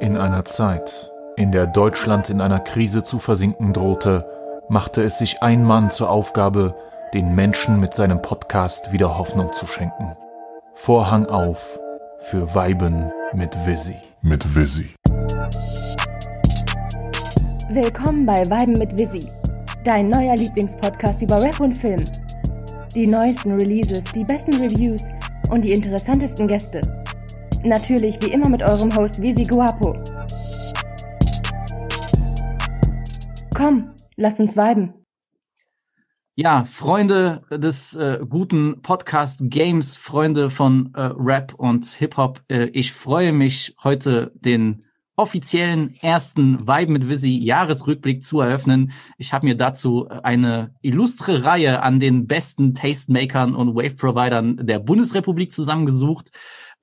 In einer Zeit, in der Deutschland in einer Krise zu versinken drohte, machte es sich ein Mann zur Aufgabe, den Menschen mit seinem Podcast wieder Hoffnung zu schenken. Vorhang auf für Weiben mit Visi. Mit Visi. Willkommen bei Weiben mit Visi, dein neuer Lieblingspodcast über Rap und Film. Die neuesten Releases, die besten Reviews und die interessantesten Gäste. Natürlich wie immer mit eurem Host Visi Guapo. Komm, lasst uns viben. Ja, Freunde des äh, guten Podcast Games, Freunde von äh, Rap und Hip-Hop, äh, ich freue mich heute den offiziellen ersten Vibe mit Visi Jahresrückblick zu eröffnen. Ich habe mir dazu eine illustre Reihe an den besten Tastemakern und Wave-Providern der Bundesrepublik zusammengesucht.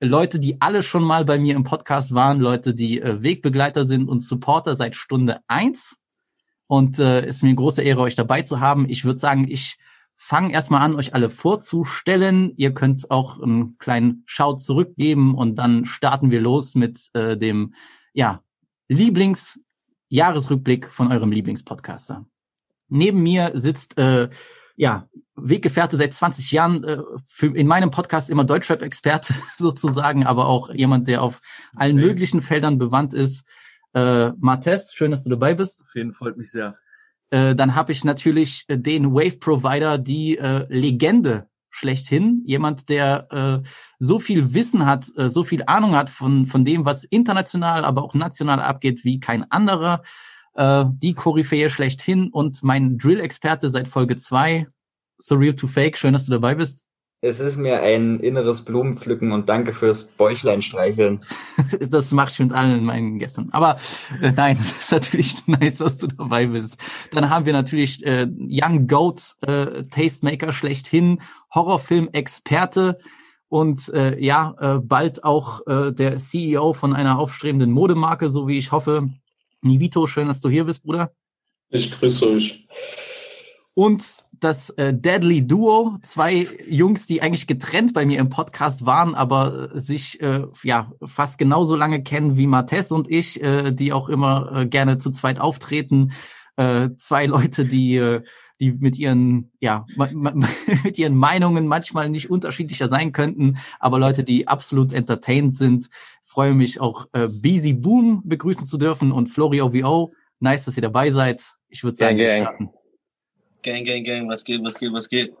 Leute, die alle schon mal bei mir im Podcast waren, Leute, die äh, Wegbegleiter sind und Supporter seit Stunde eins. Und äh, ist mir eine große Ehre, euch dabei zu haben. Ich würde sagen, ich fange erstmal an, euch alle vorzustellen. Ihr könnt auch einen kleinen Shout zurückgeben und dann starten wir los mit äh, dem ja, Lieblings-Jahresrückblick von eurem Lieblingspodcaster. Neben mir sitzt äh, ja, Weggefährte seit 20 Jahren, äh, für, in meinem Podcast immer Deutschrap-Experte sozusagen, aber auch jemand, der auf allen sehr. möglichen Feldern bewandt ist. Äh, Martes, schön, dass du dabei bist. Auf jeden Fall, freut mich sehr. Äh, dann habe ich natürlich den Wave-Provider, die äh, Legende schlechthin. Jemand, der äh, so viel Wissen hat, äh, so viel Ahnung hat von, von dem, was international, aber auch national abgeht, wie kein anderer. Äh, die Koryphäe schlechthin und mein Drill-Experte seit Folge zwei Surreal to Fake. Schön, dass du dabei bist. Es ist mir ein inneres Blumenpflücken und danke fürs Bäuchlein streicheln. das mache ich mit allen meinen Gästen. Aber äh, nein, das ist natürlich nice, dass du dabei bist. Dann haben wir natürlich äh, Young Goats, äh, Tastemaker schlechthin, Horrorfilm-Experte und äh, ja, äh, bald auch äh, der CEO von einer aufstrebenden Modemarke, so wie ich hoffe. Nivito, schön, dass du hier bist, Bruder. Ich grüße euch. Und das äh, Deadly Duo, zwei Jungs, die eigentlich getrennt bei mir im Podcast waren, aber äh, sich äh, ja fast genauso lange kennen wie Mattes und ich, äh, die auch immer äh, gerne zu zweit auftreten. Äh, zwei Leute, die äh, die mit ihren ja mit ihren Meinungen manchmal nicht unterschiedlicher sein könnten, aber Leute, die absolut entertained sind. freue mich auch äh, Beezy Boom begrüßen zu dürfen und Florio VO. Nice, dass ihr dabei seid. Ich würde sagen, gang, gang. gang, gang, gang, was geht, was geht, was geht?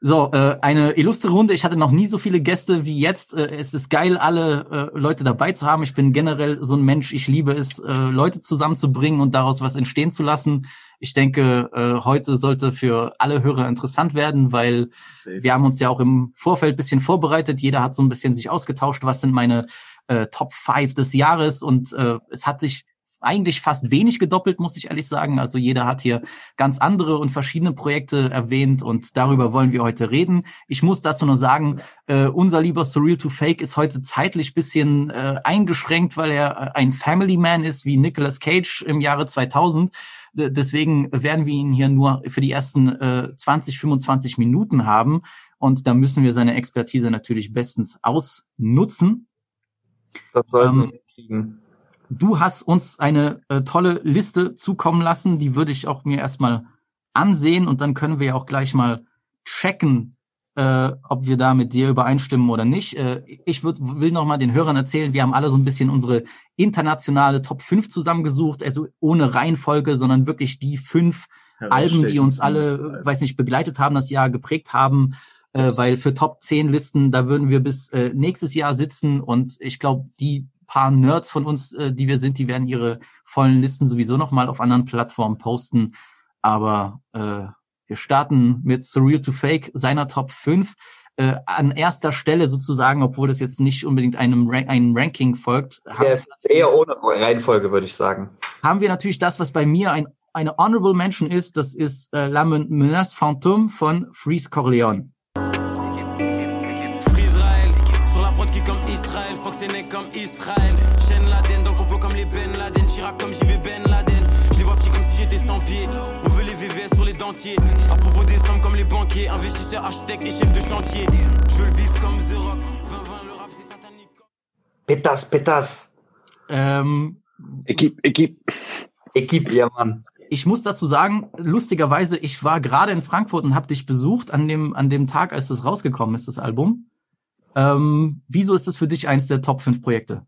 So, äh, eine illustre Runde. Ich hatte noch nie so viele Gäste wie jetzt. Äh, es ist geil, alle äh, Leute dabei zu haben. Ich bin generell so ein Mensch. Ich liebe es, äh, Leute zusammenzubringen und daraus was entstehen zu lassen. Ich denke, äh, heute sollte für alle Hörer interessant werden, weil Safe. wir haben uns ja auch im Vorfeld bisschen vorbereitet. Jeder hat so ein bisschen sich ausgetauscht. Was sind meine äh, Top 5 des Jahres? Und äh, es hat sich eigentlich fast wenig gedoppelt, muss ich ehrlich sagen. Also jeder hat hier ganz andere und verschiedene Projekte erwähnt und darüber wollen wir heute reden. Ich muss dazu nur sagen, äh, unser lieber Surreal to Fake ist heute zeitlich bisschen äh, eingeschränkt, weil er äh, ein Family Man ist wie Nicolas Cage im Jahre 2000. D deswegen werden wir ihn hier nur für die ersten äh, 20, 25 Minuten haben. Und da müssen wir seine Expertise natürlich bestens ausnutzen. Das sollten ähm, wir kriegen. Du hast uns eine äh, tolle Liste zukommen lassen, die würde ich auch mir erstmal ansehen und dann können wir ja auch gleich mal checken, äh, ob wir da mit dir übereinstimmen oder nicht. Äh, ich würd, will noch mal den Hörern erzählen, wir haben alle so ein bisschen unsere internationale Top 5 zusammengesucht, also ohne Reihenfolge, sondern wirklich die fünf Alben, die uns alle, weiß nicht, begleitet haben, das Jahr geprägt haben. Äh, weil für Top 10 Listen, da würden wir bis äh, nächstes Jahr sitzen und ich glaube, die paar Nerds von uns, äh, die wir sind, die werden ihre vollen Listen sowieso nochmal auf anderen Plattformen posten. Aber äh, wir starten mit Surreal to Fake, seiner Top 5. Äh, an erster Stelle sozusagen, obwohl das jetzt nicht unbedingt einem, Rank einem Ranking folgt. Ja, es ist eher ohne Reihenfolge, würde ich sagen. Haben wir natürlich das, was bei mir ein, eine Honorable Mention ist, das ist äh, La Menace Fantôme von Freeze Corleone. Dentiers. À propos des sommes comme les banquiers. Investisseurs, architectes et chefs de chantier. Je veux le bif comme The Rock. 20-20, le rap c'est satanique. Pétasse, pétasse. Ähm, Equipe, Equipe. Equipe, ja, Mann. ich muss dazu sagen, lustigerweise, ich war gerade in Frankfurt und habe dich besucht an dem, an dem Tag, als das rausgekommen ist, das Album. Ähm, wieso ist das für dich eins der Top 5 Projekte?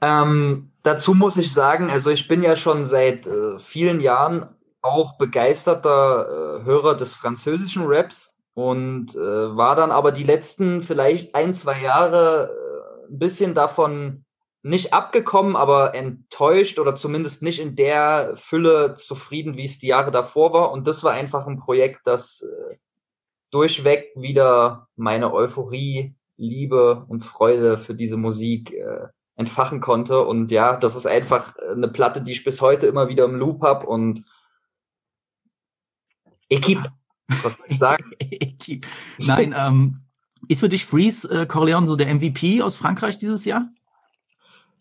Ähm, dazu muss ich sagen, also ich bin ja schon seit äh, vielen Jahren auch begeisterter äh, Hörer des französischen Raps und äh, war dann aber die letzten vielleicht ein, zwei Jahre äh, ein bisschen davon nicht abgekommen, aber enttäuscht oder zumindest nicht in der Fülle zufrieden, wie es die Jahre davor war. Und das war einfach ein Projekt, das äh, durchweg wieder meine Euphorie, Liebe und Freude für diese Musik äh, entfachen konnte. Und ja, das ist einfach eine Platte, die ich bis heute immer wieder im Loop hab und Equipe, was soll ich sagen? Equipe. Nein, ähm, ist für dich Freeze äh, Corleone so der MVP aus Frankreich dieses Jahr?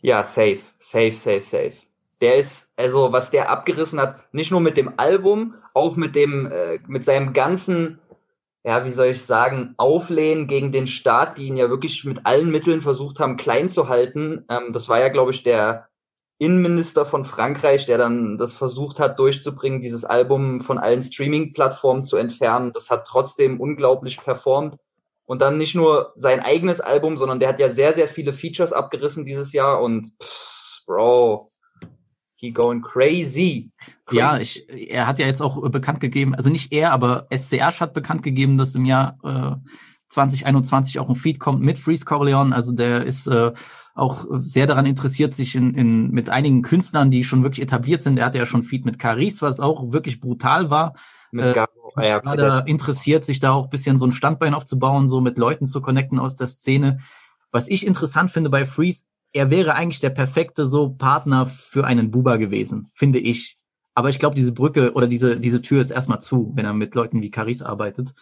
Ja, safe, safe, safe, safe. Der ist, also was der abgerissen hat, nicht nur mit dem Album, auch mit dem, äh, mit seinem ganzen, ja, wie soll ich sagen, Auflehnen gegen den Staat, die ihn ja wirklich mit allen Mitteln versucht haben, klein zu halten. Ähm, das war ja, glaube ich, der Innenminister von Frankreich, der dann das versucht hat durchzubringen, dieses Album von allen Streaming-Plattformen zu entfernen. Das hat trotzdem unglaublich performt. Und dann nicht nur sein eigenes Album, sondern der hat ja sehr, sehr viele Features abgerissen dieses Jahr und pff, Bro, he going crazy. crazy. Ja, ich, er hat ja jetzt auch bekannt gegeben, also nicht er, aber SCR hat bekannt gegeben, dass im Jahr äh, 2021 auch ein Feed kommt mit Freeze Corleone. Also der ist äh, auch sehr daran interessiert, sich in, in, mit einigen Künstlern, die schon wirklich etabliert sind. Er hatte ja schon Feed mit Caris, was auch wirklich brutal war. Mit Äh, Garo. Ah, ja, gerade interessiert, sich da auch ein bisschen so ein Standbein aufzubauen, so mit Leuten zu connecten aus der Szene. Was ich interessant finde bei Freeze, er wäre eigentlich der perfekte so Partner für einen Buba gewesen, finde ich. Aber ich glaube, diese Brücke oder diese, diese Tür ist erstmal zu, wenn er mit Leuten wie Caris arbeitet.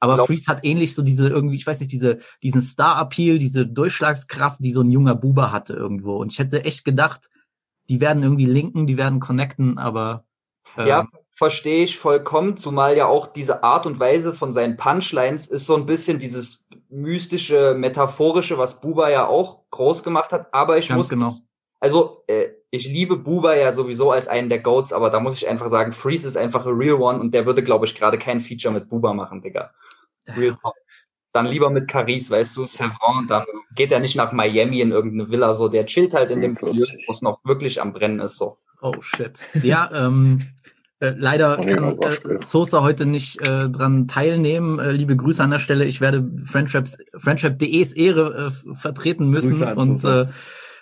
Aber Glaub- Freeze hat ähnlich so diese irgendwie, ich weiß nicht, diese, diesen Star-Appeal, diese Durchschlagskraft, die so ein junger Buba hatte irgendwo. Und ich hätte echt gedacht, die werden irgendwie linken, die werden connecten, aber ähm, Ja, verstehe ich vollkommen, zumal ja auch diese Art und Weise von seinen Punchlines ist so ein bisschen dieses mystische, metaphorische, was Buba ja auch groß gemacht hat. Aber ich ganz muss, genau. also äh, ich liebe Buba ja sowieso als einen der Goats, aber da muss ich einfach sagen, Freeze ist einfach a real one und der würde, glaube ich, gerade kein Feature mit Buba machen, Digga. Real talk. Dann lieber mit Caris, weißt du, Sevron, dann geht er nicht nach Miami in irgendeine Villa, so, der chillt halt in dem Ja, Milieu, wo es noch wirklich am Brennen ist, so. Oh shit. Ja, ähm, äh, leider Oh, kann äh. Sosa heute nicht äh, dran teilnehmen. Äh, liebe Grüße an der Stelle. Ich werde Friendships, Friendship.de's Ehre äh, vertreten müssen Grüße an und Sosa. äh,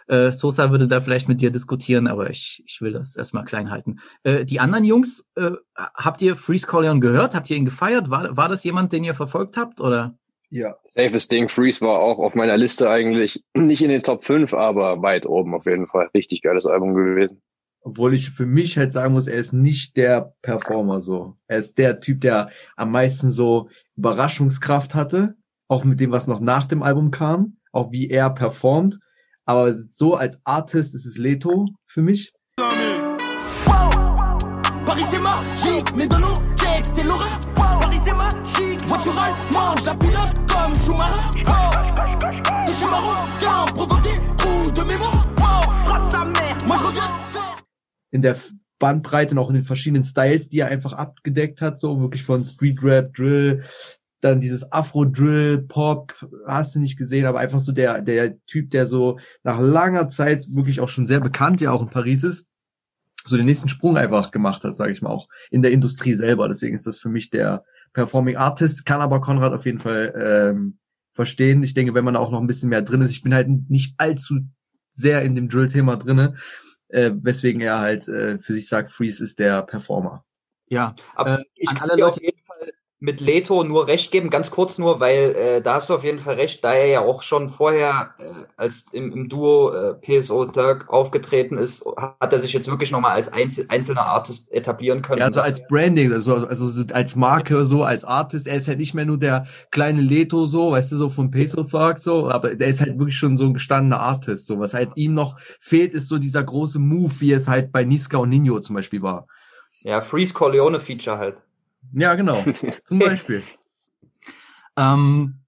äh, Sosa würde da vielleicht mit dir diskutieren, aber ich, ich will das erstmal klein halten. Äh, die anderen Jungs, äh, habt ihr Freeze Corleone gehört? Habt ihr ihn gefeiert? War, war das jemand, den ihr verfolgt habt? Oder? Ja, Safest Ding, Freeze war auch auf meiner Liste eigentlich nicht in den Top 5, aber weit oben auf jeden Fall. Richtig geiles Album gewesen. obwohl ich für mich halt sagen muss, er ist nicht der Performer so. Er ist der Typ, der am meisten so Überraschungskraft hatte, auch mit dem, was noch nach dem Album kam, auch wie er performt. Aber so als Artist ist es Leto für mich. In der Bandbreite und auch in den verschiedenen Styles, die er einfach abgedeckt hat, so wirklich von Street Rap, Drill, dann dieses Afro-Drill, Pop, hast du nicht gesehen, aber einfach so der, der Typ, der so nach langer Zeit wirklich auch schon sehr bekannt, ja auch in Paris ist, so den nächsten Sprung einfach gemacht hat, sage ich mal, auch in der Industrie selber. Deswegen ist das für mich der Performing Artist, kann aber Konrad auf jeden Fall ähm, verstehen. Ich denke, wenn man auch noch ein bisschen mehr drin ist, ich bin halt nicht allzu sehr in dem Drill-Thema drinne, äh, weswegen er halt äh, für sich sagt, Freeze ist der Performer. Ja, Aber Äh, ich an kann alle Leute- mit Leto nur recht geben, ganz kurz nur, weil äh, da hast du auf jeden Fall recht, da er ja auch schon vorher äh, als im, im Duo äh, PSO Dirk aufgetreten ist, hat er sich jetzt wirklich nochmal als Einzel einzelner Artist etablieren können. Ja, also als Branding, also, also so als Marke, so als Artist, er ist halt nicht mehr nur der kleine Leto, so, weißt du, so von Peso Thug, so, aber der ist halt wirklich schon so ein gestandener Artist, so, was halt ihm noch fehlt, ist so dieser große Move, wie es halt bei Niska und Nino zum Beispiel war. ja, Freeze Corleone Feature halt. Ja, genau, zum Beispiel. Ähm,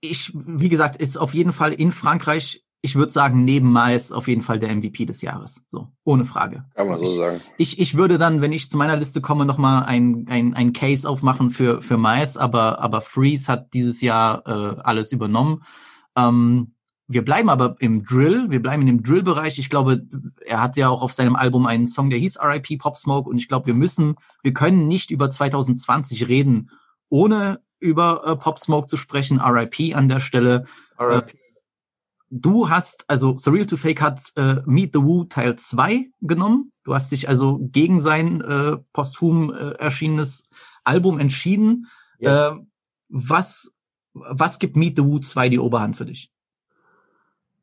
ich, wie gesagt, ist auf jeden Fall in Frankreich ich würde sagen, neben Miles auf jeden Fall der MVP des Jahres. So, ohne Frage. Kann man so ich, sagen. Ich, ich würde dann, wenn ich zu meiner Liste komme, nochmal ein, ein, ein Case aufmachen für, für Miles, aber, aber Freeze hat dieses Jahr äh, alles übernommen. Ähm, wir bleiben aber im Drill, wir bleiben in dem Drill-Bereich. Ich glaube, er hat ja auch auf seinem Album einen Song, der hieß RIP Pop Smoke und ich glaube, wir müssen, wir können nicht über 2020 reden, ohne über äh, Pop Smoke zu sprechen. RIP an der Stelle. RIP. Äh, du hast, also Surreal to Fake hat äh, Meet the Woo Teil 2 genommen. Du hast dich also gegen sein äh, posthum äh, erschienenes Album entschieden. Yes. Äh, was, was gibt Meet the Woo 2 die Oberhand für dich?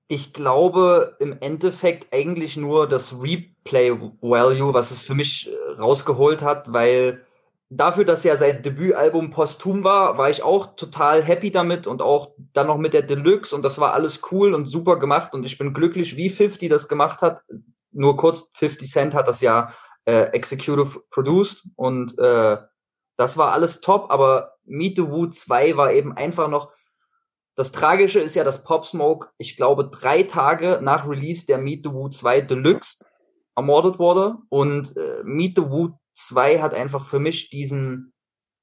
Ich glaube im Endeffekt eigentlich nur das Replay-Value, was es für mich äh, rausgeholt hat, weil dafür, dass ja sein Debütalbum posthum war, war ich auch total happy damit und auch dann noch mit der Deluxe und das war alles cool und super gemacht und ich bin glücklich, wie 50 das gemacht hat. Nur kurz, 50 Cent hat das ja äh, executive produced und äh, das war alles top, aber Meet the Woo 2 war eben einfach noch das Tragische ist ja, dass Pop Smoke, ich glaube, drei Tage nach Release der Meet the Woo 2 Deluxe ermordet wurde. Und äh, Meet the Woo 2 hat einfach für mich diesen,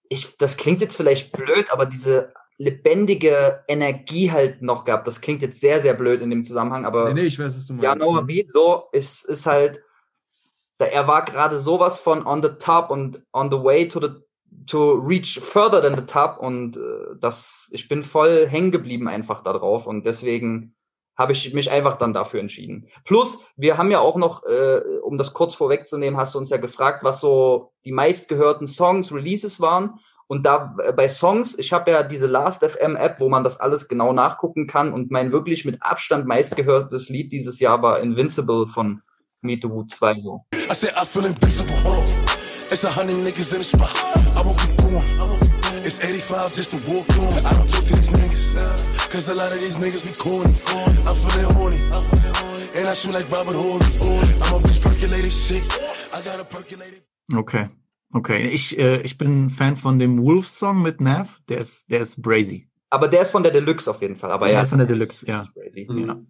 ich, das klingt jetzt vielleicht blöd, aber diese lebendige Energie halt noch gehabt. Das klingt jetzt sehr, sehr blöd in dem Zusammenhang, aber Nee, nee, ich weiß, was du meinst. ja, Noah Beat so ist, ist halt, da, er war gerade sowas von on the top und on the way to the to reach further than the top und äh, das ich bin voll hängen geblieben einfach da drauf und deswegen habe ich mich einfach dann dafür entschieden. Plus, wir haben ja auch noch, äh, um das kurz vorwegzunehmen, hast du uns ja gefragt, was so die meistgehörten Songs, Releases waren. Und da äh, bei Songs, ich habe ja diese Last.fm-App, wo man das alles genau nachgucken kann. Und mein wirklich mit Abstand meistgehörtes Lied dieses Jahr war Invincible von Meet the Woo 2 so. I said I feel invincible. It's a hundred niggas in the spot. I won't keep going. It's 85 just to walk on. I don't talk to these niggas. Cause a lot of these niggas be corny. I'm feeling horny. And I shoot like Robert Horry. I'm off this percolated shit. I got a percolated. Okay. Okay. Ich, äh, ich bin Fan von dem Wolf-Song mit Nav. Der ist, der ist brazy. Aber der ist von der Deluxe auf jeden Fall. Aber der ja, ist von der Deluxe, ja. crazy. ja.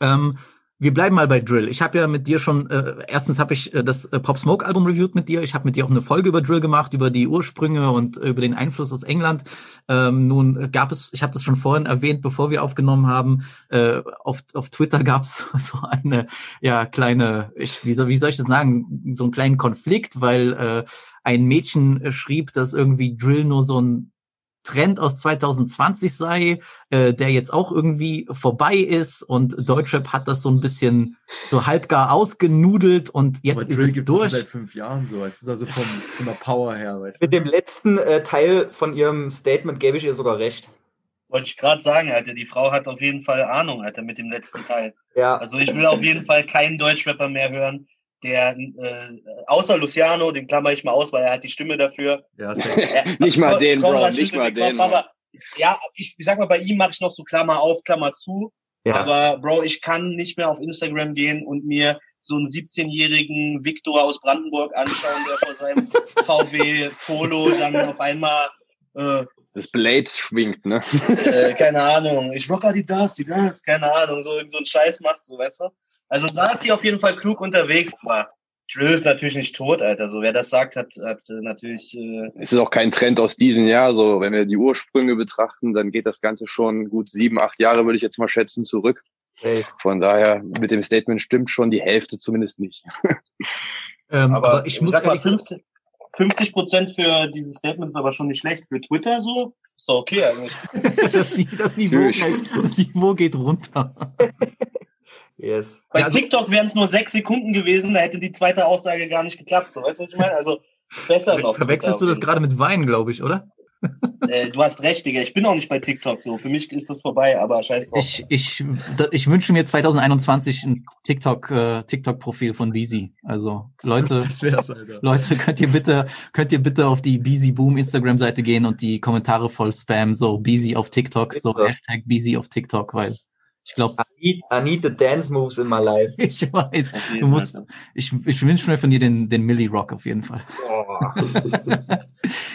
Ähm, wir bleiben mal bei Drill. Ich habe ja mit dir schon, äh, erstens habe ich äh, das äh, Pop Smoke Album reviewed mit dir. Ich habe mit dir auch eine Folge über Drill gemacht, über die Ursprünge und äh, über den Einfluss aus England. Ähm, nun gab es, ich habe das schon vorhin erwähnt, bevor wir aufgenommen haben, äh, auf, auf Twitter gab es so eine ja kleine, ich, wie, soll, wie soll ich das sagen, so einen kleinen Konflikt, weil äh, ein Mädchen äh, schrieb, dass irgendwie Drill nur so ein Trend aus 2020 sei, äh, der jetzt auch irgendwie vorbei ist und Deutschrap hat das so ein bisschen so halbgar ausgenudelt und jetzt Aber ist Drill es durch. seit fünf Jahren so. Es ist also vom, von der Power her, weißt du. Mit dem letzten äh, Teil von ihrem Statement gebe ich ihr sogar recht. Wollte ich gerade sagen, Alter, die Frau hat auf jeden Fall Ahnung, Alter, mit dem letzten Teil. Ja, Also ich will auf jeden Fall keinen Deutschrapper mehr hören, der äh, außer Luciano, den klammer ich mal aus, weil er hat die Stimme dafür. Ja. Er, Nicht mal den, Bro, nicht mal den Aber, ja, ich, ich sag mal, bei ihm mache ich noch so Klammer auf, Klammer zu. ja. Aber Bro, ich kann nicht mehr auf Instagram gehen und mir so einen 17-jährigen Viktor aus Brandenburg anschauen, der vor seinem VW Polo dann auf einmal äh, Das Blade schwingt, ne? äh, keine Ahnung, ich rock Adidas, die das, keine Ahnung, so, so einen Scheiß macht, so, weißt du? Also da ist sie auf jeden Fall klug unterwegs, aber Drill ist natürlich nicht tot, Alter. So, wer das sagt, hat, hat äh, natürlich, äh, Es ist auch kein Trend aus diesem Jahr. So, wenn wir die Ursprünge betrachten, dann geht das Ganze schon gut sieben, acht Jahre, würde ich jetzt mal schätzen, zurück. Safe. Von daher, mit dem Statement stimmt schon die Hälfte zumindest nicht. Ähm, aber, aber, ich muss sag mal, ehrlich sagen, 50, 50 Prozent für dieses Statement ist aber schon nicht schlecht. Für Twitter so, ist doch okay eigentlich. das, das, Niveau, das Niveau geht runter. Yes. Bei also- TikTok wären es nur sechs Sekunden gewesen, da hätte die zweite Aussage gar nicht geklappt. So, weißt du, was ich meine? Also besser noch. Verwechselst du das gerade mit Wein, glaube ich, oder? Äh, du hast recht, Digga. Ich bin auch nicht bei TikTok so. Für mich ist das vorbei, aber scheiß drauf. Ich, ich, ich wünsche mir 2021 ein TikTok, äh, TikTok-Profil von Beezy. Also Leute. Leute, könnt ihr bitte, könnt ihr bitte auf die Beezy Boom Instagram-Seite gehen und die Kommentare voll spam, so Beezy auf TikTok, so Ja. Hashtag Beezy auf TikTok, weil ich glaube, I need, I need the dance moves in my life. ich weiß, du musst, ich, ich wünsche mir von dir den, den Millie Rock auf jeden Fall. Oh.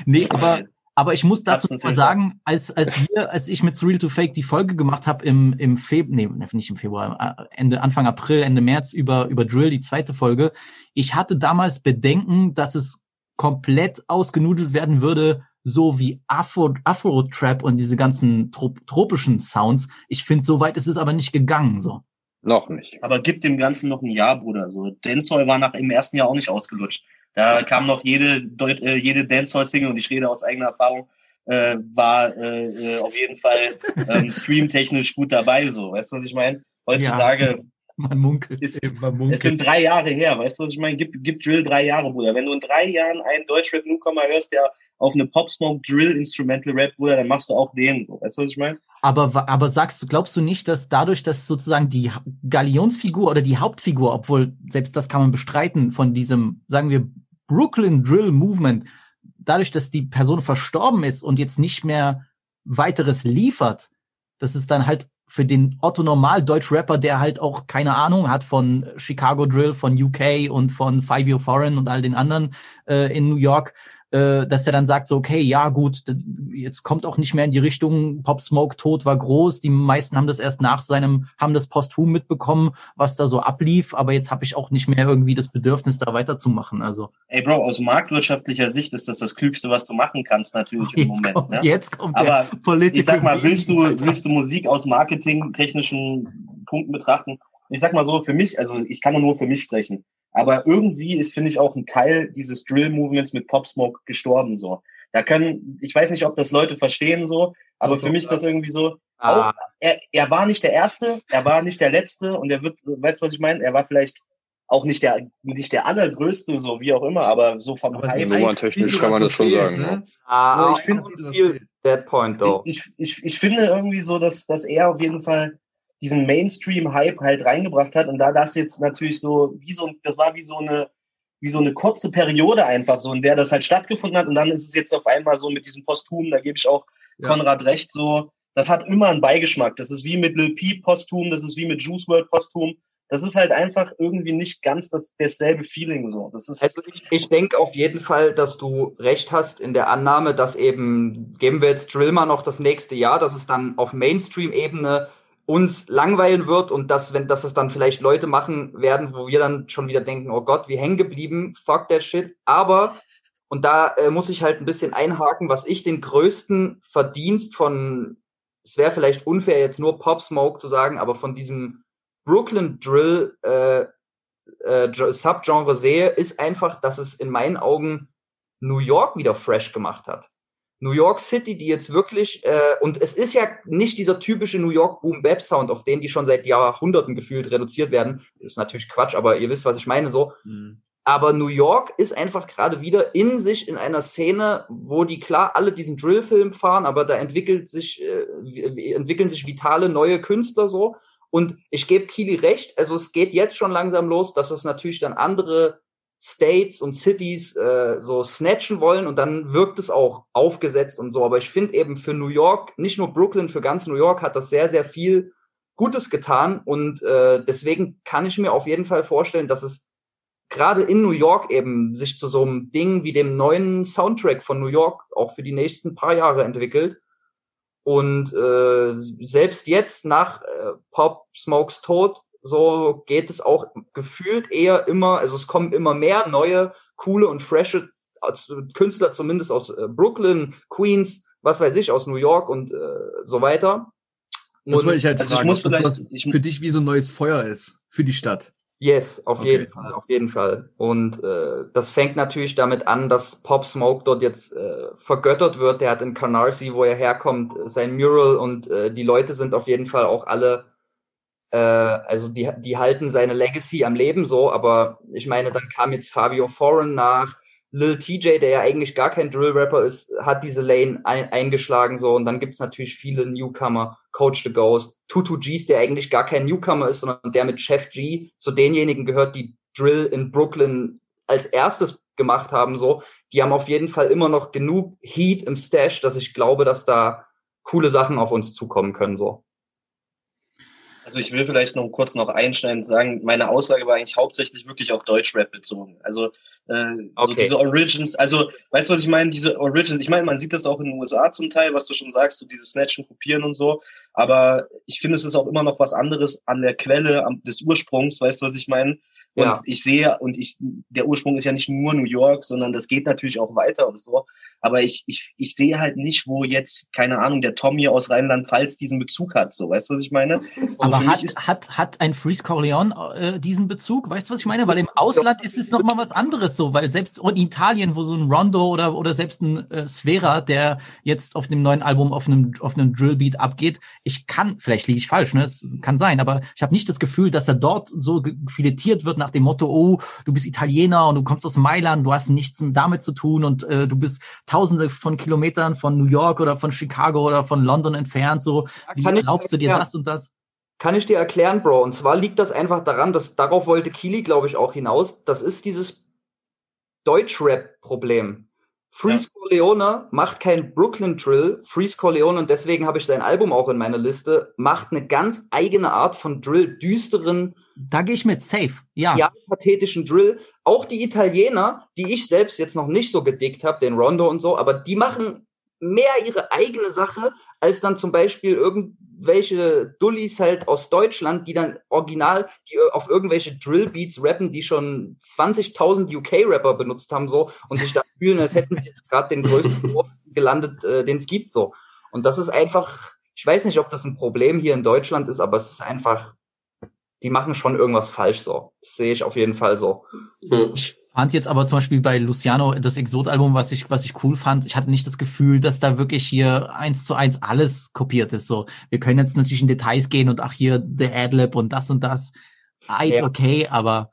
nee, aber Aber ich muss dazu mal sagen, als, als wir, als ich mit Surreal to Fake die Folge gemacht habe im, im Februar, nee, nicht im Februar, äh, Ende, Anfang April, Ende März über, über Drill, die zweite Folge, ich hatte damals Bedenken, dass es komplett ausgenudelt werden würde, so wie Afro, Afro-Trap und diese ganzen trop tropischen Sounds. Ich finde, so weit ist es aber nicht gegangen, so. Noch nicht. Aber gib dem Ganzen noch ein Jahr, Bruder. So, Dancehall war nach im ersten Jahr auch nicht ausgelutscht. Da kam noch jede, Deut äh, jede Dancehall-Single und ich rede aus eigener Erfahrung, äh, war äh, äh, auf jeden Fall ähm, streamtechnisch gut dabei. So, weißt du, was ich meine? Heutzutage Man munkelt. ist Eben, man es munkelt. sind drei Jahre her, weißt du, was ich meine? Gib, gib Drill drei Jahre, Bruder. Wenn du in drei Jahren einen Deutschrap-Newcomer hörst, der auf eine Pop-Smoke Drill Instrumental Rap, Bruder, dann machst du auch den. So, weißt du, was ich meine? Aber, aber sagst du, glaubst du nicht, dass dadurch, dass sozusagen die Galionsfigur oder die Hauptfigur, obwohl selbst das kann man bestreiten, von diesem, sagen wir, Brooklyn Drill Movement, dadurch, dass die Person verstorben ist und jetzt nicht mehr weiteres liefert, dass es dann halt für den Otto Normal Deutsch Rapper, der halt auch keine Ahnung hat von Chicago Drill, von UK und von Five Year Foreign und all den anderen äh, in New York, äh, dass er dann sagt so, okay, ja gut, jetzt kommt auch nicht mehr in die Richtung Pop Smoke Tod war groß. Die meisten haben das erst nach seinem, haben das posthum mitbekommen, was da so ablief. Aber jetzt habe ich auch nicht mehr irgendwie das Bedürfnis, da weiterzumachen. Also Ey, Bro, aus marktwirtschaftlicher Sicht ist das das Klügste, was du machen kannst, natürlich im jetzt Moment. kommt, Ne? jetzt kommt Aber der Political ich sag mal, willst du, willst du Musik aus marketingtechnischen Punkten betrachten? Ich sag mal so, für mich, also ich kann nur für mich sprechen, aber irgendwie ist, finde ich, auch ein Teil dieses Drill-Movements mit Pop Smoke gestorben, so. Da können, ich weiß nicht, ob das Leute verstehen, so, aber für mich ist das irgendwie so, Ah, auch, er, er war nicht der Erste, er war nicht der Letzte und er wird, weißt du, was ich meine? Er war vielleicht auch nicht der, nicht der allergrößte, so wie auch immer, aber so vom Aber Nummerntechnisch eigentlich kann man das schon sagen, ne? ah, So, ich I find- don't feel that point though. ich, ich, ich finde irgendwie so, dass, dass er auf jeden Fall diesen Mainstream-Hype halt reingebracht hat und da das jetzt natürlich so, wie so, das war wie so eine, wie so eine kurze Periode einfach so, in der das halt stattgefunden hat und dann ist es jetzt auf einmal so mit diesem Posthum, da gebe ich auch Ja. Konrad recht, so, das hat immer einen Beigeschmack. Das ist wie mit Lil Peep Posthum, das ist wie mit Juice WRLD Posthum. Das ist halt einfach irgendwie nicht ganz das, dasselbe Feeling so. Das ist, Also ich, ich denke auf jeden Fall, dass du recht hast in der Annahme, dass eben, geben wir jetzt Drill mal noch das nächste Jahr, dass es dann auf Mainstream-Ebene uns langweilen wird und dass, wenn, dass es dann vielleicht Leute machen werden, wo wir dann schon wieder denken, oh Gott, wie hängen geblieben, fuck that shit. Aber, und da äh, muss ich halt ein bisschen einhaken, was ich den größten Verdienst von, es wäre vielleicht unfair jetzt nur Pop Smoke zu sagen, aber von diesem Brooklyn Drill äh, äh, Ge- Subgenre sehe, ist einfach, dass es in meinen Augen New York wieder fresh gemacht hat. New York City, die jetzt wirklich, äh, und es ist ja nicht dieser typische New York Boom Bap Sound, auf den die schon seit Jahrhunderten gefühlt reduziert werden. Ist natürlich Quatsch, aber ihr wisst, was ich meine so. Mhm. Aber New York ist einfach gerade wieder in sich in einer Szene, wo die klar alle diesen Drill-Film fahren, aber da entwickelt sich, äh, entwickeln sich vitale neue Künstler so. Und ich gebe Kili recht, also es geht jetzt schon langsam los, dass es natürlich dann andere States und Cities äh, so snatchen wollen und dann wirkt es auch aufgesetzt und so. Aber ich finde eben für New York, nicht nur Brooklyn, für ganz New York hat das sehr, sehr viel Gutes getan und äh, deswegen kann ich mir auf jeden Fall vorstellen, dass es gerade in New York eben sich zu so einem Ding wie dem neuen Soundtrack von New York auch für die nächsten paar Jahre entwickelt. Und äh, selbst jetzt nach äh, Pop Smokes Tod, so geht es auch gefühlt eher immer, also es kommen immer mehr neue, coole und frische Künstler, zumindest aus äh, Brooklyn, Queens, was weiß ich, aus New York und äh, so weiter. Das Und- wollte ich halt also ich fragen, muss ob das ich- für dich wie so ein neues Feuer ist. Für die Stadt. Yes, auf Okay. jeden Fall, auf jeden Fall. Und äh, das fängt natürlich damit an, dass Pop Smoke dort jetzt äh, vergöttert wird. Der hat in Canarsie, wo er herkommt, äh, sein Mural und äh, die Leute sind auf jeden Fall auch alle, äh, also die, die halten seine Legacy am Leben so, aber ich meine, dann kam jetzt Fabio Foreign nach, Lil TJ, der ja eigentlich gar kein Drill-Rapper ist, hat diese Lane ein, eingeschlagen so und dann gibt's natürlich viele Newcomer, Coach the Ghost, Tutu G's, der eigentlich gar kein Newcomer ist, sondern der mit Chef G zu denjenigen gehört, die Drill in Brooklyn als erstes gemacht haben so. Die haben auf jeden Fall immer noch genug Heat im Stash, dass ich glaube, dass da coole Sachen auf uns zukommen können so. Also ich will vielleicht noch kurz noch einschneidend sagen, meine Aussage war eigentlich hauptsächlich wirklich auf Deutschrap bezogen. Also äh, so Okay. diese Origins, also weißt du, was ich meine? Diese Origins, ich meine, man sieht das auch in den USA zum Teil, was du schon sagst, so dieses Snatchen, Kopieren und so. Aber ich finde, es ist auch immer noch was anderes an der Quelle am, des Ursprungs, weißt du, was ich meine? Und Ja. ich sehe, und ich, der Ursprung ist ja nicht nur New York, sondern das geht natürlich auch weiter und so. Aber ich, ich, ich sehe halt nicht, wo jetzt, keine Ahnung, der Tommy aus Rheinland-Pfalz diesen Bezug hat. So, weißt du, was ich meine? So, Aber hat, ist- hat, hat ein Freeze Corleone äh, diesen Bezug? Weißt du, was ich meine? Weil im Ausland ist es noch mal was anderes so, weil selbst in Italien, wo so ein Rondo oder, oder selbst ein äh, Sfera, der jetzt auf dem neuen Album auf einem, auf einem Drillbeat abgeht, ich kann, vielleicht liege ich falsch, ne? Es kann sein, aber ich habe nicht das Gefühl, dass er dort so filetiert wird nach dem Motto, oh, du bist Italiener und du kommst aus Mailand, du hast nichts damit zu tun und äh, du bist tausende von Kilometern von New York oder von Chicago oder von London entfernt, so, wie kann erlaubst du dir das und das? Kann ich dir erklären, Bro. Und zwar liegt das einfach daran, dass darauf wollte Kili, glaube ich, auch hinaus. Das ist dieses Deutschrap-Problem. Freeze Corleone macht kein Brooklyn Drill. Freeze Corleone, und deswegen habe ich sein Album auch in meiner Liste, macht eine ganz eigene Art von Drill, düsteren, Da gehe ich mit safe. Ja. ja, pathetischen Drill. Auch die Italiener, die ich selbst jetzt noch nicht so gedickt habe, den Rondo und so, aber die machen mehr ihre eigene Sache, als dann zum Beispiel irgendwelche Dullis halt aus Deutschland, die dann original, die auf irgendwelche Drillbeats rappen, die schon 20.000 UK-Rapper benutzt haben so und sich da fühlen, als hätten sie jetzt gerade den größten Wurf gelandet, äh, den es gibt so. Und das ist einfach, ich weiß nicht, ob das ein Problem hier in Deutschland ist, aber es ist einfach, die machen schon irgendwas falsch so. Das sehe ich auf jeden Fall so. Ich fand jetzt aber zum Beispiel bei Luciano das Exot-Album, was ich, was ich cool fand, ich hatte nicht das Gefühl, dass da wirklich hier eins zu eins alles kopiert ist. So, wir können jetzt natürlich in Details gehen und ach hier der Adlib und das und das. Eid, Ja. okay, aber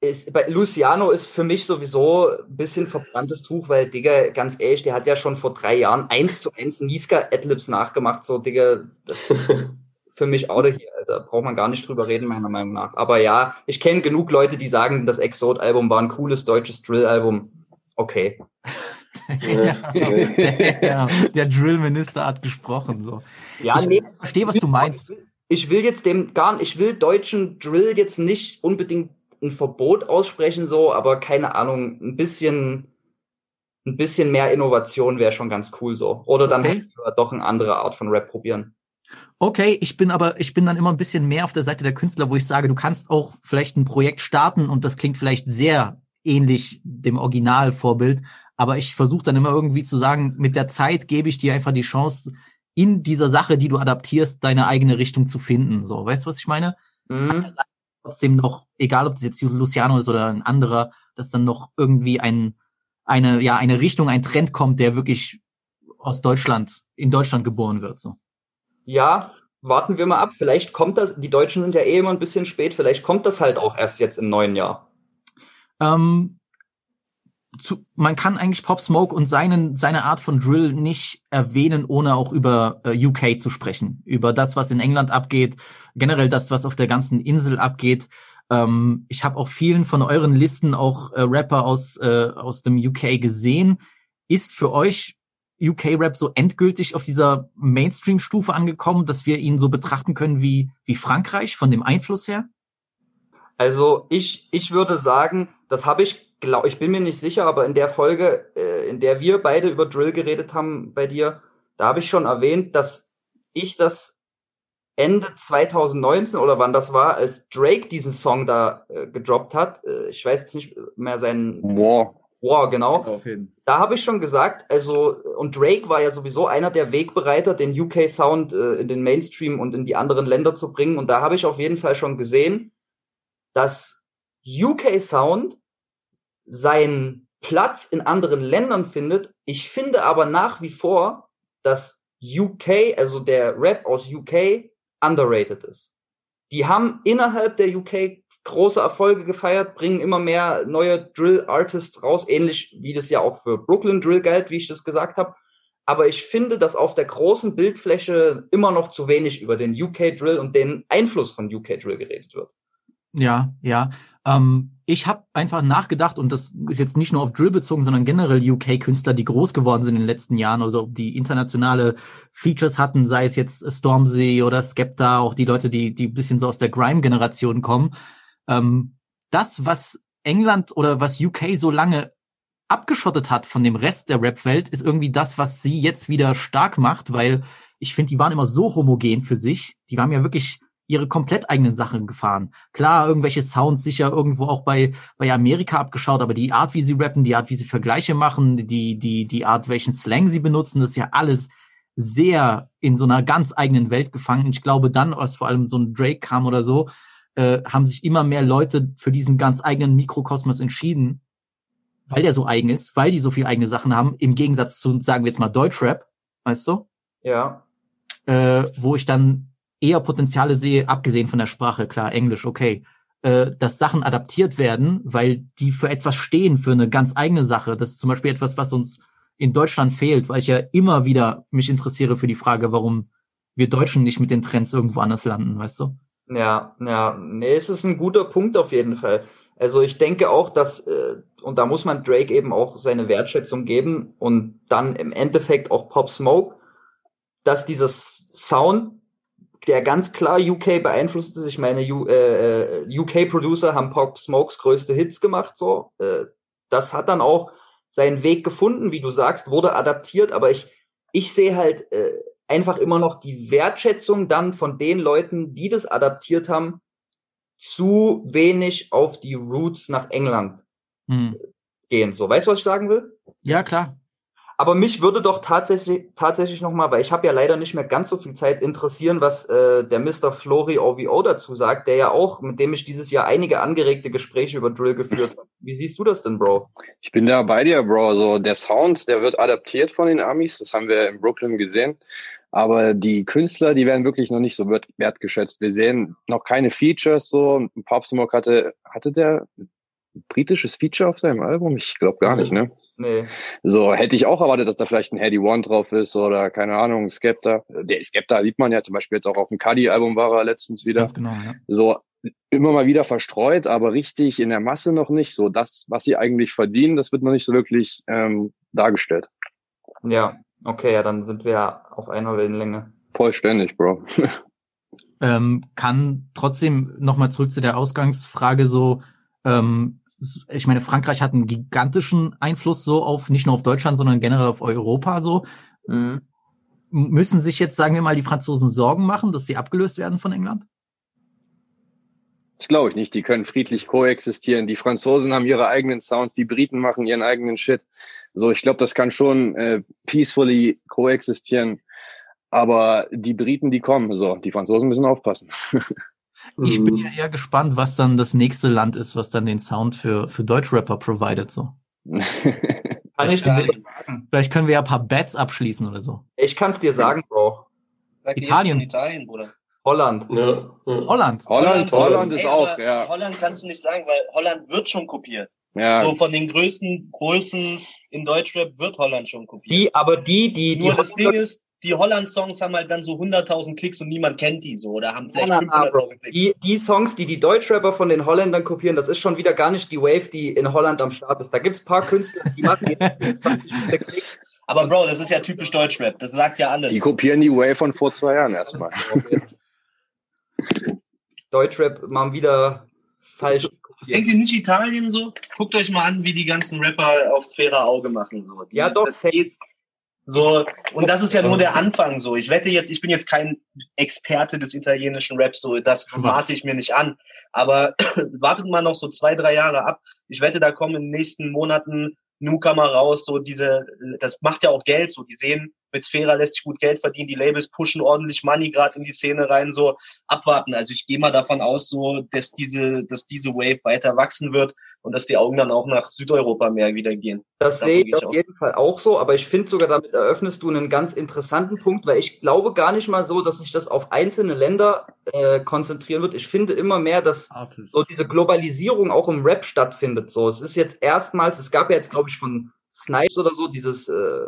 Ist, bei Luciano ist für mich sowieso ein bisschen verbranntes Tuch, weil, Digga, ganz ehrlich, der hat ja schon vor drei Jahren eins zu eins Niska Adlibs nachgemacht, so, Digga, das für mich auch hier, Alter. Braucht man gar nicht drüber reden, meiner Meinung nach. Aber ja, ich kenne genug Leute, die sagen, das Exot-Album war ein cooles deutsches Drill-Album. Okay. der, der Drill-Minister hat gesprochen. So. Ja, ich nee, verstehe, was du meinst. ich will jetzt dem gar nicht, ich will deutschen Drill jetzt nicht unbedingt ein Verbot aussprechen, so, aber keine Ahnung, ein bisschen, ein bisschen mehr Innovation wäre schon ganz cool so. Oder dann Okay. halt doch eine andere Art von Rap probieren. Okay, ich bin aber, ich bin dann immer ein bisschen mehr auf der Seite der Künstler, wo ich sage, du kannst auch vielleicht ein Projekt starten und das klingt vielleicht sehr ähnlich dem Originalvorbild, aber ich versuche dann immer irgendwie zu sagen, mit der Zeit gebe ich dir einfach die Chance, in dieser Sache, die du adaptierst, deine eigene Richtung zu finden. So, weißt du, was ich meine? Mhm. Trotzdem noch, egal ob das jetzt Luciano ist oder ein anderer, dass dann noch irgendwie ein, eine, ja, eine Richtung, ein Trend kommt, der wirklich aus Deutschland, in Deutschland geboren wird. So. Ja, warten wir mal ab. Vielleicht kommt das, die Deutschen sind ja eh immer ein bisschen spät, vielleicht kommt das halt auch erst jetzt im neuen Jahr. Ähm, zu, man kann eigentlich Pop Smoke und seinen, seine Art von Drill nicht erwähnen, ohne auch über äh, UK zu sprechen. Über das, was in England abgeht, generell das, was auf der ganzen Insel abgeht. Ähm, ich habe auch vielen von euren Listen auch äh, Rapper aus, äh, aus dem UK gesehen. Ist für euch UK-Rap so endgültig auf dieser Mainstream-Stufe angekommen, dass wir ihn so betrachten können wie, wie Frankreich von dem Einfluss her? Also ich, ich würde sagen, das habe ich, glaub, ich bin mir nicht sicher, aber in der Folge, äh, in der wir beide über Drill geredet haben bei dir, da habe ich schon erwähnt, dass ich das Ende 2019 oder wann das war, als Drake diesen Song da äh, gedroppt hat, äh, ich weiß jetzt nicht mehr seinen War. War, genau. Jeden. Da habe ich schon gesagt, also, und Drake war ja sowieso einer der Wegbereiter, den UK-Sound äh, in den Mainstream und in die anderen Länder zu bringen. Und da habe ich auf jeden Fall schon gesehen, dass UK-Sound seinen Platz in anderen Ländern findet. Ich finde aber nach wie vor, dass UK, also der Rap aus UK, underrated ist. Die haben innerhalb der UK große Erfolge gefeiert, bringen immer mehr neue Drill-Artists raus, ähnlich wie das ja auch für Brooklyn Drill galt, wie ich das gesagt habe. Aber ich finde, dass auf der großen Bildfläche immer noch zu wenig über den UK Drill und den Einfluss von UK Drill geredet wird. Ja, ja. Ähm, ich habe einfach nachgedacht, und das ist jetzt nicht nur auf Drill bezogen, sondern generell UK-Künstler, die groß geworden sind in den letzten Jahren, also die internationale Features hatten, sei es jetzt Stormzy oder Skepta, auch die Leute, die die bisschen so aus der Grime-Generation kommen. Ähm, das, was England oder was UK so lange abgeschottet hat von dem Rest der Rap-Welt, ist irgendwie das, was sie jetzt wieder stark macht, weil ich finde, die waren immer so homogen für sich. Die haben ja wirklich ihre komplett eigenen Sachen gefahren. Klar, irgendwelche Sounds sicher irgendwo auch bei, bei Amerika abgeschaut, aber die Art, wie sie rappen, die Art, wie sie Vergleiche machen, die, die, die Art, welchen Slang sie benutzen, das ist ja alles sehr in so einer ganz eigenen Welt gefangen. Ich glaube dann, als vor allem so ein Drake kam oder so, äh, haben sich immer mehr Leute für diesen ganz eigenen Mikrokosmos entschieden, weil der so eigen ist, weil die so viel eigene Sachen haben, im Gegensatz zu, sagen wir jetzt mal, Deutschrap, weißt du? Ja. Äh, wo ich dann eher Potenziale sehe, abgesehen von der Sprache, klar, Englisch, okay, äh, dass Sachen adaptiert werden, weil die für etwas stehen, für eine ganz eigene Sache. Das ist zum Beispiel etwas, was uns in Deutschland fehlt, weil ich ja immer wieder mich interessiere für die Frage, warum wir Deutschen nicht mit den Trends irgendwo anders landen, weißt du? Ja, ja, nee, es ist ein guter Punkt auf jeden Fall. Also ich denke auch, dass, äh, und da muss man Drake eben auch seine Wertschätzung geben und dann im Endeffekt auch Pop Smoke, dass dieses Sound der ganz klar UK beeinflusst ist. Ich meine, äh, äh UK-Producer haben Pop Smokes größte Hits gemacht, so. Äh, das hat dann auch seinen Weg gefunden, wie du sagst, wurde adaptiert, aber ich, ich sehe halt äh, einfach immer noch die Wertschätzung dann von den Leuten, die das adaptiert haben, zu wenig auf die Roots nach England hm. gehen. So, weißt du, was ich sagen will? Ja, klar. Aber mich würde doch tatsächlich, tatsächlich nochmal, weil ich habe ja leider nicht mehr ganz so viel Zeit, interessieren, was äh, der Mr. Flori OVO dazu sagt, der ja auch, mit dem ich dieses Jahr einige angeregte Gespräche über Drill geführt habe. Wie siehst du das denn, Bro? Ich bin da bei dir, Bro. Also der Sound, der wird adaptiert von den Amis, das haben wir in Brooklyn gesehen. Aber die Künstler, die werden wirklich noch nicht so wertgeschätzt. Wir sehen noch keine Features so. Pop Smoke hatte, hatte der ein britisches Feature auf seinem Album? Ich glaube gar nicht, ne? Nee. So, hätte ich auch erwartet, dass da vielleicht ein Heady One drauf ist oder keine Ahnung, Skepta. Der Skepta sieht man ja zum Beispiel jetzt auch auf dem Cuddy-Album war er letztens wieder. Ganz genau, ja. So, immer mal wieder verstreut, aber richtig in der Masse noch nicht. So, das, was sie eigentlich verdienen, das wird noch nicht so wirklich ähm, dargestellt. Ja, okay, ja, dann sind wir auf einer Wellenlänge. Vollständig, Bro. ähm, kann trotzdem nochmal zurück zu der Ausgangsfrage so, ähm, ich meine, Frankreich hat einen gigantischen Einfluss so auf, nicht nur auf Deutschland, sondern generell auf Europa so. Mhm. Müssen sich jetzt, sagen wir mal, die Franzosen Sorgen machen, dass sie abgelöst werden von England? Das glaube ich nicht. Die können friedlich koexistieren. Die Franzosen haben ihre eigenen Sounds, die Briten machen ihren eigenen Shit. So, ich glaube, das kann schon äh, peacefully koexistieren. Aber die Briten, die kommen. So, die Franzosen müssen aufpassen. Ich bin ja eher gespannt, was dann das nächste Land ist, was dann den Sound für, für Deutschrapper providet, so. Kann ich dir sagen. Vielleicht können wir ja ein paar Bets abschließen oder so. Ich kann es dir sagen, Bro. Sag Italien. Italien, Bruder. Holland. Ja. Holland. Holland. Holland ist Ey, auch, ja. Holland kannst du nicht sagen, weil Holland wird schon kopiert. Ja. So von den größten Größen in Deutschrap wird Holland schon kopiert. Die, aber die, die, Nur die das Ding ist, die Holland-Songs haben halt dann so 100.000 Klicks und niemand kennt die so oder haben vielleicht 500.000 Klicks. Die, die Songs, die die Deutschrapper von den Holländern kopieren, das ist schon wieder gar nicht die Wave, die in Holland am Start ist. Da gibt's paar Künstler, die machen jetzt 20 Klicks. Aber Bro, das ist ja typisch Deutschrap. Das sagt ja alles. Die kopieren die Wave von vor zwei Jahren erstmal. Deutschrap mal wieder falsch. Denkt ihr nicht Italien so? Guckt euch mal an, wie die ganzen Rapper auf Sphäre Auge machen. So. Die, ja, doch. Das geht, so, und das ist ja nur der Anfang so. Ich wette jetzt, ich bin jetzt kein Experte des italienischen Raps, so, das maße ich mir nicht an. Aber wartet mal noch so zwei, drei Jahre ab. Ich wette, da kommen in den nächsten Monaten Newcomer raus, so diese, das macht ja auch Geld, so, die sehen, mit Sphera lässt sich gut Geld verdienen, die Labels pushen ordentlich Money gerade in die Szene rein, so abwarten. Also ich gehe mal davon aus, so, dass diese, dass diese Wave weiter wachsen wird und dass die Augen dann auch nach Südeuropa mehr wieder gehen. Das sehe ich auf jeden Fall auch so, aber ich finde sogar, damit eröffnest du einen ganz interessanten Punkt, weil ich glaube gar nicht mal so, dass sich das auf einzelne Länder äh, konzentrieren wird. Ich finde immer mehr, dass Artist. so diese Globalisierung auch im Rap stattfindet. So, es ist jetzt erstmals, es gab ja jetzt, glaube ich, von Snipes oder so dieses äh,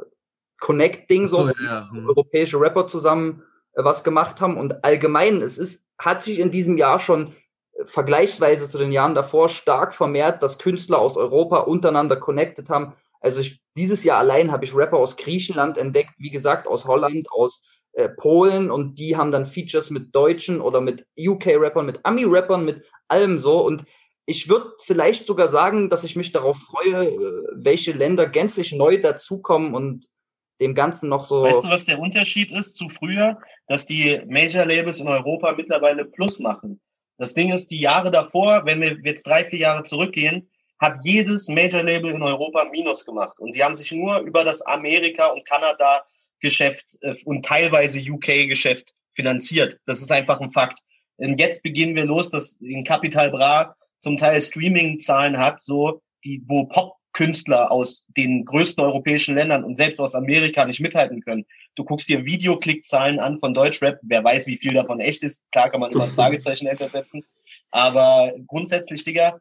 Connect-Ding, so, so ja. europäische Rapper zusammen äh, was gemacht haben. Und allgemein, es ist, hat sich in diesem Jahr schon vergleichsweise zu den Jahren davor stark vermehrt, dass Künstler aus Europa untereinander connected haben. Also ich, dieses Jahr allein habe ich Rapper aus Griechenland entdeckt, wie gesagt, aus Holland, aus äh, Polen und die haben dann Features mit Deutschen oder mit UK-Rappern, mit Ami-Rappern, mit allem so. Und ich würde vielleicht sogar sagen, dass ich mich darauf freue, äh, welche Länder gänzlich neu dazukommen und dem Ganzen noch so. Weißt du, was der Unterschied ist zu früher? Dass die Major-Labels in Europa mittlerweile Plus machen. Das Ding ist, die Jahre davor, wenn wir jetzt drei, vier Jahre zurückgehen, hat jedes Major-Label in Europa Minus gemacht. Und sie haben sich nur über das Amerika- und Kanada-Geschäft äh, und teilweise UK-Geschäft finanziert. Das ist einfach ein Fakt. Und jetzt beginnen wir los, dass in Capital Bra zum Teil Streaming-Zahlen hat, so die, wo Pop-Künstler aus den größten europäischen Ländern und selbst aus Amerika nicht mithalten können. Du guckst dir Videoklickzahlen an von Deutschrap, wer weiß, wie viel davon echt ist. Klar kann man immer ein Fragezeichen hintersetzen. Aber grundsätzlich, Digga,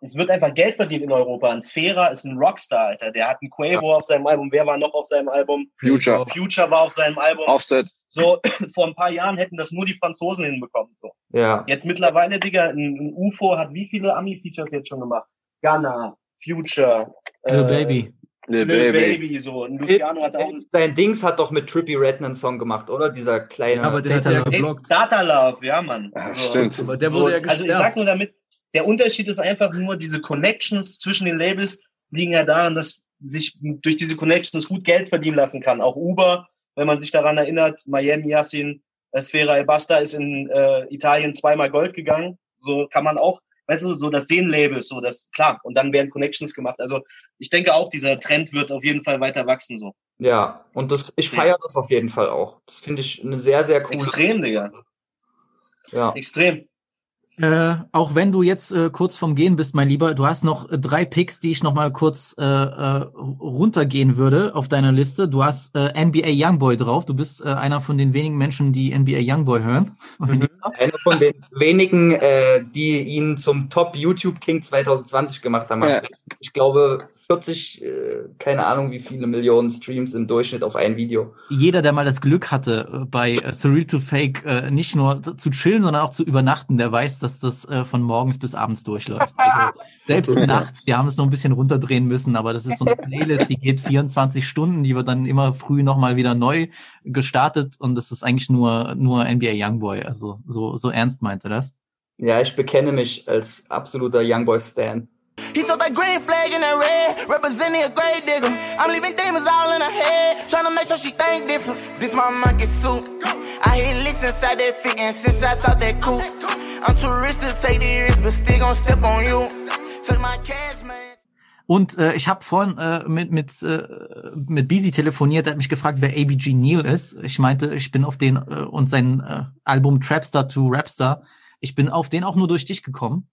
es wird einfach Geld verdient in Europa. Ein Sphera ist ein Rockstar, Alter. Der hat einen Quavo auf seinem Album. Wer war noch auf seinem Album? Future. Future war auf seinem Album. Offset. So, vor ein paar Jahren hätten das nur die Franzosen hinbekommen. So. Ja. Jetzt mittlerweile, Digga, ein, ein UFO hat wie viele Ami-Features jetzt schon gemacht? Ghana, Future, Lil äh, Baby. Lil Lil Baby. Baby, so. Und Luciano hat auch Sein Dings hat doch mit Trippy Red einen Song gemacht, oder? Dieser kleine. Aber den hat Data er Love. Hey, geblockt. Data Love, ja, Mann. Ja, So. stimmt. Aber der So, wurde ja also ich sag nur damit, der Unterschied ist einfach nur, diese Connections zwischen den Labels liegen ja daran, dass sich durch diese Connections gut Geld verdienen lassen kann. Auch Uber, wenn man sich daran erinnert, Miami Yassin, äh, Sfera Ebasta ist in äh, Italien zweimal Gold gegangen. So kann man auch, weißt du, so das sehen Labels, so das klar. Und dann werden Connections gemacht. Also ich denke auch, dieser Trend wird auf jeden Fall weiter wachsen. So Ja, und das, ich feiere das auf jeden Fall auch. Das finde ich eine sehr, sehr coole. extrem, Digga, Ja. extrem. Äh, auch wenn du jetzt äh, kurz vom Gehen bist, mein Lieber, du hast noch äh, drei Picks, die ich noch mal kurz äh, äh, runtergehen würde auf deiner Liste. Du hast äh, NBA Youngboy drauf. Du bist äh, einer von den wenigen Menschen, die NBA Youngboy hören. Einer von den wenigen, äh, die ihn zum Top YouTube King 2020 gemacht haben. Ja. Ich glaube 40, äh, keine Ahnung wie viele Millionen Streams im Durchschnitt auf ein Video. Jeder, der mal das Glück hatte, bei äh, Surreal to Fake äh, nicht nur zu- zu chillen, sondern auch zu übernachten, der weiß, dass das äh, von morgens bis abends durchläuft. Also, selbst nachts, wir haben es noch ein bisschen runterdrehen müssen, aber das ist so eine Playlist, die geht 24 Stunden, die wird dann immer früh nochmal wieder neu gestartet und das ist eigentlich nur, nur NBA Youngboy. Also so, so ernst meinte das. Ja, ich bekenne mich als absoluter Youngboy Stan. He told that green flag in that red, representing a grave digger. I'm leaving demons all in her head, trying to make sure she think different. This my monkey suit. I hit licks inside that fit and six shots out that coupe. I'm too rich to take the risk, but still gon' step on you. Take my cash, man. Und äh, ich habe vorhin äh, mit mit äh, mit Beezy telefoniert, der hat mich gefragt, wer ABG Neil ist. Ich meinte, ich bin auf den äh, und sein äh, Album Trapstar to Rapstar. Ich bin auf den auch nur durch dich gekommen.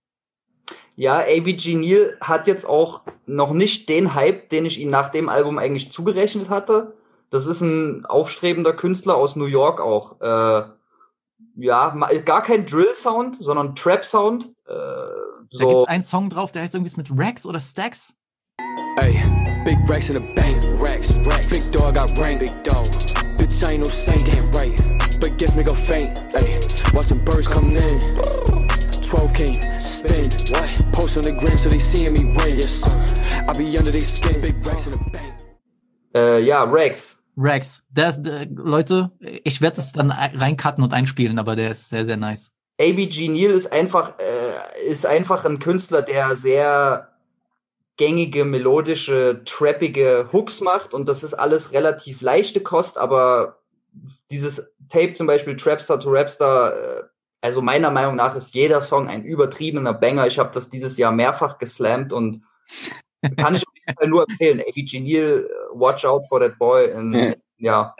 Ja, ABG Neal hat jetzt auch noch nicht den Hype, den ich ihm nach dem Album eigentlich zugerechnet hatte. Das ist ein aufstrebender Künstler aus New York auch. Äh, ja, ma- gar kein Drill-Sound, sondern Trap-Sound. Äh, Da so. gibt's einen Song drauf, der heißt irgendwas mit Rex oder Stacks. Hey, big racks in the bank, racks, racks. Big dog got rain, big dog. Bitch, I ain't no saint, damn right. But guess nigga faint, hey. Watching birds come in. 12 king, spin. What? Post on the gram so they seeing me win. Yes, sir. I be under their skin, big racks in the bank. Äh, ja, Rex. Rex. Der, der, Leute, ich werde es dann ein- reincutten und einspielen, aber der ist sehr, sehr nice. ABG Neal ist einfach, äh, ist einfach ein Künstler, der sehr gängige, melodische, trappige Hooks macht und das ist alles relativ leichte Kost, aber dieses Tape zum Beispiel Trapstar to Rapstar, äh, also meiner Meinung nach ist jeder Song ein übertriebener Banger. Ich habe das dieses Jahr mehrfach geslammt und kann ich Fall nur empfehlen. ABG Neal, äh, watch out for that boy. In, Ja. ja.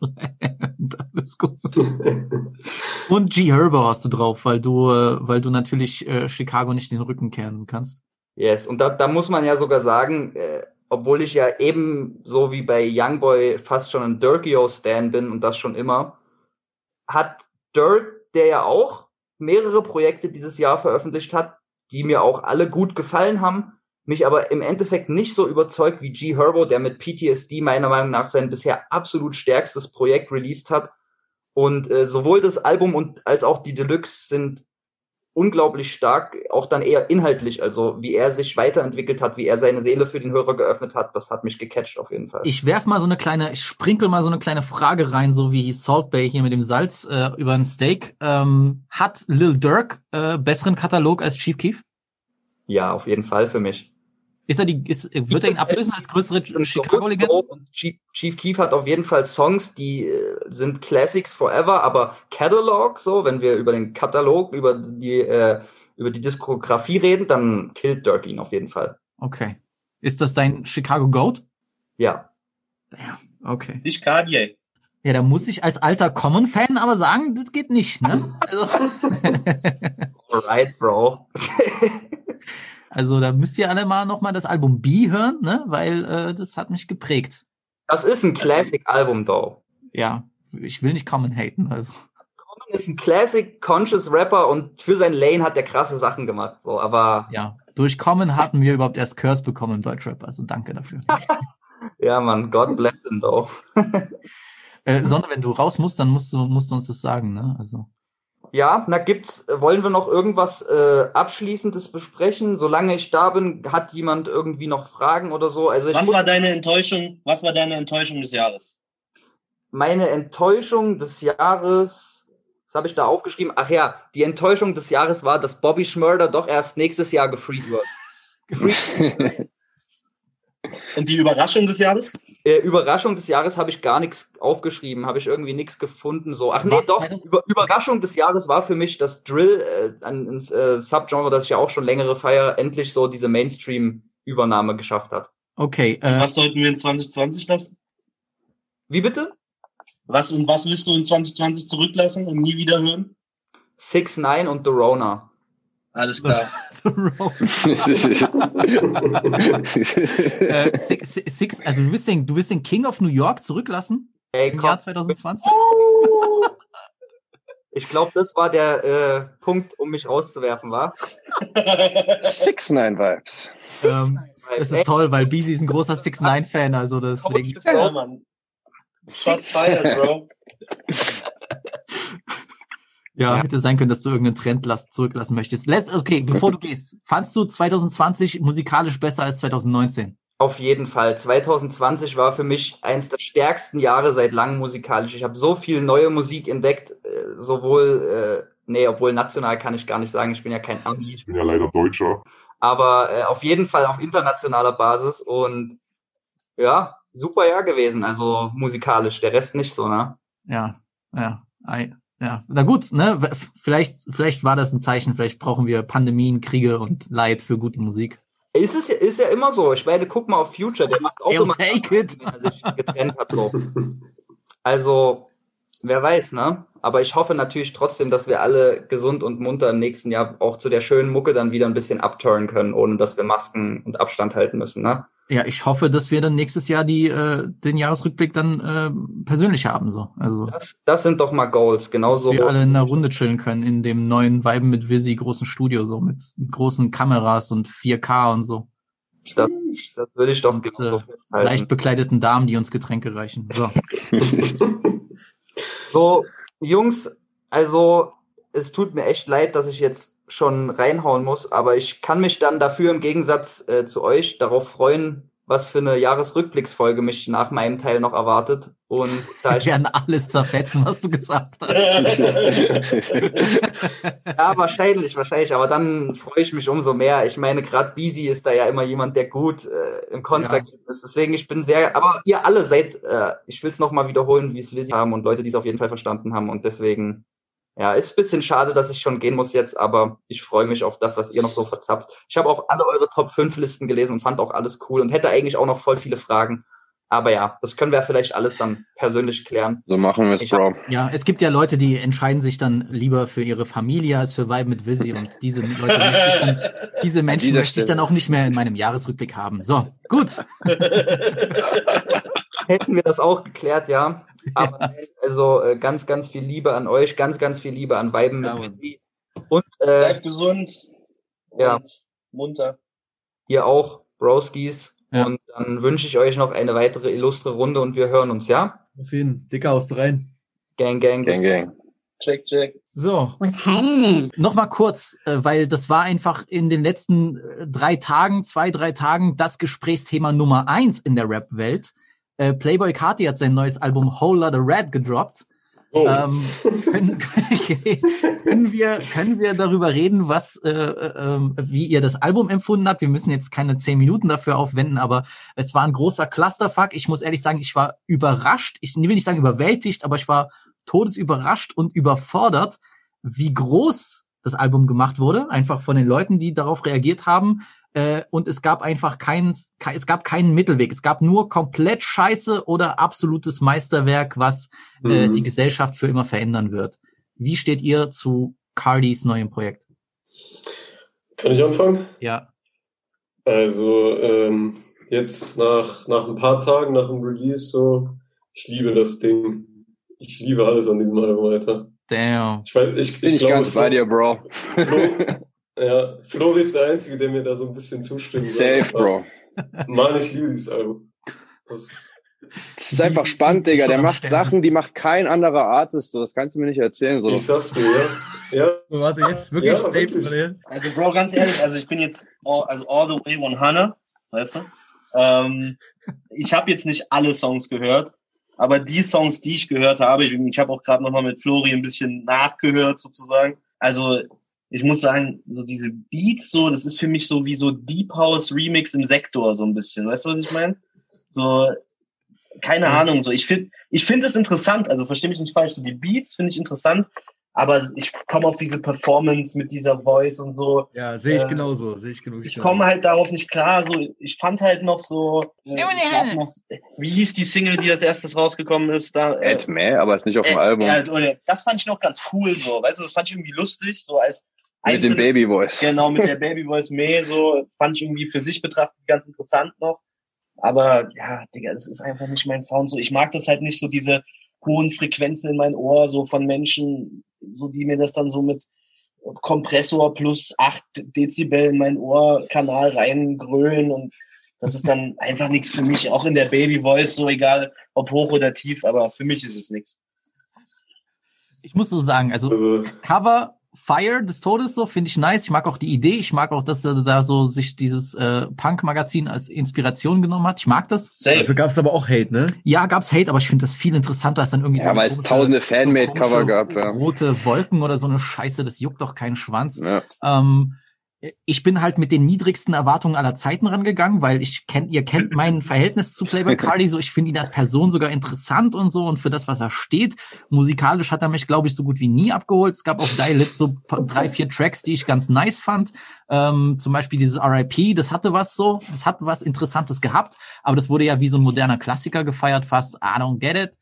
Alles gut. Und G Herbo hast du drauf, weil du, äh, weil du natürlich äh, Chicago nicht den Rücken kehren kannst. Yes, und da, da muss man ja sogar sagen, äh, obwohl ich ja eben so wie bei Youngboy fast schon ein Dirkio-Stan bin und das schon immer, hat Dirk, der ja auch mehrere Projekte dieses Jahr veröffentlicht hat, die mir auch alle gut gefallen haben, mich aber im Endeffekt nicht so überzeugt wie G Herbo, der mit PTSD meiner Meinung nach sein bisher absolut stärkstes Projekt released hat. Und äh, sowohl das Album und als auch die Deluxe sind unglaublich stark, auch dann eher inhaltlich, also wie er sich weiterentwickelt hat, wie er seine Seele für den Hörer geöffnet hat, das hat mich gecatcht auf jeden Fall. Ich werf mal so eine kleine, ich sprinkel mal so eine kleine Frage rein, so wie Salt Bay hier mit dem Salz äh, über ein Steak. Ähm, hat Lil Durk äh, besseren Katalog als Chief Keef? Ja, auf jeden Fall für mich. Ist er die, ist, wird er ihn ablösen als größere Chicago-Legende? Chief, Chief Keef hat auf jeden Fall Songs, die äh, sind Classics forever, aber Catalog, so, wenn wir über den Katalog, über die, äh, über die Diskografie reden, dann killt Dirk ihn auf jeden Fall. Okay. Ist das dein Chicago Goat? Ja. Ja, okay. Nicht Kanye. Ja, da muss ich als alter Common-Fan aber sagen, das geht nicht, ne? Also, Alright, Bro. also da müsst ihr alle mal noch mal das Album B hören, ne? Weil äh, das hat mich geprägt. Das ist ein Classic-Album, though. Ja, ich will nicht Common haten, also. Common ist ein Classic, conscious Rapper und für sein Lane hat der krasse Sachen gemacht, so, aber. Ja, durch Common hatten wir überhaupt erst Curse bekommen im Deutschrap, also danke dafür. ja, man, God bless him, though. äh, Sonne, wenn du raus musst, dann musst du, musst du uns das sagen, ne? Also. Ja, na gibt's, wollen wir noch irgendwas äh, Abschließendes besprechen? Solange ich da bin, hat jemand irgendwie noch Fragen oder so? Also ich Was war deine Enttäuschung? Was war deine Enttäuschung des Jahres? meine Enttäuschung des Jahres, was habe ich da aufgeschrieben? Ach ja, die Enttäuschung des Jahres war, dass Bobby Schmurder doch erst nächstes Jahr gefreed wird. Gefreed Und die Überraschung des Jahres? Äh, Überraschung des Jahres habe ich gar nichts aufgeschrieben, habe ich irgendwie nichts gefunden. So, ach nee, doch. Über, Überraschung des Jahres war für mich, dass Drill, äh, ein, ein äh, Subgenre, das ich ja auch schon längere feiere, endlich so diese Mainstream-Übernahme geschafft hat. Okay. Äh, Was sollten wir in 2020 lassen? Wie bitte? Was und was willst du in 2020 zurücklassen und nie wieder hören? Six Nine und The Rona. Alles klar. äh, six, six, six, also du willst, den, du willst den King of New York zurücklassen? Ey, Im komm. Jahr 2020? Ich glaube, das war der äh, Punkt, um mich rauszuwerfen, war. Six Nine Vibes. Ähm, das ist toll, weil Beezy ist ein großer 6 9 fan also deswegen. Ja, Mann. Shots fired, Bro. Ja, hätte sein können, dass du irgendeinen Trend lass, zurücklassen möchtest. Let's, okay, bevor du gehst, fandst du 2020 musikalisch besser als 2019? Auf jeden Fall. 2020 war für mich eins der stärksten Jahre seit langem musikalisch. Ich habe so viel neue Musik entdeckt, äh, sowohl, äh, nee, obwohl national kann ich gar nicht sagen, ich bin ja kein Ami, ich bin ja leider Deutscher. aber äh, auf jeden Fall auf internationaler Basis und ja, super Jahr gewesen, also musikalisch, der Rest nicht so, ne? Ja, ja, ei, ja. Na gut, ne? Vielleicht, vielleicht war das ein Zeichen, vielleicht brauchen wir Pandemien, Kriege und Leid für gute Musik. Ist es ja, ist ja immer so. Ich meine, guck mal auf Future, der macht auch He'll immer take it. wenn er sich getrennt hat. So. Also, wer weiß, ne? Aber ich hoffe natürlich trotzdem, dass wir alle gesund und munter im nächsten Jahr auch zu der schönen Mucke dann wieder ein bisschen abturnen können, ohne dass wir Masken und Abstand halten müssen, ne? Ja, ich hoffe, dass wir dann nächstes Jahr die, äh, den Jahresrückblick dann äh, persönlich haben, so. Also, Das, das sind doch mal Goals, genauso. dass wir alle in einer Runde chillen können in dem neuen Weiben mit Visi großen Studio, so mit, mit großen Kameras und 4K und so. Das, das würde ich doch genauso Äh, festhalten. leicht bekleideten Damen, die uns Getränke reichen. So. So, Jungs, also es tut mir echt leid, dass ich jetzt schon reinhauen muss, aber ich kann mich dann dafür im Gegensatz äh, zu euch darauf freuen, was für eine Jahresrückblicksfolge mich nach meinem Teil noch erwartet. Und da ich werden alles zerfetzen, was du gesagt hast. ja wahrscheinlich, wahrscheinlich, aber dann freue ich mich umso mehr. Ich meine, gerade Beezy ist da ja immer jemand, der gut äh, im Kontrakt ist. Deswegen, ich bin sehr, aber ihr alle seid, äh, ich will es nochmal wiederholen, wie es wir haben und Leute, die es auf jeden Fall verstanden haben. Und deswegen, ja, ist ein bisschen schade, dass ich schon gehen muss jetzt, aber ich freue mich auf das, was ihr noch so verzappt. Ich habe auch alle eure Top 5 Listen gelesen und fand auch alles cool und hätte eigentlich auch noch voll viele Fragen. Aber ja, das können wir vielleicht alles dann persönlich klären. So machen wir es, Ich Bro. Ja, es gibt ja Leute, die entscheiden sich dann lieber für ihre Familie als für Vibe mit Visi und diese Leute möchte ich dann, diese Menschen möchte ich Stelle. dann auch nicht mehr in meinem Jahresrückblick haben. So, gut. hätten wir das auch geklärt, ja. Aber nein, also äh, ganz, ganz viel Liebe an euch, ganz, ganz viel Liebe an Weiben mit Ja, Mann. Visi. Und äh, Bleib gesund. Ja. Und munter. ihr auch, Broskis. Ja. Und dann wünsche ich euch noch eine weitere illustre Runde und wir hören uns, ja? Auf jeden Dicker aus rein. Gang, gang. Gang, gang. Check, check. So, Was? Nochmal kurz, äh, weil das war einfach in den letzten äh, drei Tagen, zwei, drei Tagen das Gesprächsthema Nummer eins in der Rap-Welt. Äh, Playboy Carti hat sein neues Album Whole Lotta Red gedroppt. Oh. Ähm, können, können, wir, können wir darüber reden, was, äh, äh, wie ihr das Album empfunden habt? Wir müssen jetzt keine zehn Minuten dafür aufwenden, aber es war ein großer Clusterfuck. Ich muss ehrlich sagen, ich war überrascht. Ich will nicht sagen überwältigt, aber ich war todesüberrascht und überfordert, wie groß das Album gemacht wurde, einfach von den Leuten, die darauf reagiert haben. Äh, und es gab einfach keinen, ke- es gab keinen Mittelweg. Es gab nur komplett Scheiße oder absolutes Meisterwerk, was äh, Mhm. die Gesellschaft für immer verändern wird. Wie steht ihr zu Cardis neuem Projekt? Kann ich anfangen? Ja. Also, ähm, jetzt nach, nach ein paar Tagen nach dem Release so, ich liebe das Ding. Ich liebe alles an diesem Album, Alter. Damn. Ich weiß, ich, Bin ich glaube, ganz bei dir, Bro. Flo, ja, Flori ist der Einzige, der mir da so ein bisschen zustimmt. Safe, Bro. Mann, ich liebe dieses Album. Das, Das ist einfach spannend, Digga. Der macht Sachen, die macht kein anderer Artist. So, das kannst du mir nicht erzählen. So. ich sag's dir, ja. Ja, Warte, jetzt wirklich Ja, Statement. wirklich. oder? Also, Bro, ganz ehrlich, also ich bin jetzt all, also all the way 100, weißt du? Ähm, ich habe jetzt nicht alle Songs gehört, aber die Songs, die ich gehört habe, ich, ich habe auch gerade nochmal mit Flori ein bisschen nachgehört sozusagen. Also ich muss sagen, so diese Beats, so das ist für mich so wie so Deep House Remix im Sektor so ein bisschen. Weißt du, was ich meine? So keine Ahnung, so ich finde ich finde es interessant, also verstehe mich nicht falsch, so die Beats finde ich interessant, aber ich komme auf diese Performance mit dieser Voice und so. Ja, sehe ich Äh, genauso. Sehe ich genug. Ich komme halt darauf nicht klar. So, ich fand halt noch so. Äh, noch, wie hieß die Single, die als erstes rausgekommen ist? Da, äh, Ed May, aber ist nicht auf dem äh, Album. ja, das fand ich noch ganz cool, so. Weißt du, das fand ich irgendwie lustig, so als Mit dem einzelne- Baby Voice. Genau, mit der Baby Voice May, so fand ich irgendwie für sich betrachtet ganz interessant noch. Aber ja, Digga, das ist einfach nicht mein Sound. So, ich mag das halt nicht so diese hohen Frequenzen in mein Ohr, so von Menschen, so die mir das dann so mit Kompressor plus acht Dezibel in mein Ohrkanal reingrölen und das ist dann einfach nichts für mich, auch in der Baby Voice, so egal ob hoch oder tief, aber für mich ist es nichts. Ich muss so sagen, also also, Cover Fire des Todes so finde ich nice. Ich mag auch die Idee. Ich mag auch, dass er da so sich dieses äh, Punk-Magazin als Inspiration genommen hat. Ich mag das. Safe. Dafür gab es aber auch Hate, ne? Ja, gab's Hate, aber ich finde das viel interessanter, als dann irgendwie Ja, weil es tausende Fanmade-Cover komische gab, ja. Rote Wolken oder so eine Scheiße, das juckt doch keinen Schwanz. Ja. Ähm, ich bin halt mit den niedrigsten Erwartungen aller Zeiten rangegangen, weil ich kennt, ihr kennt mein Verhältnis zu Playboy Cardi, so ich finde ihn als Person sogar interessant und so und für das, was er steht. Musikalisch hat er mich, glaube ich, so gut wie nie abgeholt. Es gab auf Dial-Lit so drei, vier Tracks, die ich ganz nice fand. Ähm, zum Beispiel dieses RIP, das hatte was so, das hat was Interessantes gehabt, aber das wurde ja wie so ein moderner Klassiker gefeiert, fast I don't get it.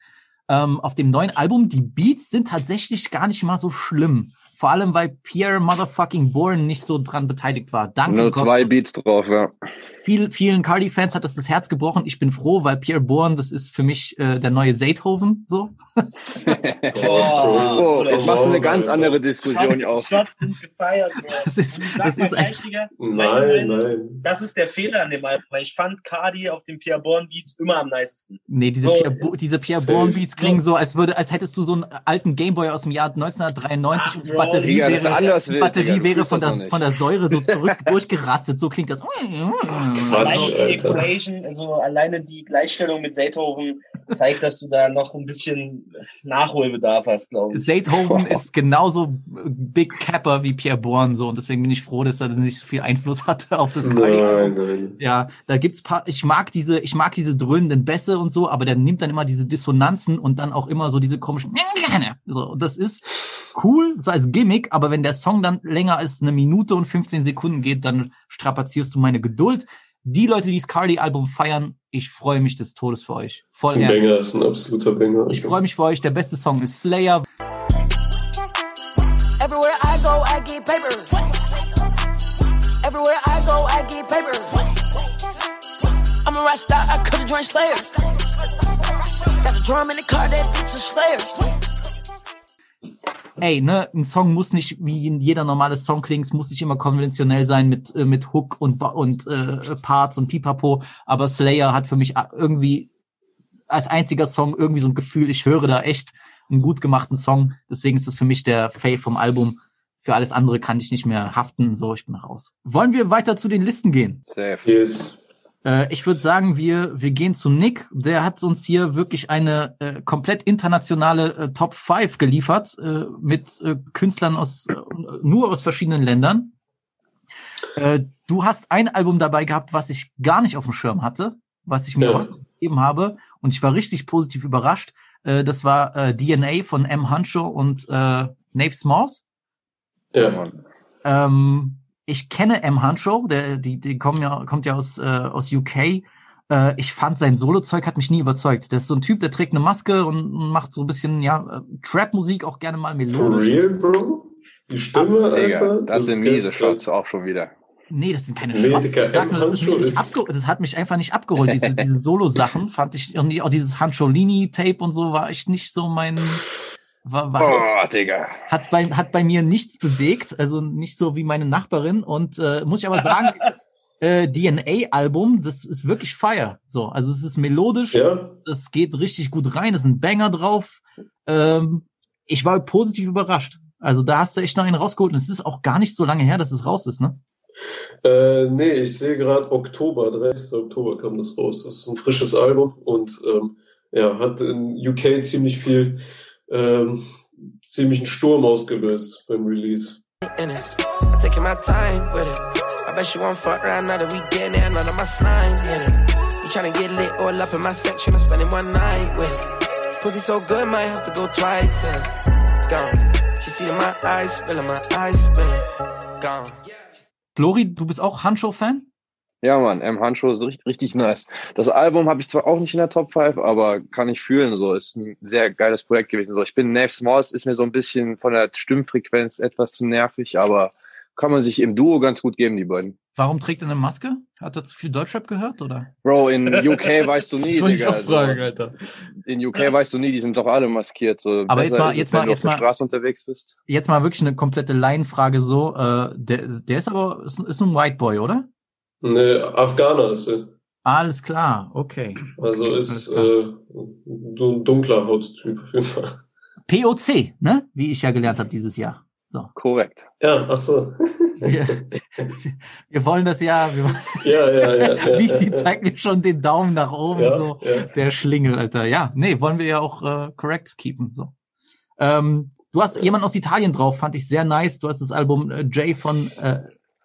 Ähm, auf dem neuen Album, die Beats sind tatsächlich gar nicht mal so schlimm. Vor allem, weil Pierre Motherfucking Bourne nicht so dran beteiligt war. Danke Nur Gott. zwei Beats drauf, ja. Viel, vielen Cardi-Fans hat das das Herz gebrochen. Ich bin froh, weil Pierre Bourne, das ist für mich äh, der neue Seethoven, so. Oh, jetzt machst du eine ganz andere Diskussion auf. Shots sind gefeiert, Bro. Das ist, das ist ein, Digga, nein, nein. Das ist der Fehler an dem Album, weil ich fand Cardi auf den Pierre Bourne Beats immer am nicesten. nee, diese So, Pierre, diese Pierre. Bourne Beats klingen so, als würde, als hättest du so einen alten Gameboy aus dem Jahr 1993 Ach, und die Bro, Batterie ist wäre, Batterie wäre von das von der Säure so zurück durchgerastet. So klingt das. Alleine die. Equation, also alleine die Gleichstellung mit Seethoven zeigt, dass du da noch ein bisschen Nachholbedarf hast, glaube ich. Seethoven ist genauso Big Capper wie Pierre Bourne so und deswegen bin ich froh, dass er nicht so viel Einfluss hatte auf das. Nein, nein. Ja, da gibt's paar, ich mag diese, ich mag diese dröhnenden Bässe und so, aber der nimmt dann immer diese Dissonanzen und dann auch immer so diese komischen, so, das ist cool, so als Gimmick, aber wenn der Song dann länger als eine Minute und 15 Sekunden geht, dann strapazierst du meine Geduld. Die Leute, die das Cardi-Album feiern, ich freue mich des Todes für euch. Das Voll ist ein ernst. Banger, ist ein absoluter Banger. Ich freue mich für euch. Der beste Song ist Slayer. Everywhere I go, I get papers. Everywhere I go, I get papers. I'm a rock star, I could've joined Slayer. Got a drum in the car, that bitch is Slayer. Ey, ne, ein Song muss nicht wie jeder normale Song klingen, es muss nicht immer konventionell sein mit äh, mit Hook und Ba- und äh, Parts und Pipapo, aber Slayer hat für mich a- irgendwie als einziger Song irgendwie so ein Gefühl, ich höre da echt einen gut gemachten Song. Deswegen ist das für mich der Fave vom Album. Für alles andere kann ich nicht mehr haften. So, ich bin raus. Wollen wir weiter zu den Listen gehen? Safe. Yes. Äh, ich würde sagen, wir, wir gehen zu Nick. Der hat uns hier wirklich eine äh, komplett internationale äh, Top 5 geliefert äh, mit äh, Künstlern aus äh, nur aus verschiedenen Ländern. Äh, du hast ein Album dabei gehabt, was ich gar nicht auf dem Schirm hatte, was ich mir Ja. heute gegeben habe und ich war richtig positiv überrascht. Das war äh, DNA von M. Hancho und äh, Nave Smalls. Ja. Mann. Ähm, ich kenne M. Hancho, der, die, die kommen ja, kommt ja aus, äh, aus UK. Äh, ich fand sein Solo-Zeug hat mich nie überzeugt. Der ist so ein Typ, der trägt eine Maske und macht so ein bisschen, ja, äh, Trap-Musik auch gerne mal For melodisch. real, Bro? Die Stimme, Digga, Alter? das sind ist miese Shots auch schon wieder. Nee, das sind keine Nee, Shots. Digga, Ich sag nur, das, ist mich M. nicht Hancho abge das hat mich einfach nicht abgeholt. Diese, diese Solo-Sachen fand ich irgendwie, auch dieses Hancholini-Tape und so war echt nicht so mein, war, war, Oh, Digga. hat bei, hat bei mir nichts bewegt, also nicht so wie meine Nachbarin. Und äh, muss ich aber sagen, dieses äh, DNA-Album, das ist wirklich fire. So, also es ist melodisch, Ja, das geht richtig gut rein, es ist ein Banger drauf. Ähm, ich war positiv überrascht. Also da hast du echt noch einen rausgeholt. Und es ist auch gar nicht so lange her, dass es raus ist, ne? Äh, nee, ich sehe gerade Oktober, 30. Oktober kam das raus. Das ist ein frisches Album und ähm, ja, hat in UK ziemlich viel, ähm, ziemlichen Sturm ausgelöst beim Release. in it. I'm taking my time with it. I bet you tryna get lit all up in my section, I'm spending one night with it. Pussy so good, might have to go twice it. Gone. She see my eyes spilling, my eyes spilling. Gone. Flori, du bist auch Handshow-Fan? Ja, Mann, M. Hancho ist richtig, richtig nice. Das Album habe ich zwar auch nicht in der Top 5, aber kann ich fühlen, so. Ist ein sehr geiles Projekt gewesen, so. Ich bin Nave Smalls, ist mir so ein bisschen von der Stimmfrequenz etwas zu nervig, aber kann man sich im Duo ganz gut geben, die beiden. Warum trägt er eine Maske? Hat er zu viel Deutschrap gehört, oder? Bro, in UK weißt du nie, Das wollte ich Digga. auch fragen. Alter. In UK weißt du nie, die sind doch alle maskiert, so. Aber jetzt mal- ist es, jetzt wenn mal- du jetzt auf der mal- Straße unterwegs bist. Jetzt mal wirklich eine komplette Laienfrage so. Äh, der, der ist aber ist, ist ein White Boy, oder? Nee, Afghaner ist er. Alles klar, okay. Also Okay, ist äh, so ein dunkler Hauttyp auf jeden Fall. POC, ne? Wie ich ja gelernt habe dieses Jahr. So. Korrekt. Ja, ach so. Wir, wir wollen das ja. Wir, Ja, ja, ja. ja wie ja, sie ja. zeigt mir schon den Daumen nach oben, Ja, so. ja. Der Schlingel, Alter. Ja, nee, wollen wir ja auch äh, correct keepen. So. Ähm, du hast jemanden aus Italien drauf, fand ich sehr nice. Du hast das Album äh, Jay von äh,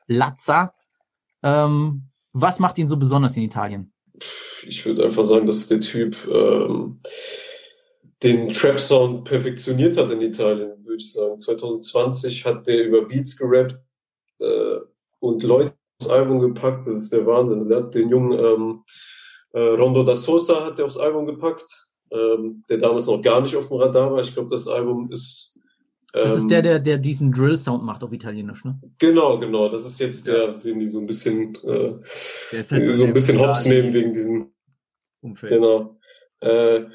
Lazza. Ähm, was macht ihn so besonders in Italien? Ich würde einfach sagen, dass der Typ ähm, den Trap-Sound perfektioniert hat in Italien, würde ich sagen. 2020 hat der über Beats gerappt äh, und Leute aufs Album gepackt. Das ist der Wahnsinn. Der hat den jungen ähm, äh, Rondo da Sosa hat der aufs Album gepackt, ähm, der damals noch gar nicht auf dem Radar war. Ich glaube, das Album ist Das ähm, ist der, der, der diesen Drill-Sound macht auf Italienisch, ne? Genau, genau. Das ist jetzt der, den die so ein bisschen, äh, halt so, so ein bisschen hops nehmen wegen diesem Umfeld. Genau. Äh,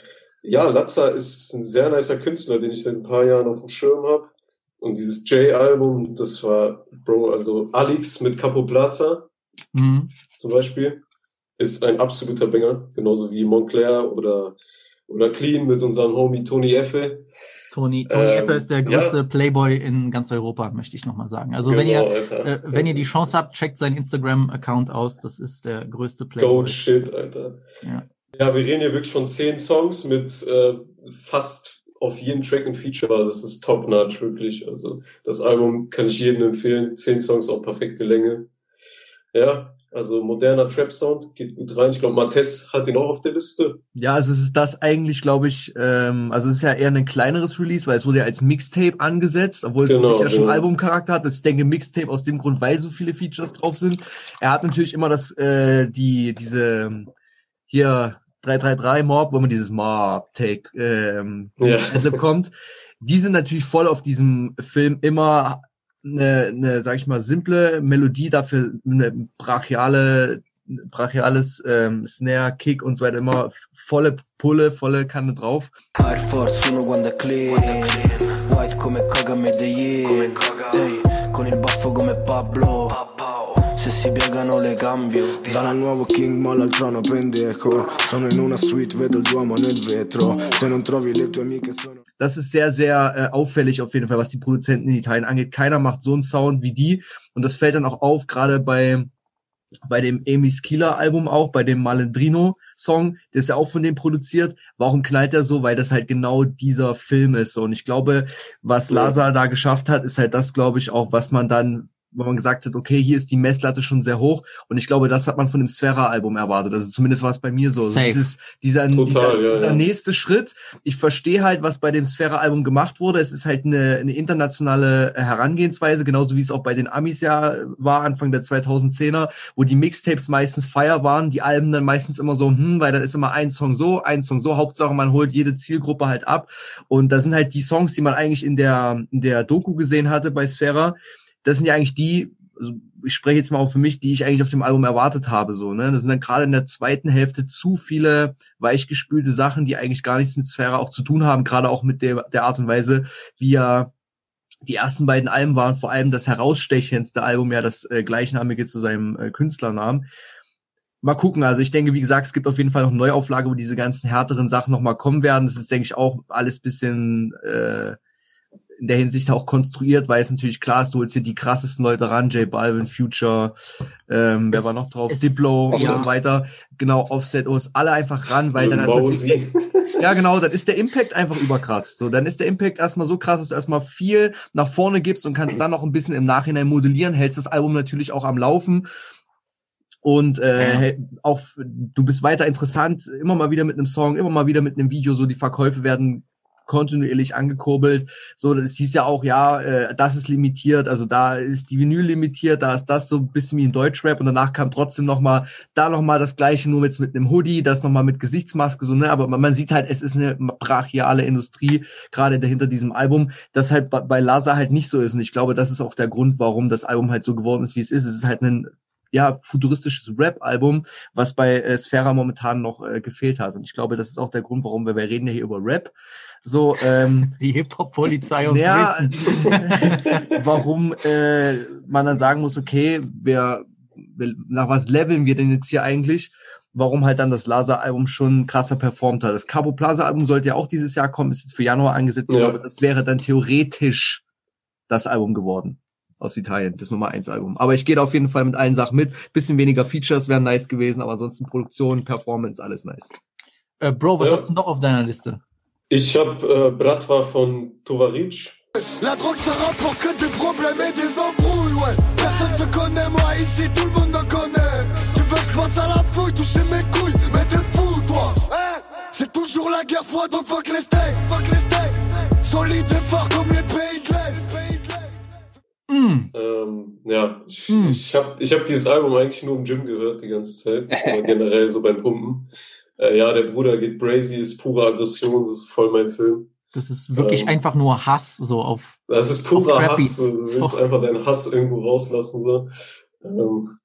ja, Lazza ist ein sehr nicer Künstler, den ich seit ein paar Jahren auf dem Schirm habe. Und dieses J-Album, das war, Bro, also Alex mit Capo Plaza Mhm. zum Beispiel, ist ein absoluter Banger. Genauso wie Montclair oder, oder Clean mit unserem Homie Tony Effe. Tony, Tony Ähm, Effe ist der ja. größte Playboy in ganz Europa, möchte ich nochmal sagen. Also wenn Genau, ihr, Alter. äh, wenn Das ihr die Chance habt, checkt seinen Instagram-Account aus. Das ist der größte Playboy. Goat Shit, Alter. Ja. Ja, wir reden hier wirklich von zehn Songs mit äh, fast auf jeden Track ein Feature. Das ist top-notch, wirklich. Also das Album kann ich jedem empfehlen. Zehn Songs, auch perfekte Länge. Ja, also moderner Trap-Sound, geht gut rein. Ich glaube, Mattes hat den auch auf der Liste. Ja, also es ist das eigentlich, glaube ich, ähm, also es ist ja eher ein kleineres Release, weil es wurde ja als Mixtape angesetzt, obwohl es Genau, wirklich ja schon genau. Albumcharakter hat. Ich denke Mixtape aus dem Grund, weil so viele Features drauf sind. Er hat natürlich immer das, äh, die, diese hier 333 Mob, wo man dieses Mob-Take ähm, Ja. Kommt. Die sind natürlich voll auf diesem Film immer eine, eine, sag ich mal, simple Melodie, dafür eine brachiale, brachiales ähm, Snare, Kick und so weiter, immer volle Pulle, volle Kanne drauf. White come Kaga Medellin con il baffo come Pablo. Si piegano le cambio. Sarà il nuovo king ma l'altro no pendejo Sono in una suite, vedo il Duomo nel vetro Se non trovi le tue amiche sono Das ist sehr, sehr äh, auffällig auf jeden Fall, was die Produzenten in Italien angeht. Keiner macht so einen Sound wie die. Und das fällt dann auch auf, gerade bei, bei dem Amy's Killer Album auch, bei dem Malandrino Song, der ist ja auch von dem produziert. Warum knallt er so? Weil das halt genau dieser Film ist. So. Und ich glaube, was Lazar da geschafft hat, ist halt das, glaube ich, auch, was man dann wo man gesagt hat, okay, hier ist die Messlatte schon sehr hoch und ich glaube, das hat man von dem Sphera-Album erwartet. Also zumindest war es bei mir so. Safe. Dieses, dieser, Total, dieser, ja, dieser ja. nächste Schritt. Ich verstehe halt, was bei dem Sphera-Album gemacht wurde. Es ist halt eine, eine internationale Herangehensweise, genauso wie es auch bei den Amis ja war, Anfang der 2010er, wo die Mixtapes meistens Fire waren, die Alben dann meistens immer so, hm, weil dann ist immer ein Song so, ein Song so, Hauptsache man holt jede Zielgruppe halt ab. Und da sind halt die Songs, die man eigentlich in der, in der Doku gesehen hatte bei Sphera, das sind ja eigentlich die, also ich spreche jetzt mal auch für mich, die ich eigentlich auf dem Album erwartet habe, so, ne. Das sind dann gerade in der zweiten Hälfte zu viele weichgespülte Sachen, die eigentlich gar nichts mit Sphäre auch zu tun haben, gerade auch mit der, der Art und Weise, wie ja die ersten beiden Alben waren, vor allem das herausstechendste Album, ja das äh, gleichnamige zu seinem äh, Künstlernamen. Mal gucken, also ich denke, wie gesagt, es gibt auf jeden Fall noch eine Neuauflage, wo diese ganzen härteren Sachen nochmal kommen werden. Das ist, denke ich, auch alles bisschen äh, in der Hinsicht auch konstruiert, weil es natürlich klar ist, du holst dir die krassesten Leute ran, J Balvin, Future, ähm, wer Es- war noch drauf, Diplo und so weiter, genau, Offset, Os, alle einfach ran, weil dann hast du ja, genau, dann ist der Impact einfach überkrass. So, dann ist der Impact erstmal so krass, dass du erstmal viel nach vorne gibst und kannst dann noch ein bisschen im Nachhinein modellieren, hältst das Album natürlich auch am Laufen. Und äh, Ja. auch du bist weiter interessant, immer mal wieder mit einem Song, immer mal wieder mit einem Video, so die Verkäufe werden kontinuierlich angekurbelt. So, das hieß ja auch, ja, äh, das ist limitiert, also da ist die Vinyl limitiert, da ist das so ein bisschen wie ein Deutschrap und danach kam trotzdem noch mal da noch mal das gleiche, nur mit, mit einem Hoodie, das noch mal mit Gesichtsmaske, so, ne, aber man, man sieht halt, es ist eine brachiale Industrie, gerade dahinter diesem Album, das halt bei, bei Laza halt nicht so ist und ich glaube, das ist auch der Grund, warum das Album halt so geworden ist, wie es ist. Es ist halt ein ja, futuristisches Rap-Album, was bei äh, Sphera momentan noch äh, gefehlt hat. Und ich glaube, das ist auch der Grund, warum wir, wir reden ja hier über Rap. So, ähm, Die Hip-Hop-Polizei aus ja, warum äh, man dann sagen muss, okay, wer, wer, nach was leveln wir denn jetzt hier eigentlich? Warum halt dann das Laser-Album schon krasser performt hat. Das Cabo Plaza-Album sollte ja auch dieses Jahr kommen, ist jetzt für Januar angesetzt. Ich Ja. glaube, das wäre dann theoretisch das Album geworden aus Italien, das Nummer 1 Album. Aber ich gehe da auf jeden Fall mit allen Sachen mit. Bisschen weniger Features wären nice gewesen, aber ansonsten Produktion, Performance, alles nice. Äh, Bro, was Ja. hast du noch auf deiner Liste? Ich habe äh, Bratwa von Tovaric. La drogue ça rapporte que des problèmes et des embrouilles ouais Personne te connaît moi ici tout le monde me connaît Tu veux que je passe à la fouille toucher mes couilles Mais t'es fou toi hein C'est toujours la guerre froide donc fuck les steaks Fuck les steaks Solide et fort comme les pays de Mm. Ähm, ja, ich, Hm. ich habe ich hab dieses Album eigentlich nur im Gym gehört die ganze Zeit, aber generell so beim Pumpen. Äh, ja, der Bruder geht crazy, ist pure Aggression, das ist voll mein Film. Das ist wirklich Ähm. einfach nur Hass, so auf. Das ist purer Hass, so, du willst So. einfach deinen Hass irgendwo rauslassen. So. Ähm,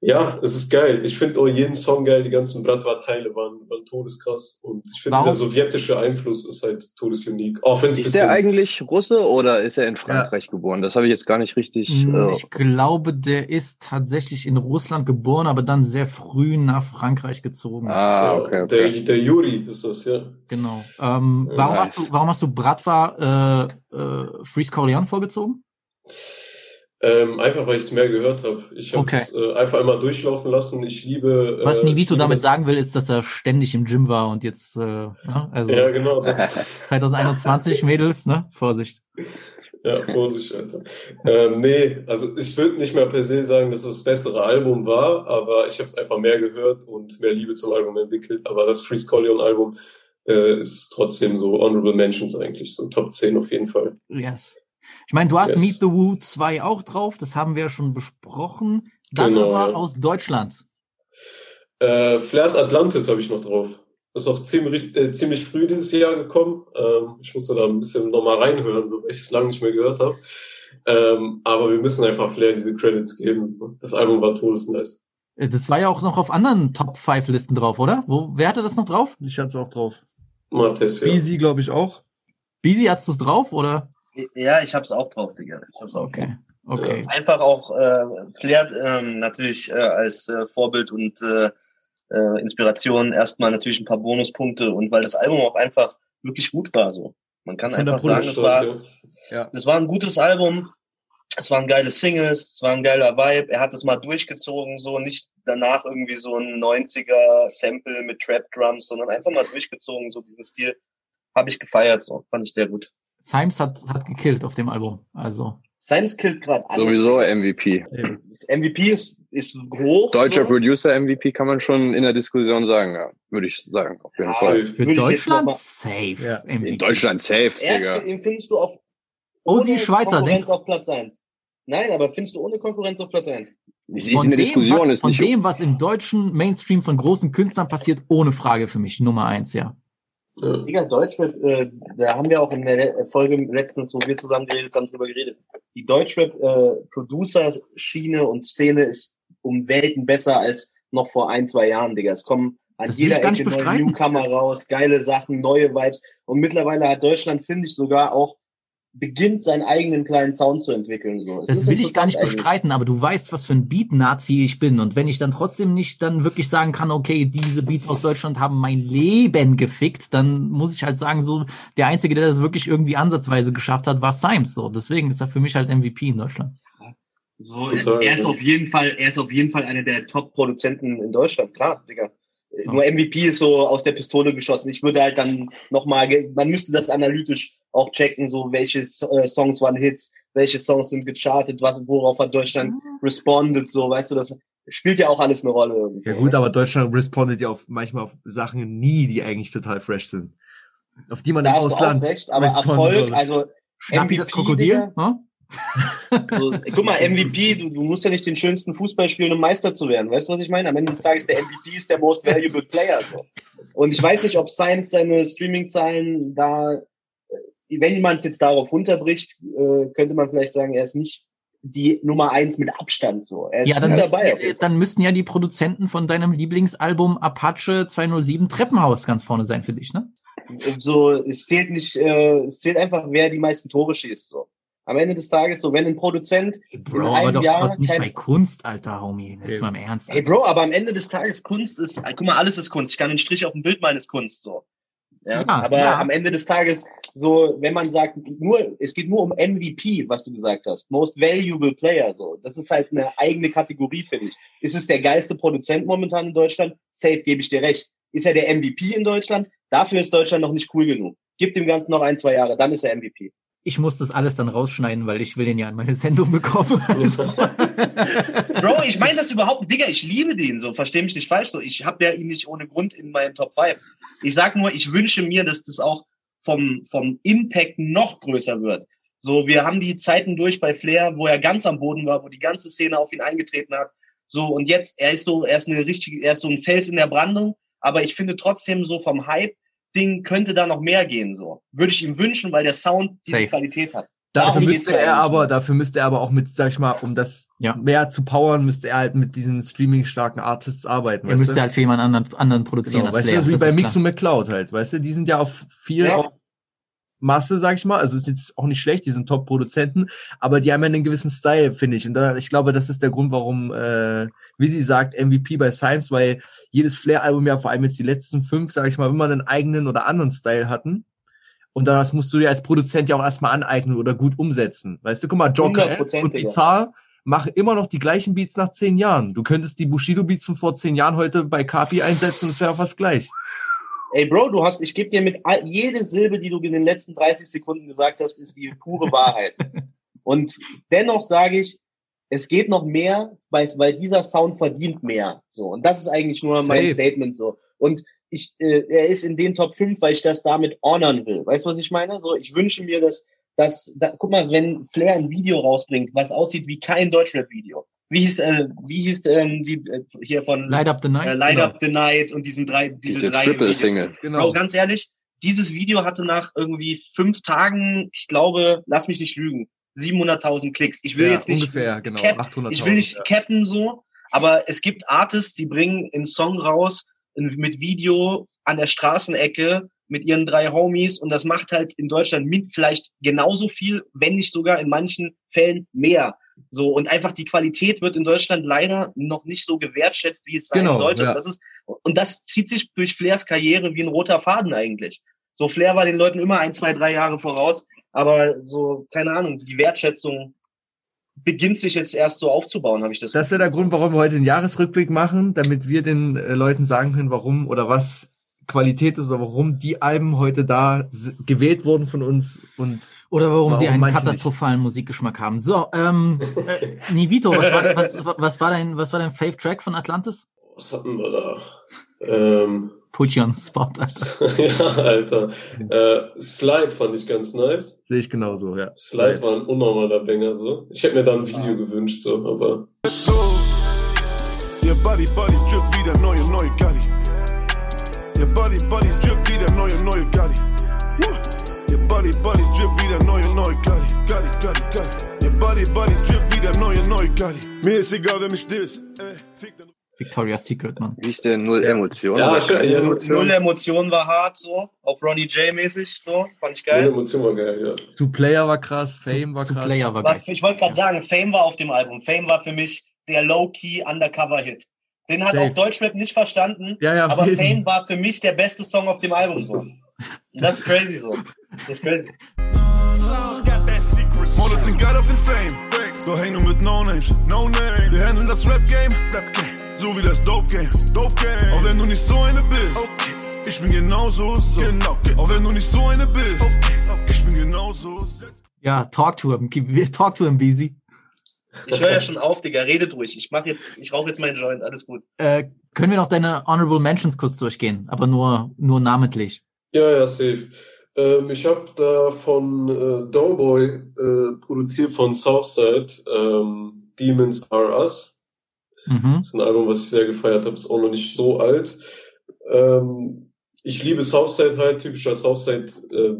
ja, es ist geil. Ich finde auch jeden Song geil, die ganzen Bratwa-Teile waren, waren todeskrass. Und ich finde, dieser sowjetische Einfluss ist halt todesunique. Auch wenn Ist der eigentlich Russe oder ist er in Frankreich geboren? Das habe ich jetzt gar nicht richtig. Mm, Äh, Ich glaube, der ist tatsächlich in Russland geboren, aber dann sehr früh nach Frankreich gezogen. ah, okay, Der, okay. der Yuri ist das, ja. Genau. Ähm, Ja, warum, nice. hast du, warum hast du Bratva äh, äh, Freeze Corleone vorgezogen? Ähm, einfach weil ich es mehr gehört habe. Ich habe Okay. es äh, einfach einmal durchlaufen lassen. Ich liebe. Was äh, Nivito damit sagen will, ist, dass er ständig im Gym war und jetzt, äh, ja, also Ja, genau. Das, 2021 Mädels, ne? Vorsicht. ja, Vorsicht, Alter. Ähm, nee, also ich würde nicht mehr per se sagen, dass es das bessere Album war, aber ich habe es einfach mehr gehört und mehr Liebe zum Album entwickelt. Aber das Freeze Collion Album äh, ist trotzdem so Honorable Mentions eigentlich, so Top 10 auf jeden Fall. Yes. Ich meine, du hast Yes. Meet the Woo 2 auch drauf, das haben wir ja schon besprochen. Dann Genau, aber ja. aus Deutschland. Äh, Flairs Atlantis habe ich noch drauf. Das ist auch ziemlich, äh, ziemlich früh dieses Jahr gekommen. Ähm, ich musste da ein bisschen nochmal reinhören, so, weil ich es lange nicht mehr gehört habe. Ähm, aber wir müssen einfach Flair diese Credits geben. Das Album war todesnice. Äh, Das war ja auch noch auf anderen Top 5 Listen drauf, oder? Wo, wer hatte das noch drauf? Ich hatte es auch drauf. Mattes, ja. Easy, glaube ich, auch. Beezy, hattest du es drauf, oder? Ja, ich hab's auch drauf, Digga. Ich hab's auch Okay. Okay. Einfach auch äh, Flair ähm, natürlich äh, als äh, Vorbild und äh, äh, Inspiration erstmal natürlich ein paar Bonuspunkte und weil das Album auch einfach wirklich gut war so. Man kann Von einfach sagen, es war, Ja. es war ein gutes Album, es waren geile Singles, es war ein geiler Vibe, er hat es mal durchgezogen, so nicht danach irgendwie so ein 90er Sample mit Trap Drums, sondern einfach mal durchgezogen, so diesen Stil. Habe ich gefeiert, so. Fand ich sehr gut. Symes hat, hat gekillt auf dem Album. Also. Symes killt gerade alles. Sowieso MVP. Das MVP ist, ist hoch. Deutscher so. Producer MVP kann man schon in der Diskussion sagen, ja. Würde ich sagen, auf jeden Ja, Fall. Für ich Deutschland safe. In MVP. Deutschland safe, Digga. Er, ihn findest du auf Osi ohne Schweizer, Konkurrenz denk- auf Platz 1. Nein, aber findest du ohne Konkurrenz auf Platz 1. Ist in Von der dem, Diskussion, was, ist von nicht. dem, was im deutschen Mainstream von großen Künstlern passiert, ohne Frage für mich. Nummer eins, ja. Ja. Digga, Deutschrap, äh, da haben wir auch in der Folge letztens, wo wir zusammen geredet haben, drüber geredet. Die Deutschrap-Producer-Schiene und Szene ist um Welten besser als noch vor ein, zwei Jahren, Digga. Es kommen an Das jeder Ecke neue. Newcomer raus, geile Sachen, neue Vibes. Und mittlerweile hat Deutschland, finde ich, sogar auch beginnt, seinen eigenen kleinen Sound zu entwickeln. So. Es Das will ich gar nicht interessant bestreiten, aber du weißt, was für ein Beat-Nazi ich bin. Und wenn ich dann trotzdem nicht dann wirklich sagen kann, okay, diese Beats aus Deutschland haben mein Leben gefickt, dann muss ich halt sagen, so, der Einzige, der das wirklich irgendwie ansatzweise geschafft hat, war Symes. So, deswegen ist er für mich halt MVP in Deutschland. So, Total, er ist ja. auf jeden Fall, er ist auf jeden Fall einer der Top-Produzenten in Deutschland, klar, Digga. Nur MVP ist so aus der Pistole geschossen. Ich würde halt dann nochmal, man müsste das analytisch auch checken, so welche äh, Songs waren Hits, welche Songs sind gechartet, was, worauf hat Deutschland responded, so, weißt du, das spielt ja auch alles eine Rolle irgendwie. Ja gut, aber Deutschland respondet ja auf manchmal auf Sachen nie, die eigentlich total fresh sind. Auf die man da im hast du auch Ausland recht, aber Erfolg, würde. also Schnappi das MVP, Krokodil? Digga. Hm? So, guck mal, MVP, du, du musst ja nicht den schönsten Fußball spielen, um Meister zu werden. Weißt du, was ich meine? Am Ende des Tages, der MVP ist der most valuable player. So. Und ich weiß nicht, ob Science seine Streaming-Zahlen da, äh, wenn man es jetzt darauf runterbricht, äh, könnte man vielleicht sagen, er ist nicht die Nummer eins mit Abstand. So. Er ist Ja, dann müssen, dabei. dann müssten ja die Produzenten von deinem Lieblingsalbum Apache 207 Treppenhaus ganz vorne sein für dich, ne? So, es zählt nicht, äh, es zählt einfach, wer die meisten Tore schießt. So. Am Ende des Tages, so, wenn ein Produzent Bro, in aber einem doch Jahr nicht kein- bei Kunst, alter Homie. Jetzt mal im Ernst. Ey, Alter. Bro, aber am Ende des Tages Kunst ist, äh, guck mal, alles ist Kunst. Ich kann den Strich auf dem Bild meines Kunst so. Ja, Ja, aber ja. am Ende des Tages, so, wenn man sagt, nur, es geht nur um MVP, was du gesagt hast. Most Valuable Player, so. Das ist halt eine eigene Kategorie, finde ich. Ist es der geilste Produzent momentan in Deutschland? Safe, gebe ich dir recht. Ist er der MVP in Deutschland? Dafür ist Deutschland noch nicht cool genug. Gib dem Ganzen noch ein, zwei Jahre, dann ist er MVP. Ich muss das alles dann rausschneiden, weil ich will den ja in meine Sendung bekommen. Also, Bro, ich meine das überhaupt, Digga, ich liebe den so, versteh mich nicht falsch so. Ich habe ja ihn nicht ohne Grund in meinen Top 5. Ich sag nur, ich wünsche mir, dass das auch vom, vom Impact noch größer wird. So, wir haben die Zeiten durch bei Flair, wo er ganz am Boden war, wo die ganze Szene auf ihn eingetreten hat. So, und jetzt, er ist so, er ist eine richtige, er ist so ein Fels in der Brandung, aber ich finde trotzdem so vom Hype-Ding könnte da noch mehr gehen, so. Würde ich ihm wünschen, weil der Sound diese Safe. Qualität hat. Dafür Darum müsste er aber, dafür müsste er aber auch mit, sag ich mal, um das Ja. mehr zu powern, müsste er halt mit diesen streaming-starken Artists arbeiten. er müsste du? halt für jemand anderen, anderen produzieren Genau, als weißt du, wie bei Mix und McCloud halt, weißt du, die sind ja auf viel Ja. auf Masse, sag ich mal, also ist jetzt auch nicht schlecht, die sind Top-Produzenten, aber die haben ja einen gewissen Style, finde ich. Und da, ich glaube, das ist der Grund, warum, äh, wie sie sagt, MVP bei Symes, weil jedes Flair-Album ja vor allem jetzt die letzten fünf, sag ich mal, immer einen eigenen oder anderen Style hatten. Und das musst du dir als Produzent ja auch erstmal aneignen oder gut umsetzen. Weißt du, guck mal, Joker F 100%, und. Bizarre machen immer noch die gleichen Beats nach zehn Jahren. Du könntest die Bushido-Beats von vor zehn Jahren heute bei Kapi einsetzen und es wäre fast gleich. Ey, Bro, du hast, ich gebe dir mit all, jede Silbe, die du in den letzten 30 Sekunden gesagt hast, ist die pure Wahrheit. Und dennoch sage ich, es geht noch mehr, weil, weil dieser Sound verdient mehr. So. Und das ist eigentlich nur mein Safe. Statement so. Und ich, äh, er ist in den Top 5, weil ich das damit honern will. Weißt du, was ich meine? So, ich wünsche mir, dass, dass, da, guck mal, wenn Flair ein Video rausbringt, was aussieht wie kein Deutschrap-Video. Wie hieß, äh, wie hieß ähm, die äh, hier von Light Up the Night. äh, Light Genau. Up the Night und diesen drei, diese, Diese drei Triple-Single. Genau. Bro, ganz ehrlich, dieses Video hatte nach irgendwie fünf Tagen, ich glaube, lass mich nicht lügen, 700.000 Klicks. Ich will Ja, jetzt nicht ungefähr, genau, cap, 800.000, ich will nicht ja. cappen so, aber es gibt Artists, die bringen einen Song raus in, mit Video an der Straßenecke mit ihren drei Homies und das macht halt in Deutschland mit vielleicht genauso viel, wenn nicht sogar in manchen Fällen mehr. So, und einfach die Qualität wird in Deutschland leider noch nicht so gewertschätzt, wie es sein Genau, sollte. ja. Und, das ist, und das zieht sich durch Flairs Karriere wie ein roter Faden eigentlich. So, Flair war den Leuten immer ein, zwei, drei Jahre voraus, aber so, keine Ahnung, die Wertschätzung beginnt sich jetzt erst so aufzubauen, habe ich das. Das ist ja der Grund, warum wir heute den Jahresrückblick machen, damit wir den äh, Leuten sagen können, warum oder was Qualität ist oder warum die Alben heute da gewählt wurden von uns und Oder warum, sie einen manche nicht. katastrophalen Musikgeschmack haben. So, ähm, äh, Nivito, was war, was, was war dein, was war dein Fave Track von Atlantis? Was hatten wir da? Ähm, Put you on the spot, Alter. ja, Alter. Äh, Slide fand ich ganz nice. Sehe ich genauso, ja. Slide war ein unnormaler Banger, so. Ich hätte mir da ein Video gewünscht, so, aber. Ihr Buddy Buddy drip wie der neue neue Gotti. Ihr Buddy Buddy drip wie der neue neue Gotti. Ihr Buddy Buddy drip wie der neue neue Gotti. Gotti Gotti Gotti. Ihr Buddy Buddy drip wie der neue neue Gotti. Mir ist egal, wer mich disst. Victoria's Secret, Mann. Wie ist der Null Emotion? Ja, ich- Emotion? Null Emotion war hart, so, auf Ronnie J mäßig, so, fand ich geil. Emotion war geil, ja. Two Player war krass, Fame war Zu krass. Player war geil. Was, ich wollte gerade sagen, Fame war auf dem Album. Fame war für mich der Low-Key Undercover-Hit. Den hat Safe. auch Deutschrap nicht verstanden, Ja, ja, aber jeden. Fame war für mich der beste Song auf dem Album, so. Und Das ist crazy, so. Das ist crazy. Models sind geil auf den Fame. Doch häng nur mit No Names, No Name. Wir handeln das Rap Game, Rap Game. So wie das Dope Game, Dope Game. Auch wenn du nicht so eine bist, ich bin genauso so. Genau. Auch wenn du nicht so eine bist, ich bin genauso. Ja, talk to him. Talk to him, Beezy. Ich höre ja schon auf, Digga. Redet ruhig. Ich mach jetzt, ich rauche jetzt meinen Joint. Alles gut. Äh, können wir noch deine Honorable Mentions kurz durchgehen, aber nur, nur namentlich. Ja, ja, safe. Ähm, ich habe da von äh, Doughboy äh, produziert von Southside, ähm, Demons Are Us. Mhm. Das ist ein Album, was ich sehr gefeiert habe, ist auch noch nicht so alt. Ähm, ich liebe Southside halt, typischer Southside, äh,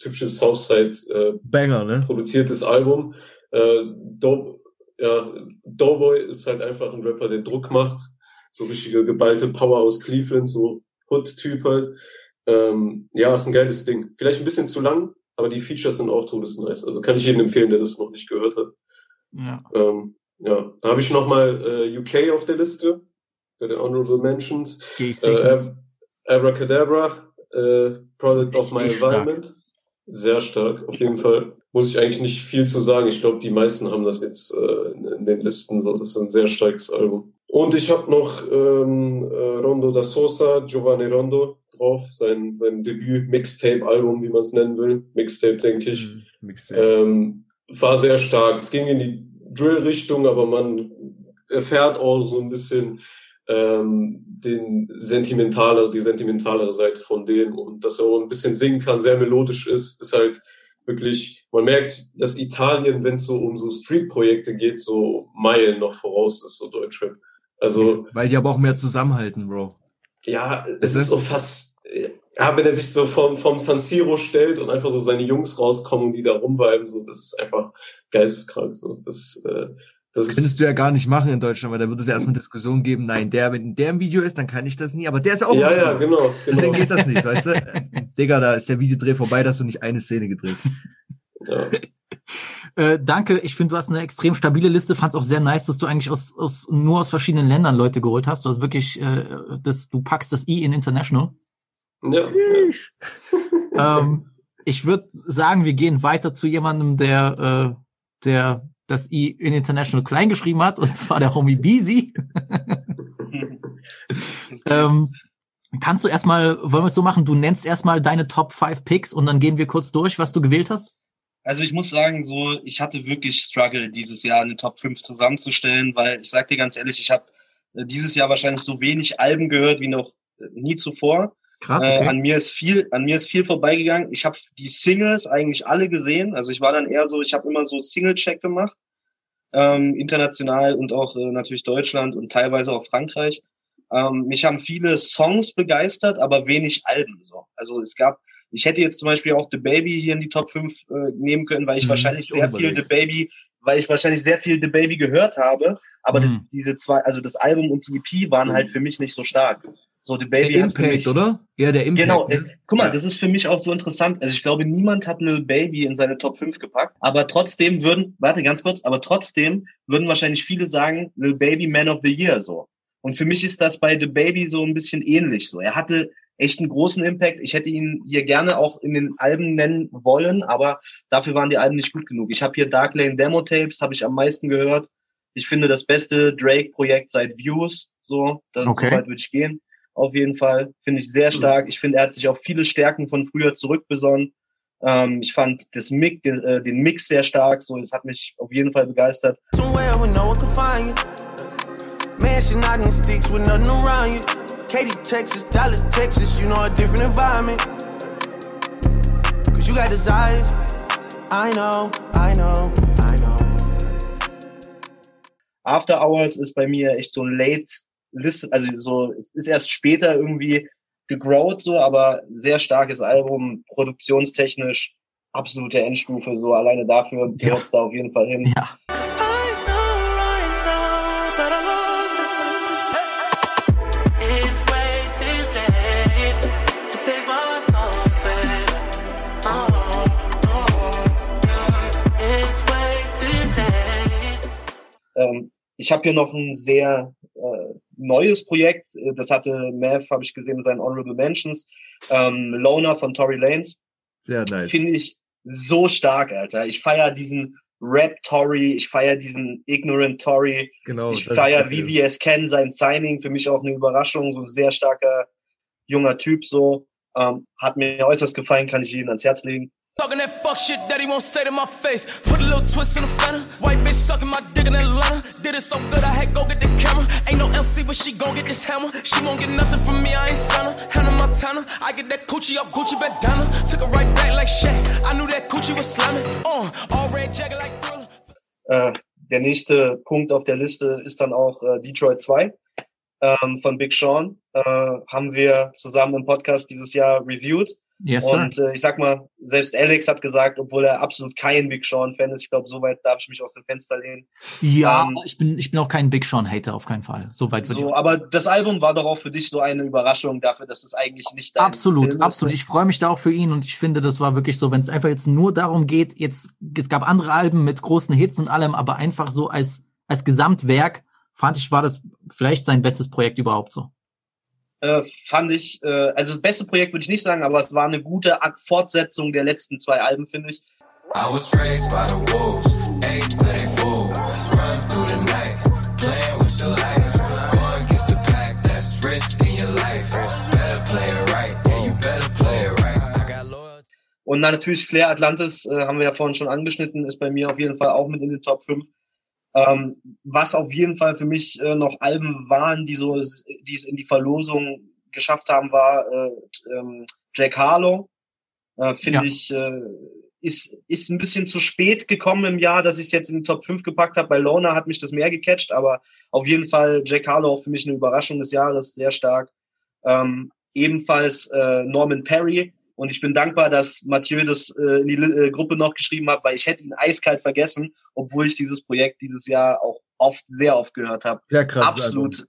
typisches Southside äh, Banger, ne? produziertes Album. Äh, Dope, ja, Doughboy ist halt einfach ein Rapper, der Druck macht. So richtige geballte Power aus Cleveland, so Hood-Typ halt. Ähm, ja, ist ein geiles Ding. Vielleicht ein bisschen zu lang, aber die Features sind auch todesnice. Also kann ich jedem empfehlen, der das noch nicht gehört hat. Ja. Ähm, ja, da habe ich nochmal äh, UK auf der Liste, bei den Honorable Mentions. Geh ich Äh, Abracadabra, äh, Product of My Richtig stark. Environment. Sehr stark, auf jeden Fall. Muss ich eigentlich nicht viel zu sagen. Ich glaube, die meisten haben das jetzt äh, in, den Listen so. Das ist ein sehr starkes Album. Und ich habe noch ähm, äh, Rondo da Sosa, Giovanni Rondo drauf, sein, sein Debüt-Mixtape-Album, wie man es nennen will. Mixtape, denke ich. Mhm. Mixtape. Ähm, war sehr stark. Es ging in die Drill-Richtung, aber man erfährt auch so ein bisschen ähm, den sentimentale, die sentimentalere Seite von dem und dass er auch ein bisschen singen kann, sehr melodisch ist, ist halt wirklich, man merkt, dass Italien, wenn es so um so Street-Projekte geht, so Meilen noch voraus ist, so Deutschrap. Also Weil die aber auch mehr zusammenhalten, Bro. ja, es ist so fast, ja, wenn er sich so vom, vom San Siro stellt und einfach so seine Jungs rauskommen, die da rumweiben, so, das ist einfach geisteskrank, so, das, äh, das könntest du ja gar nicht machen in Deutschland, weil da würde es ja erstmal Diskussionen geben, nein, der, wenn der im Video ist, dann kann ich das nie, aber der ist ja auch ja, ja, Video. genau, Deswegen genau. geht das nicht, weißt du? Digga, da ist der Videodreh vorbei, dass du nicht eine Szene gedreht. Ja. Äh, danke, ich finde, du hast eine extrem stabile Liste. Fand es auch sehr nice, dass du eigentlich aus, aus nur aus verschiedenen Ländern Leute geholt hast. Du hast wirklich, äh, das, du packst das I in International. Ja, ähm, ich würde sagen, wir gehen weiter zu jemandem, der, äh, der das I in International klein geschrieben hat, und zwar der Homie Beezy. ähm, kannst du erstmal, wollen wir es so machen, du nennst erstmal deine Top 5 Picks und dann gehen wir kurz durch, was du gewählt hast? Also ich muss sagen, so ich hatte wirklich Struggle dieses Jahr eine Top 5 zusammenzustellen, weil ich sag dir ganz ehrlich, ich habe äh, dieses Jahr wahrscheinlich so wenig Alben gehört wie noch äh, nie zuvor. Krass, Äh, okay. an mir ist viel, an mir ist viel vorbeigegangen. Ich habe die Singles eigentlich alle gesehen. Also ich war dann eher so, ich habe immer so Single-Check gemacht, ähm, international und auch äh, natürlich Deutschland und teilweise auch Frankreich. Ähm, mich haben viele Songs begeistert, aber wenig Alben. So. Also es gab, ich hätte jetzt zum Beispiel auch The Baby hier in die Top 5 äh, nehmen können, weil ich Mhm, wahrscheinlich sehr viel unbedingt. The Baby, weil ich wahrscheinlich sehr viel The Baby gehört habe. Aber das, Mhm. diese zwei, also das Album und die EP waren halt für mich nicht so stark. So, The Baby Der Impact, mich, oder? Ja, der Impact. Genau, ne? äh, guck mal, Ja. das ist für mich auch so interessant. Also ich glaube, niemand hat Lil Baby in seine Top 5 gepackt, aber trotzdem würden, warte ganz kurz, aber trotzdem würden wahrscheinlich viele sagen, Lil Baby Man of the Year so. Und für mich ist das bei The Baby so ein bisschen ähnlich so. Er hatte echt einen großen Impact. Ich hätte ihn hier gerne auch in den Alben nennen wollen, aber dafür waren die Alben nicht gut genug. Ich habe hier Dark Lane Demo Tapes, habe ich am meisten gehört. Ich finde das beste Drake-Projekt seit Views. So, das, Okay. so weit würde ich gehen. Auf jeden Fall finde ich sehr stark. Ich finde, er hat sich auf viele Stärken von früher zurückbesonnen. Ähm, ich fand das Mix, äh, den Mix sehr stark. So, das hat mich auf jeden Fall begeistert. Somewhere where no one can find you. Mansion out in sticks with nothing around you. Katy, Texas, Dallas, Texas, you know a different environment. Cause you got desires. I know, I know, I know. After Hours ist bei mir echt so ein Late List, also so, es ist erst später irgendwie gegrowt so, aber sehr starkes Album, produktionstechnisch absolute Endstufe, so alleine dafür Ja. gehört's da auf jeden Fall hin. Ja. Ähm, ich habe hier noch ein sehr äh, neues Projekt, äh, das hatte Mav, habe ich gesehen, in seinen Honorable Mentions, ähm, Loner von Tory Lanez. Sehr nice. Finde ich so stark, Alter. Ich feier diesen Rap Tory, ich feier diesen Ignorant Tory, Genau. ich feier ist- VVS Ken, sein Signing, für mich auch eine Überraschung, so ein sehr starker junger Typ, so. Ähm, hat mir äußerst gefallen, kann ich Ihnen ans Herz legen. Talking that fuck shit that he won't say to my face. Put a little twist in the fender. White bitch sucking my dick in Atlanta. Did it so good I had go get the camera. Ain't no LC, but she gon' get this hammer. She won't get nothing from me, I ain't her. Hannah Montana, I get that coochie up Gucci bandana. Took her right back like Shaq. I knew that coochie was slamming. Uh, all red jacket like Thriller. Äh, der nächste Punkt auf der Liste ist dann auch äh, Detroit 2 ähm, von Big Sean. Äh, haben wir zusammen im Podcast dieses Jahr reviewed. Yes. Und äh, ich sag mal, selbst Alex hat gesagt, obwohl er absolut kein Big Sean-Fan ist, ich glaube, soweit darf ich mich aus dem Fenster lehnen. Ja, Ähm, ich bin, ich bin auch kein Big Sean-Hater, auf keinen Fall. So weit So, aber das Album war doch auch für dich so eine Überraschung dafür, dass es eigentlich nicht dein Absolut, Film absolut. ist. Ich freue mich da auch für ihn und ich finde, das war wirklich so, wenn es einfach jetzt nur darum geht, jetzt, es gab andere Alben mit großen Hits und allem, aber einfach so als, als Gesamtwerk fand ich, war das vielleicht sein bestes Projekt überhaupt so. Äh, fand ich, äh, also das beste Projekt würde ich nicht sagen, aber es war eine gute Fortsetzung der letzten zwei Alben, finde ich. I was raised by the wolves, ate to they fools, run through the night, playing with your life. Going against the pack, that's risk in your life. Better play it right, yeah, you better play it right. Und dann natürlich Flair Atlantis, äh, haben wir ja vorhin schon angeschnitten, ist bei mir auf jeden Fall auch mit in den Top 5. Ähm, was auf jeden Fall für mich äh, noch Alben waren, die so, die es in die Verlosung geschafft haben, war äh, ähm, Jack Harlow. Äh, Finde Ja. ich, äh, ist, ist ein bisschen zu spät gekommen im Jahr, dass ich es jetzt in die Top 5 gepackt habe. Bei Lona hat mich das mehr gecatcht, aber auf jeden Fall Jack Harlow für mich eine Überraschung des Jahres, sehr stark. Ähm, ebenfalls äh, Norman Perry. Und ich bin dankbar, dass Mathieu das äh, in die äh, Gruppe noch geschrieben hat, weil ich hätte ihn eiskalt vergessen, obwohl ich dieses Projekt dieses Jahr auch oft, sehr oft gehört habe. Sehr krass. Absolut,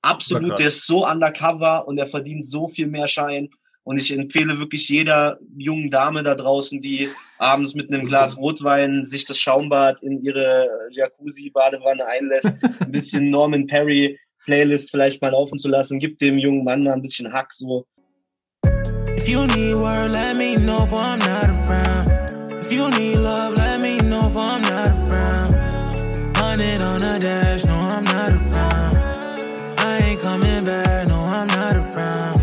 absolut. krass. Der ist so undercover und er verdient so viel mehr Schein. Und ich empfehle wirklich jeder jungen Dame da draußen, die abends mit einem Glas Rotwein sich das Schaumbad in ihre Jacuzzi-Badewanne einlässt, ein bisschen Norman Perry Playlist vielleicht mal laufen zu lassen, gibt dem jungen Mann mal ein bisschen Hack so. If you need word, let me know if I'm not around. If you need love, let me know if I'm not around. Hundred on the dash, no, I'm not around. I ain't coming back, no, I'm not around.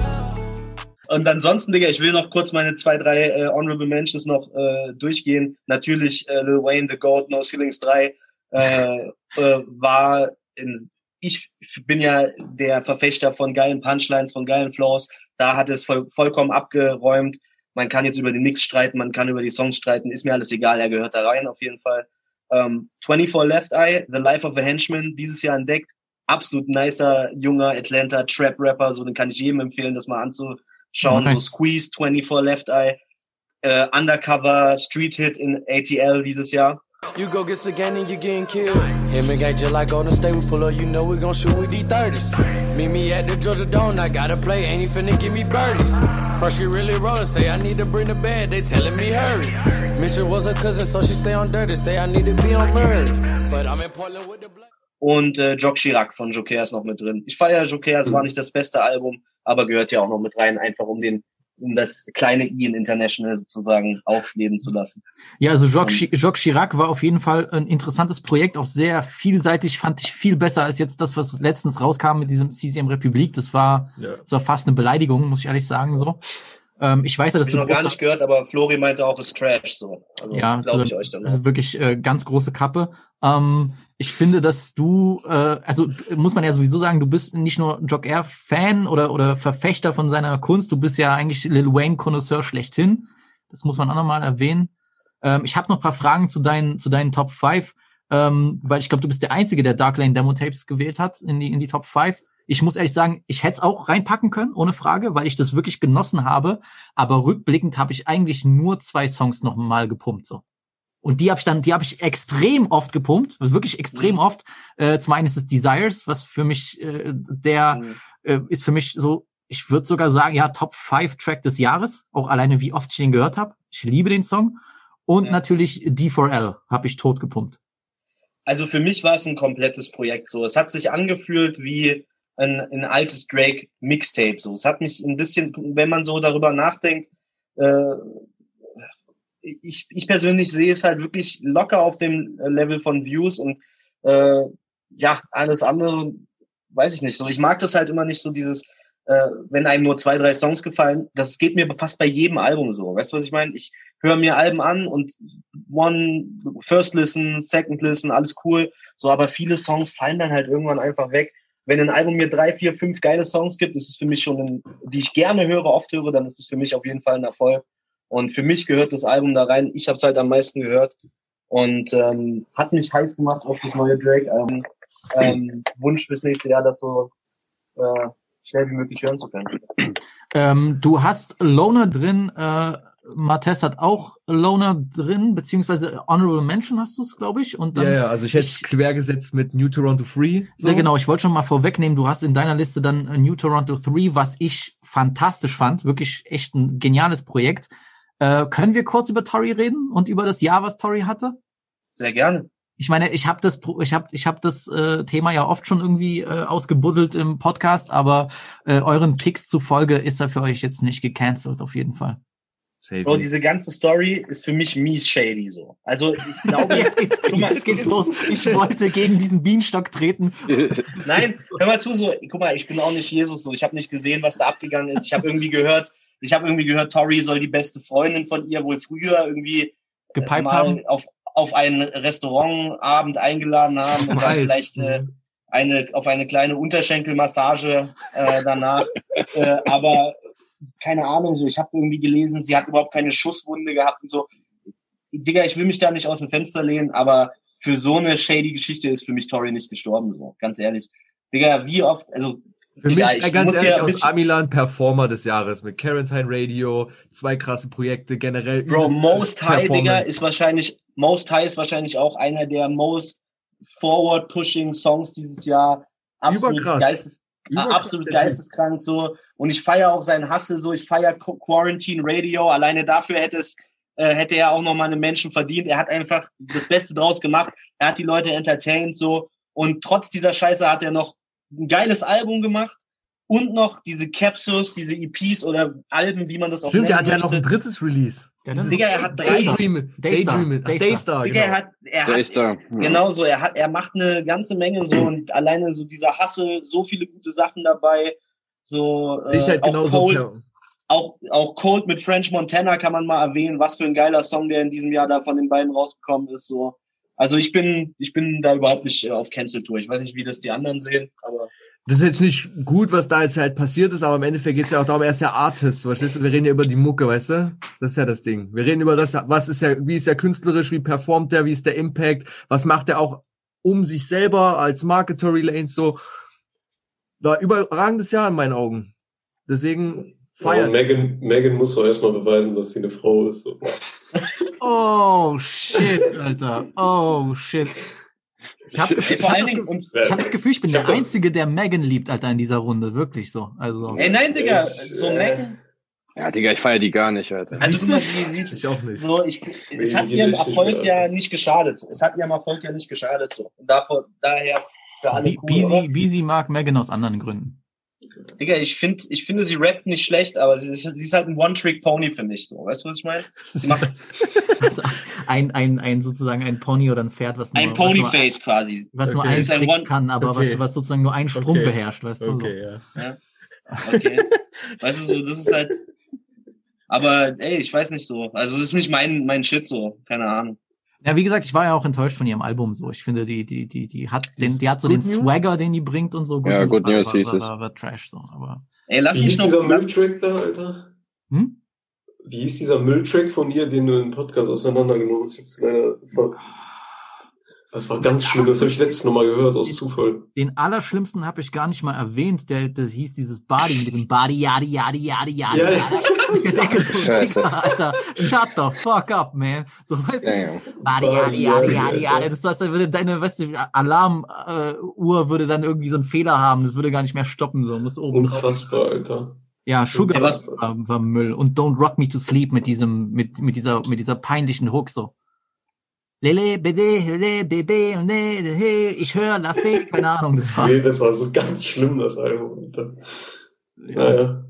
Und ansonsten, Digga, ich will noch kurz meine zwei, drei äh, Honorable Mentions noch äh, durchgehen. Natürlich äh, Lil Wayne, The Goat, No Ceilings 3 äh, äh, war in, ich bin ja der Verfechter von geilen Punchlines, von geilen Flows. Da hat es voll, vollkommen abgeräumt. Man kann jetzt über den Mix streiten, man kann über die Songs streiten, ist mir alles egal, er gehört da rein auf jeden Fall. Ähm, 24 Left Eye, The Life of a Henchman, dieses Jahr entdeckt. Absolut nicer, junger Atlanta Trap-Rapper, so den kann ich jedem empfehlen, das mal anzuschauen. Nice. So Squeeze, 24 Left Eye, äh, Undercover, Street Hit in ATL dieses Jahr. You go get again and you getting killed. Him and gang just like Golden State, we pull up, you know we gon' shoot with D30s. Meet me at the Georgia Dome, I gotta play, ain't he finna give me birdies. First she really rollin', say I need to bring the bed, they telling me hurry. Mission was a cousin, so she stay on dirty, say I need to be on Murray. But I'm in Portland with the black. Und äh, Jock Chirac von Joker ist noch mit drin. Ich feiere Joker, es war nicht das beste Album, aber gehört ja auch noch mit rein, einfach um den um das kleine Ian International sozusagen aufleben zu lassen. Ja, also Jacques, Chi- Jacques Chirac war auf jeden Fall ein interessantes Projekt, auch sehr vielseitig, fand ich viel besser als jetzt das, was letztens rauskam mit diesem CCM Republik. Das war, Ja. das war fast eine Beleidigung, muss ich ehrlich sagen, so. Ähm, ich weiß ja, Hab dass ich du noch gar nicht gehört, aber Flori meinte auch, es ist Trash so. Also, ja, glaube so, ich euch dann. also wirklich äh, ganz große Kappe. Ähm, ich finde, dass du, äh, also muss man ja sowieso sagen, du bist nicht nur Jock Air Fan oder oder Verfechter von seiner Kunst, du bist ja eigentlich Lil Wayne Connoisseur schlechthin. Das muss man auch nochmal erwähnen. Ähm, ich habe noch ein paar Fragen zu deinen zu deinen Top 5, ähm, weil ich glaube, du bist der einzige, der Dark Lane Demo Tapes gewählt hat in die in die Top 5. Ich muss ehrlich sagen, ich hätte es auch reinpacken können, ohne Frage, weil ich das wirklich genossen habe. Aber rückblickend habe ich eigentlich nur zwei Songs noch mal gepumpt. So. Und die habe ich dann, die habe ich extrem oft gepumpt, also wirklich extrem oft. Äh, zum einen ist es Desires, was für mich äh, der äh, ist für mich so, ich würde sogar sagen, ja, Top 5 Track des Jahres, auch alleine wie oft ich den gehört habe. Ich liebe den Song. Und natürlich D4L habe ich tot gepumpt. Also für mich war es ein komplettes Projekt so. Es hat sich angefühlt wie ein, ein altes Drake Mixtape so. Es hat mich ein bisschen, wenn man so darüber nachdenkt, äh, ich, ich persönlich sehe es halt wirklich locker auf dem Level von Views und äh, ja, alles andere weiß ich nicht so. Ich mag das halt immer nicht so dieses, äh, wenn einem nur zwei, drei Songs gefallen. Das geht mir fast bei jedem Album so. Weißt du, was ich meine? Ich höre mir Alben an und One, First Listen, Second Listen, alles cool. So, aber viele Songs fallen dann halt irgendwann einfach weg. Wenn ein Album mir drei, vier, fünf geile Songs gibt, ist es für mich schon, ein, die ich gerne höre, oft höre, dann ist es für mich auf jeden Fall ein Erfolg. Und für mich gehört das Album da rein. Ich habe es halt am meisten gehört und ähm, hat mich heiß gemacht auf das neue Drake-Album. Ähm, Wunsch fürs nächste Jahr, das so äh, schnell wie möglich hören zu können. Ähm, du hast Loner drin, äh, Matthes hat auch Loner drin, beziehungsweise Honorable Mention hast du es, glaube ich. Und dann, Ja, ja, also ich hätte es quer gesetzt mit New Toronto Free. Ja, genau, ich wollte schon mal vorwegnehmen, du hast in deiner Liste dann äh, New Toronto 3, was ich fantastisch fand, wirklich echt ein geniales Projekt. Äh, können wir kurz über Tori reden und über das Jahr, was Tori hatte? Sehr gerne. Ich meine, ich habe das, ich habe, ich habe das äh, Thema ja oft schon irgendwie äh, ausgebuddelt im Podcast, aber äh, euren Picks zufolge ist er für euch jetzt nicht gecancelt, auf jeden Fall. Bro, diese ganze Story ist für mich mies shady so. Also ich glaube, Jetzt geht's, guck mal, jetzt geht's los. Ich wollte gegen diesen Bienenstock treten. Nein, hör mal zu, so, guck mal, ich bin auch nicht Jesus so. Ich habe nicht gesehen, was da abgegangen ist. Ich habe irgendwie gehört, ich habe irgendwie gehört, Tori soll die beste Freundin von ihr wohl früher irgendwie äh, Gepiped mal haben? auf auf einen Restaurantabend eingeladen haben und dann vielleicht äh, eine auf eine kleine Unterschenkelmassage äh, danach. äh, aber keine Ahnung, so ich habe irgendwie gelesen, sie hat überhaupt keine Schusswunde gehabt und so. Digga, ich will mich da nicht aus dem Fenster lehnen, aber für so eine shady Geschichte ist für mich Tori nicht gestorben, so ganz ehrlich. Digga, wie oft, also Für Digga, mich, äh, ganz ehrlich, ein aus Amilan Performer des Jahres mit Quarantine Radio, zwei krasse Projekte, generell. Bro, Most High, Digga, ist wahrscheinlich, Most High ist wahrscheinlich auch einer der most forward-pushing Songs dieses Jahr. Absolut Überkrass. geistes, absolut der Typ. geisteskrank so. Und ich feiere auch seinen Hustle so. Ich feiere Quarantine Radio. Alleine dafür hätte es, äh, hätte er auch nochmal einen Menschen verdient. Er hat einfach das Beste draus gemacht. Er hat die Leute entertained so. Und trotz dieser Scheiße hat er noch ein geiles Album gemacht. Und noch diese Capsules, diese EPs oder Alben, wie man das auch Stimmt, der hat nennen ja noch ein möchte. drittes Release. Digga, er hat drei. Daydream, Daystar. Daydream, ach, Daystar, Digga, er genau. hat, er Der hat, ist da. Ja. genau so, er hat, er macht eine ganze Menge so und alleine so dieser Hustle, so viele gute Sachen dabei, so, Ich halt auch genauso. Cold, ja. auch, auch Cold mit French Montana kann man mal erwähnen, was für ein geiler Song, der in diesem Jahr da von den beiden rausgekommen ist, so. Also ich bin, ich bin da überhaupt nicht äh, auf Cancel Tour. Ich weiß nicht, wie das die anderen sehen, aber Das ist jetzt nicht gut, was da jetzt halt passiert ist, aber im Endeffekt geht es ja auch darum, er ist ja Artist, verstehst du? Wir reden ja über die Mucke, weißt du? Das ist ja das Ding. Wir reden über das, was ist ja, wie ist er künstlerisch, wie performt er, wie ist der Impact, was macht er auch um sich selber als Marketory Lanes so. War überragendes Jahr in meinen Augen. Deswegen Ja, und feiert. Megan, Megan muss doch erstmal beweisen, dass sie eine Frau ist. So. Oh shit, Alter. Oh shit. Ich habe ich hab das, Ge- ich hab das Gefühl, ich bin Ich der Einzige, der Megan liebt, Alter, in dieser Runde. Wirklich so. Also. Ey, nein, Digga, so Megan. Ja, Digga, ich feiere die gar nicht, Alter. Also, mal, die sieht, Ich auch nicht. so, ich, es hat ihrem Erfolg ja nicht geschadet. Es hat ihrem Erfolg ja nicht geschadet, so. Und davor, daher, für alle cool, Bisi, oder? Bisi mag Megan aus anderen Gründen. Digga, ich finde, ich finde, sie rappt nicht schlecht, aber sie, ist- sie ist halt ein One-Trick-Pony für mich, so. Weißt du, was ich meine? Also ein, ein, ein sozusagen ein Pony oder ein Pferd, was nur, ein nur- Ponyface quasi. was nur Okay. ist ein Trick One- kann, aber Okay. was, was sozusagen nur einen Sprung Okay. beherrscht, weißt du? Okay, so. ja. Ja. Okay. weißt du, so, das ist halt. Aber ey, ich weiß nicht so. Also das ist nicht mein, mein Shit so. Keine Ahnung. Ja, wie gesagt, ich war ja auch enttäuscht von ihrem Album so. Ich finde, die, die, die, die hat den, die hat so Good den? Swagger, den die bringt und so. Ja, Good News war, hieß es. war, Trash so, aber. Ey, lass Wie mich noch. dieser Mülltrack da, Alter? Hm? Wie hieß dieser Mülltrack von ihr, den du im Podcast auseinandergenommen hast? Ich hab's leider Das war ganz schlimm, das habe ich letztes Noch mal gehört, aus Zufall. Den allerschlimmsten habe ich gar nicht mal erwähnt. Der, das hieß dieses Body mit diesem Body, yadi, yadi, yadi, yadi. Ja, yadi. Ich denke so, Scheiße. Alter, shut the fuck up, man. So, weißt Ja, du. Body, yadi, yadi, yadi, yadi. Das heißt, würde deine, weißt du, Alarmuhr äh, würde dann irgendwie so einen Fehler haben. Das würde gar nicht mehr stoppen, so, muss oben drauf. Unfassbar, Alter. Ja, Sugar Ja, was- war, war Müll. Und Don't Rock Me to Sleep mit diesem, mit, mit dieser, mit dieser peinlichen Hook so. Lele, bede, lele, bebe, ne, he, ich höre La Fee, keine Ahnung, das war. Nee, das war so ganz schlimm, das Album. Ja, ja.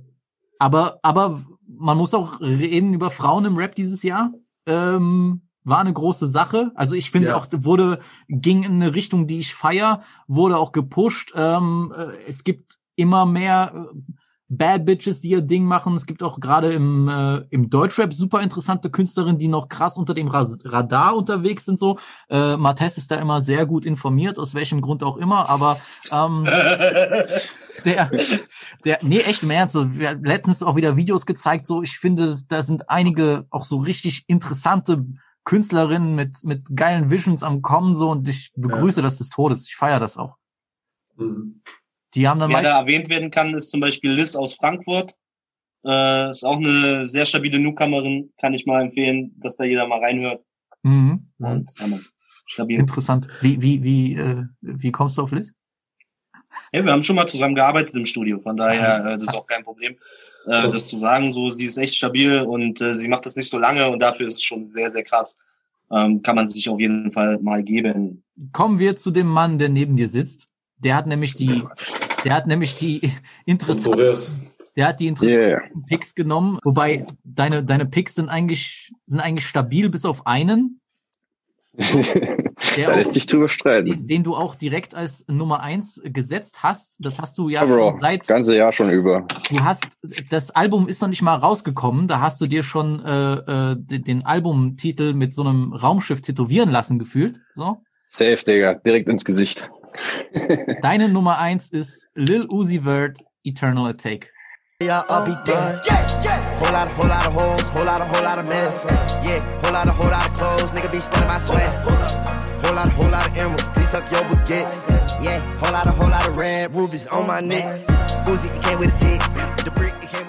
Aber, aber man muss auch reden über Frauen im Rap dieses Jahr. Ähm, war eine große Sache. Also ich finde Ja. auch, wurde, ging in eine Richtung, die ich feier, wurde auch gepusht. Ähm, äh, es gibt immer mehr äh, Bad Bitches, die ihr Ding machen. Es gibt auch gerade im, äh, im Deutschrap super interessante Künstlerinnen, die noch krass unter dem Radar unterwegs sind. So, äh, Martes ist da immer sehr gut informiert, aus welchem Grund auch immer. Aber ähm, der, der, nee, echt im Ernst. So, wir haben letztens auch wieder Videos gezeigt. So, ich finde, da sind einige auch so richtig interessante Künstlerinnen mit mit geilen Visions am kommen so und ich begrüße das des Todes. Ich feiere das auch. Mhm. Die haben dann Wer da erwähnt werden kann, ist zum Beispiel Liz aus Frankfurt. Äh, ist auch eine sehr stabile Newcomerin, kann ich mal empfehlen, dass da jeder mal reinhört. mhm. Und ja, stabil. interessant. Wie wie wie äh, wie kommst du auf Liz? Hey, wir haben schon mal zusammen gearbeitet im Studio, von daher, äh, das ist auch kein Problem, äh, das zu sagen. So, sie ist echt stabil und äh, sie macht das nicht so lange und dafür ist es schon sehr, sehr krass. Ähm, kann man sich auf jeden Fall mal geben. Kommen wir zu dem Mann, der neben dir sitzt. Der hat nämlich die, der hat nämlich die interessante, Kontrovers. der hat die interessantesten Picks genommen. Wobei deine deine Picks sind eigentlich sind eigentlich stabil bis auf einen. da lässt sich drüber streiten. den, den du auch direkt als Nummer eins gesetzt hast. Das hast du ja Bro, schon seit ganze Jahr schon über. du hast das Album ist noch nicht mal rausgekommen. Da hast du dir schon äh, äh, den den Albumtitel mit so einem Raumschiff tätowieren lassen gefühlt. So. Safe, Digga, direkt ins Gesicht. Deine Nummer eins ist Lil Uzi Vert Eternal Attack. Yeah, I'll be dead. Whole lot, whole lot of hoes, whole lot, whole lot of men. Yeah, whole lot, whole lot of clothes, nigga be stealing my sweat. Whole lot, whole lot of emeralds, please tuck your baguettes. Yeah, whole lot, whole lot of red rubies on my neck. Uzi, it came with a tick. The brick, it came with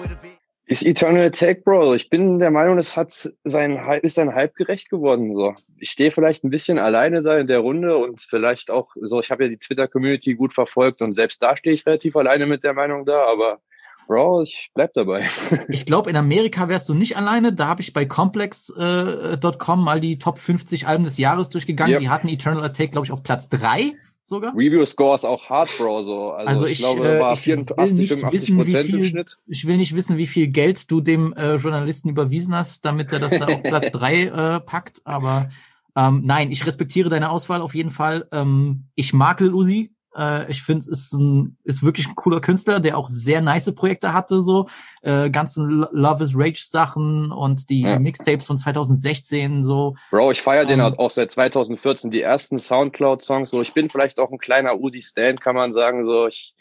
a V. Ist Eternal Attack, Bro. Ich bin der Meinung, es hat sein Hype, ist sein Hype gerecht geworden. So, ich stehe vielleicht ein bisschen alleine da in der Runde und vielleicht auch so. Ich habe ja die Twitter-Community gut verfolgt und selbst da stehe ich relativ alleine mit der Meinung da. Aber Bro, ich bleib dabei. Ich glaube, in Amerika wärst du nicht alleine. Da habe ich bei Complex.com mal die Top 50 Alben des Jahres durchgegangen. Yep. Die hatten Eternal Attack, glaube ich, auf Platz drei sogar. Review Score ist auch hart, Bro. So, also, Also ich, ich, glaube, äh, war ich will 84, nicht 85 wissen, wie Prozent im viel, Schnitt. ich will nicht wissen, wie viel Geld du dem äh, Journalisten überwiesen hast, damit er das da auf Platz drei äh, packt. Aber ähm, nein, ich respektiere deine Auswahl auf jeden Fall. Ähm, ich mag Lil Uzi. Äh, ich finde, es ist, ein, ist wirklich ein cooler Künstler, der auch sehr nice Projekte hatte, so äh, ganzen Lo- Love is Rage Sachen und die, Ja. die Mixtapes von 2016 so. Bro, ich feiere den Ähm, halt auch seit 2014, die ersten Soundcloud-Songs. So, ich bin vielleicht auch ein kleiner Uzi-Stan, kann man sagen. So, ich,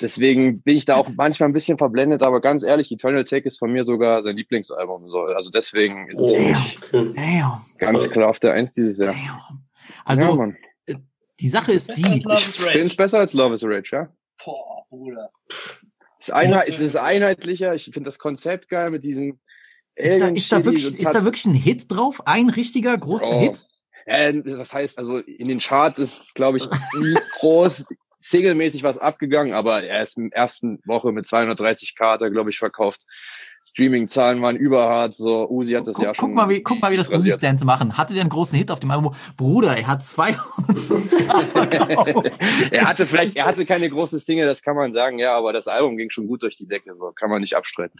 deswegen bin ich da auch manchmal ein bisschen verblendet, aber ganz ehrlich, Eternal Take ist von mir sogar sein Lieblingsalbum. So, also deswegen ist es für mich Damn. ganz klar auf der Eins dieses Jahr. Also ja. Die Sache ist die. Ich finde es besser als Love is Rage, ja. Boah, Bruder. Es ist, einheit, es ist einheitlicher. Ich finde das Konzept geil mit diesen, Ist da, ist, da wirklich, ist da wirklich ein Hit drauf? Ein richtiger großer Oh. Hit? Äh, das heißt, also in den Charts ist, glaube ich, nie groß singlemäßig was abgegangen, aber er ist in der ersten Woche mit 230k hat er, glaube ich, verkauft. Streaming-Zahlen waren überhart, so Uzi hat das ja schon. Guck mal, wie, guck mal, wie das rasiert. Uzi-Stance machen. Hatte der einen großen Hit auf dem Album? Bruder, er hat 200 er hatte vielleicht, er hatte keine große Single, das kann man sagen, ja, aber das Album ging schon gut durch die Decke, so kann man nicht abstreiten.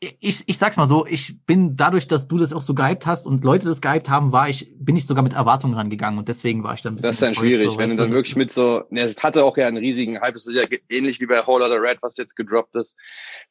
Ich, ich sag's mal so, ich bin dadurch, dass du das auch so gehypt hast und Leute das gehypt haben, war ich, bin ich sogar mit Erwartungen rangegangen und deswegen war ich dann ein bisschen Das ist dann schwierig, so, wenn du dann wirklich mit so, ne, es hatte auch ja einen riesigen Hype, es ist ja ähnlich wie bei Whole Lotta Red, was jetzt gedroppt ist.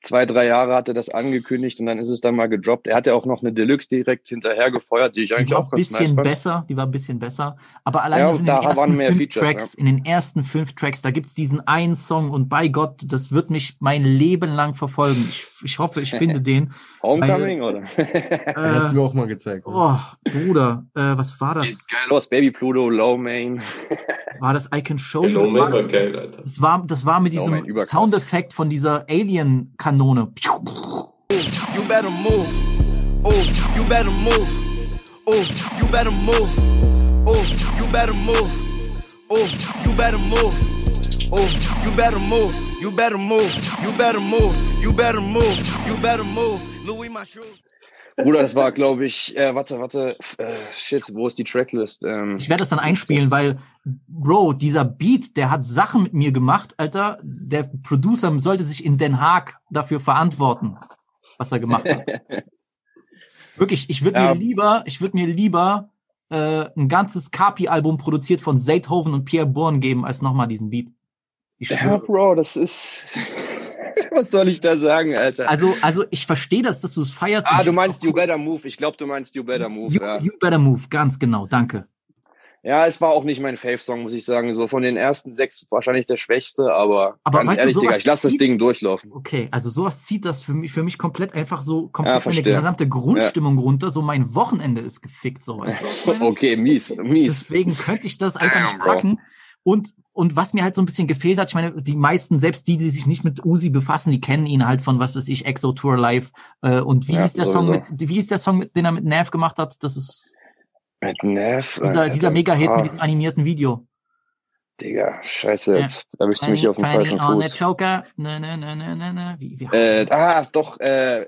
Zwei, drei Jahre hatte das angekündigt und dann ist es dann mal gedroppt. Er hat ja auch noch eine Deluxe direkt hinterher gefeuert, die ich Die eigentlich war auch ein ganz bisschen nice besser, die war ein bisschen besser. Aber allein Ja, in den ersten fünf Features, Tracks, ja. in den ersten fünf Tracks, da gibt's diesen einen Song und bei Gott, das wird mich mein Leben lang verfolgen. Ich, ich hoffe, ich finde den. Homecoming, oder? Das hast du mir auch mal gezeigt. Oh, Bruder, äh, was war das? Geil los, Baby Pluto, Low Main. War das I Can Show You? Low Das war, das, geil, Alter. das war, das war mit diesem. Soundeffekt von dieser Alien-Kanone. You better move. Oh, you better move. Oh, you better move. Oh, you better move. Oh, you better move. Oh, you better move. You better move. You better move. You better move. You better move. Louis my shoes. Bruder, das war, glaube ich, äh, warte, warte, äh, shit, wo ist die Tracklist? Ähm, Ich werde das dann einspielen, weil, Bro, dieser Beat, der hat Sachen mit mir gemacht, Alter. Der Producer sollte sich in Den Haag dafür verantworten, was er gemacht hat. Wirklich, ich würde Ja. mir lieber, ich würde mir lieber äh, ein ganzes Kapi-Album produziert von Zaythoven und Pierre Bourne geben, als nochmal diesen Beat. Ja. Bro, das ist, was soll ich da sagen, Alter? Also, also ich verstehe das, dass du es feierst. ah, du meinst You Better Move. Ich glaube, du meinst You Better Move, you, ja. you better move, ganz genau, danke. Ja, es war auch nicht mein Fave-Song, muss ich sagen. So von den ersten sechs wahrscheinlich der schwächste, aber, Aber ganz weißt du, ehrlich, Digga, ich lasse das Ding durchlaufen. Okay, also sowas zieht das für mich, für mich komplett einfach so komplett meine verstehe. gesamte Grundstimmung runter. So mein Wochenende ist gefickt, so weißt du? okay, mies, mies. Deswegen könnte ich das einfach nicht Bro. Und, und was mir halt so ein bisschen gefehlt hat, ich meine, die meisten, selbst die, die sich nicht mit Uzi befassen, die kennen ihn halt von, was weiß ich, Exo Tour Live. Äh, und wie Ja, hieß der Song sowieso. mit, wie hieß der Song, mit, den er mit Nav gemacht hat? Das ist Mit Nerv. dieser, dieser Mega-Hit ah, mit diesem animierten Video. Digga, scheiße, jetzt erwischt du mich hier auf dem falschen on the Fuß. Choker. Ne, ne, ne, ne, ne, ne. Wie, wie Äh, ah, doch, äh,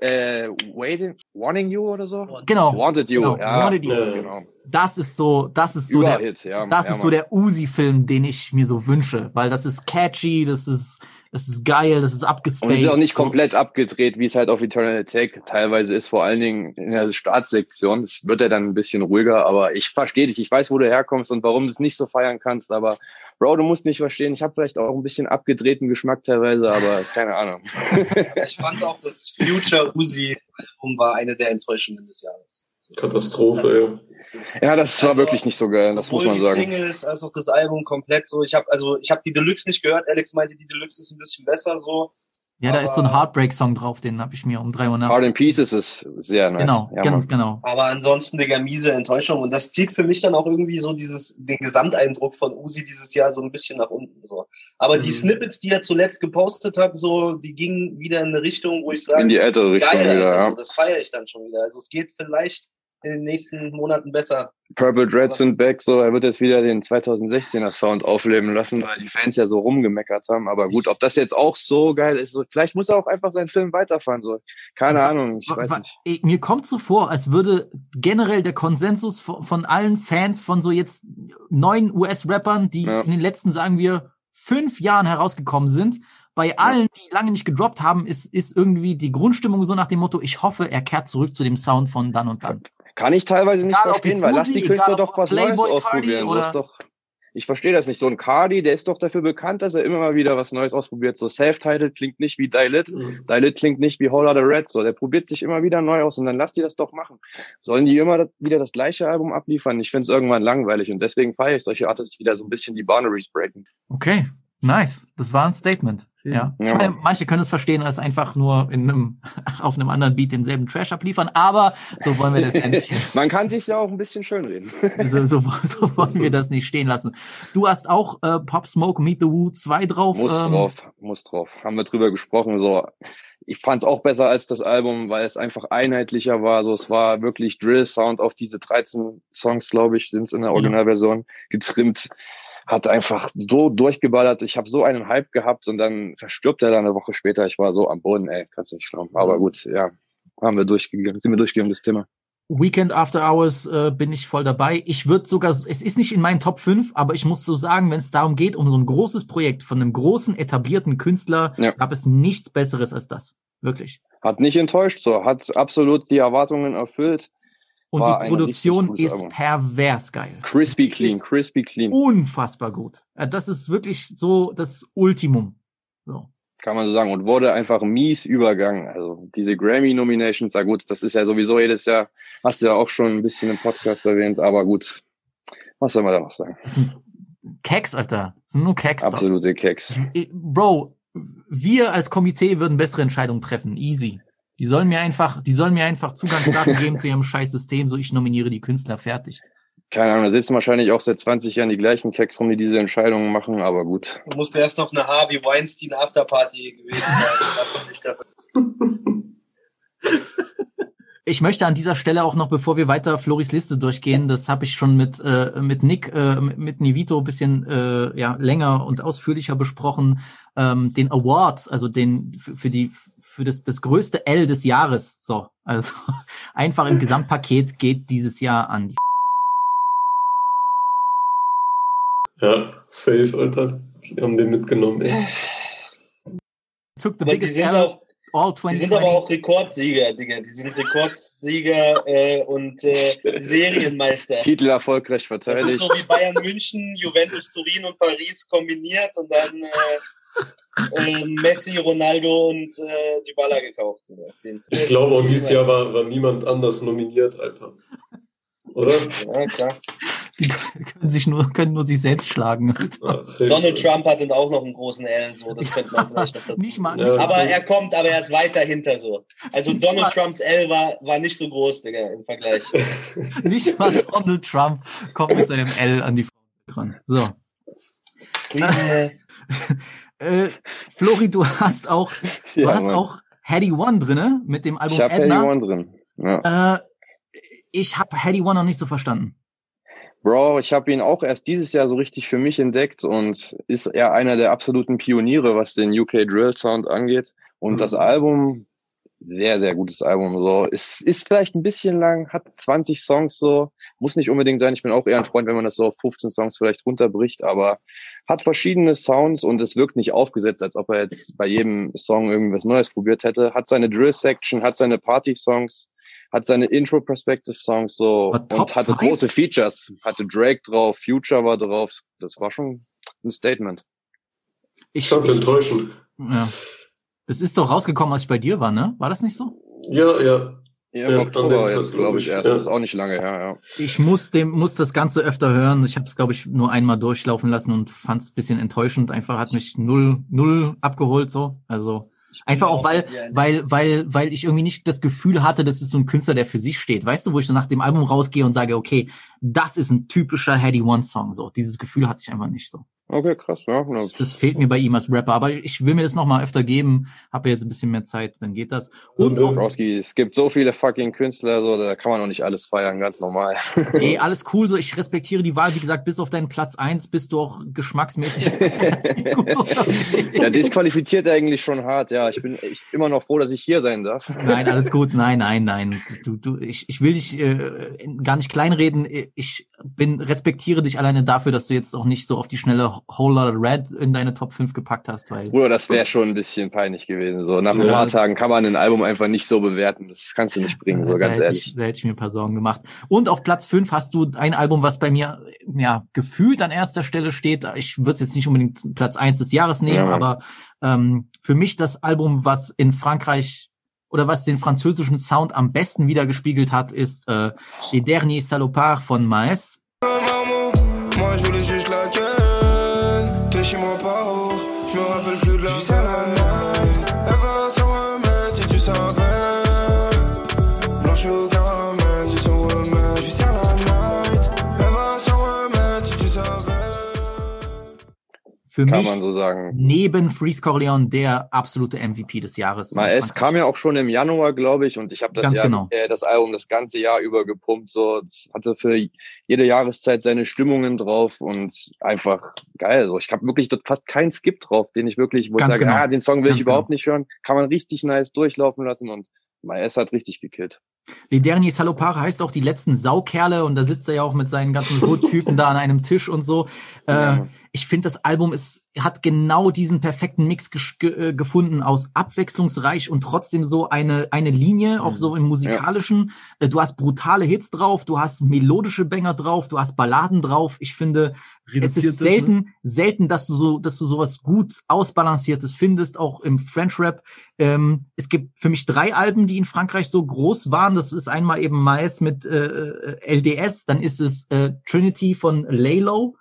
äh, waiting, warning you oder so? Genau. Wanted you, Genau, ja. Wanted You. Genau. das ist so, das ist so der, Überhit, ja. das ja, ist so Mann. der Uzi-Film, den ich mir so wünsche, weil das ist catchy, das ist, das ist geil, das ist Und abgespaced. es ist auch nicht so. komplett abgedreht, wie es halt auf Eternal Attack teilweise ist, vor allen Dingen in der Startsektion. Das wird ja dann ein bisschen ruhiger, aber ich verstehe dich. Ich weiß, wo du herkommst und warum du es nicht so feiern kannst, aber Bro, du musst mich verstehen. Ich habe vielleicht auch ein bisschen abgedrehten Geschmack teilweise, aber keine Ahnung. Ich fand auch, das Future Uzi Album war eine der Enttäuschungen des Jahres. Katastrophe, Ja, das war wirklich nicht so geil, das muss Sowohl man die sagen. Singles als auch das Album komplett so. Ich habe also ich habe die Deluxe nicht gehört. Alex meinte, die Deluxe ist ein bisschen besser so. Ja, da ist so ein Heartbreak-Song drauf, den habe ich mir um drei Uhr nachts. Hard in Pieces ist sehr nice. Genau, ja, ganz Mann. genau. Aber ansonsten, Digga, miese Enttäuschung. Und das zieht für mich dann auch irgendwie so dieses, den Gesamteindruck von Uzi dieses Jahr so ein bisschen nach unten. So. Aber die Mhm. Snippets, die er zuletzt gepostet hat, so, die gingen wieder in eine Richtung, wo ich sage, In die ältere Richtung geil, wieder, Alter, ja. so, das feiere ich dann schon wieder. Also es geht vielleicht in den nächsten Monaten besser. Purple Dread sind back, so er wird jetzt wieder den 2016er Sound aufleben lassen, weil die Fans ja so rumgemeckert haben. Aber gut, ob das jetzt auch so geil ist, so, vielleicht muss er auch einfach seinen Film weiterfahren. So, keine Ahnung, ich weiß nicht. Mir kommt so vor, als würde generell der Konsensus von, von allen Fans von so jetzt neuen US-Rappern, die Ja. in den letzten, sagen wir, fünf Jahren herausgekommen sind, bei allen, die lange nicht gedroppt haben, ist, ist irgendwie die Grundstimmung so nach dem Motto, ich hoffe, er kehrt zurück zu dem Sound von dann und dann. Kann ich teilweise nicht Egal, verstehen, weil lass Uzi, die Künstler doch was Neues Playboy Cardi ausprobieren. So oder- ist doch, ich verstehe das nicht. So ein Cardi, der ist doch dafür bekannt, dass er immer mal wieder was Neues ausprobiert. So Self-Titled klingt nicht wie Dilit. Mhm. Dilit klingt nicht wie Whole Lotta Red. So, der probiert sich immer wieder neu aus und dann lass die das doch machen. Sollen die immer das- wieder das gleiche Album abliefern? Ich finde es irgendwann langweilig und deswegen feiere ich solche Artists, die da so ein bisschen die Boundaries breaken. Okay, nice. Das war ein Statement. Ja. Ich Ja. meine, manche können es verstehen, als einfach nur in einem, auf einem anderen Beat denselben Trash abliefern, aber so wollen wir das ja nicht. Man kann sich ja auch ein bisschen schönreden. So, so, so wollen wir das nicht stehen lassen. Du hast auch äh, Pop Smoke Meet the Woo 2 drauf. Muss ähm, drauf, muss drauf. Haben wir drüber gesprochen. So, ich fand es auch besser als das Album, weil es einfach einheitlicher war. So, es war wirklich Drill-Sound auf diese 13 Songs, glaube ich, sind es in der Originalversion getrimmt. Hat einfach so durchgeballert. Ich habe so einen Hype gehabt und dann verstirbt er dann eine Woche später. Ich war so am Boden, ey, kannst nicht glauben. Aber gut, ja, haben wir durchgegangen, sind wir durchgegangen, das Thema. Weekend After Hours äh, bin ich voll dabei. Ich würde sogar, es ist nicht in meinen Top 5, aber ich muss so sagen, wenn es darum geht, um so ein großes Projekt von einem großen, etablierten Künstler, Ja. gab es nichts Besseres als das. Wirklich. Hat nicht enttäuscht, so, hat absolut die Erwartungen erfüllt. Und War die Produktion ist Album. pervers geil. Crispy clean, Ist crispy clean. Unfassbar gut. Das ist wirklich so das Ultimum. So. kann man so sagen, und wurde einfach mies übergangen. Also diese Grammy-Nominations, ja gut, das ist ja sowieso jedes Jahr, hast du ja auch schon ein bisschen im Podcast erwähnt, aber gut, was soll man da noch sagen? Keks, Alter. Das sind nur Keks. doch. Absolute Keks. Ich- Bro, wir als Komitee würden bessere Entscheidungen treffen. Easy. Die sollen mir einfach, die sollen mir einfach Zugangsdaten geben zu ihrem scheiß System, so ich nominiere die Künstler fertig. Keine Ahnung, da sitzen wahrscheinlich auch seit 20 Jahren die gleichen Keks rum, die diese Entscheidungen machen, aber gut. Du musst erst auf eine Harvey Weinstein Afterparty gewesen sein. Ich möchte an dieser Stelle auch noch, bevor wir weiter Floris Liste durchgehen, das habe ich schon mit äh, mit Nick, äh, mit Nivito ein bisschen äh, ja länger und ausführlicher besprochen, ähm, den Award, also den für die für das das größte L des Jahres. So, also einfach im Gesamtpaket geht dieses Jahr an. die Ja, safe, Alter. Die haben den mitgenommen, ey. Took the Aber die biggest sind L auch, all die 2020. sind aber auch Rekordsieger, Digga. Die sind Rekordsieger äh, und äh, Serienmeister. Titel erfolgreich Das ist verteidigt. so wie Bayern München, Juventus Turin und Paris kombiniert und dann äh, äh, Messi, Ronaldo und äh, Dybala gekauft. So. Den, Ich glaube, auch dieses Jahr war, war niemand anders nominiert, Alter. Oder? Ja, klar. Die können sich nur können nur sich selbst schlagen. Ja. Donald Trump hat dann auch noch einen großen L, so das könnte man vielleicht noch dazu. Nicht mal, Ja. nicht mal Aber er kommt, aber er ist weiter hinter so. Also Nicht Donald mal- Trumps L war, war nicht so groß, Digga, im Vergleich. Nicht mal Donald Trump kommt mit seinem L an die Frau dran. So. Äh, Flori, du hast auch, du Ja, hast Mann. auch Hattie One drinne mit dem Album Ich habe Edna. One drin. Ja. Äh, ich habe Hattie One noch nicht so verstanden. Bro, ich habe ihn auch erst dieses Jahr so richtig für mich entdeckt und ist er einer der absoluten Pioniere, was den UK Drill Sound angeht. Und das Album, sehr, sehr gutes Album. So, es ist vielleicht ein bisschen lang, hat 20 Songs so, muss nicht unbedingt sein. Ich bin auch eher ein Freund, wenn man das so auf 15 Songs vielleicht runterbricht, aber hat verschiedene Sounds und es wirkt nicht aufgesetzt, als ob er jetzt bei jedem Song irgendwas Neues probiert hätte. Hat seine Drill Section, hat seine Party Songs, hat seine Intro Perspective Songs so Top und hatte five? große Features. Hatte Drake drauf, Future war drauf. Das war schon ein Statement. Ich, Ganz enttäuschend. ja. Es ist doch rausgekommen, als ich bei dir war, ne? War das nicht so? Ja, ja. Ja, im Ja, Oktober jetzt, glaub glaube ich, erst. ja. Das ist auch nicht lange her, ja. Ich muss dem muss das Ganze öfter hören. Ich habe es glaube ich nur einmal durchlaufen lassen und fand es bisschen enttäuschend. Einfach hat mich null null abgeholt so. Also einfach auch weil weil weil weil ich irgendwie nicht das Gefühl hatte, das ist so ein Künstler, der für sich steht. Weißt du, wo ich so nach dem Album rausgehe und sage, okay, das ist ein typischer Hattie One Song so. Dieses Gefühl hatte ich einfach nicht so. Okay, krass, ja. Das, das fehlt mir bei ihm als Rapper, aber ich will mir das noch mal öfter geben. Habe jetzt ein bisschen mehr Zeit, dann geht das. Und Browski, es gibt so viele fucking Künstler, so, da kann man auch nicht alles feiern, ganz normal. ey, alles cool so. Ich respektiere die Wahl. Wie gesagt, bis auf deinen Platz eins bist du auch geschmacksmäßig ja, disqualifiziert eigentlich schon hart, ja. Ich bin echt immer noch froh, dass ich hier sein darf. Nein, alles gut. Nein, nein, nein. Du, du, ich, ich will dich äh, gar nicht kleinreden. Ich bin respektiere dich alleine dafür, dass du jetzt auch nicht so auf die schnelle Whole Lotta Red in deine Top 5 gepackt hast, weil Bruder, das wäre schon ein bisschen peinlich gewesen. So, nach ein Ja. paar Tagen kann man ein Album einfach nicht so bewerten. Das kannst du nicht bringen, so da, ganz hätte ehrlich. ich, da hätte ich mir ein paar Sorgen gemacht. Und auf Platz 5 hast du ein Album, was bei mir ja gefühlt an erster Stelle steht. Ich würde es jetzt nicht unbedingt Platz 1 des Jahres nehmen, Ja. aber ähm, für mich das Album, was in Frankreich oder was den französischen Sound am besten wiedergespiegelt hat, ist äh, Les Derniers Salopards von Maes. Für Kann mich so sagen. neben Freeze Corleone der absolute MVP des Jahres. Mal, es kam ja auch schon im Januar, glaube ich, und ich habe das Ganz ja genau. äh, das Album das ganze Jahr über gepumpt. So, es hatte für jede Jahreszeit seine Stimmungen drauf und einfach geil. So, ich habe wirklich dort fast keinen Skip drauf, den ich wirklich, wo Ganz ich sage, genau. ah, den Song will Ganz ich überhaupt nicht hören. Kann man richtig nice durchlaufen lassen und Maes hat richtig gekillt. Les Derniers Salopards heißt auch die letzten Saukerle und da sitzt er ja auch mit seinen ganzen Hood-Typen da an einem Tisch und so. Äh, ich finde, das Album ist, hat genau diesen perfekten Mix ge äh, gefunden aus abwechslungsreich und trotzdem so eine, eine Linie, auch so im musikalischen. Äh, Du hast brutale Hits drauf, du hast melodische Banger drauf, du hast Balladen drauf. Ich finde, es Reduziertes, ist selten, selten, dass du so, dass du sowas gut ausbalanciertes findest, auch im French Rap. Ähm, es gibt für mich drei Alben, die in Frankreich so groß waren. Das ist einmal eben Maes mit äh, LDS, dann ist es äh, Trinity von Laylo,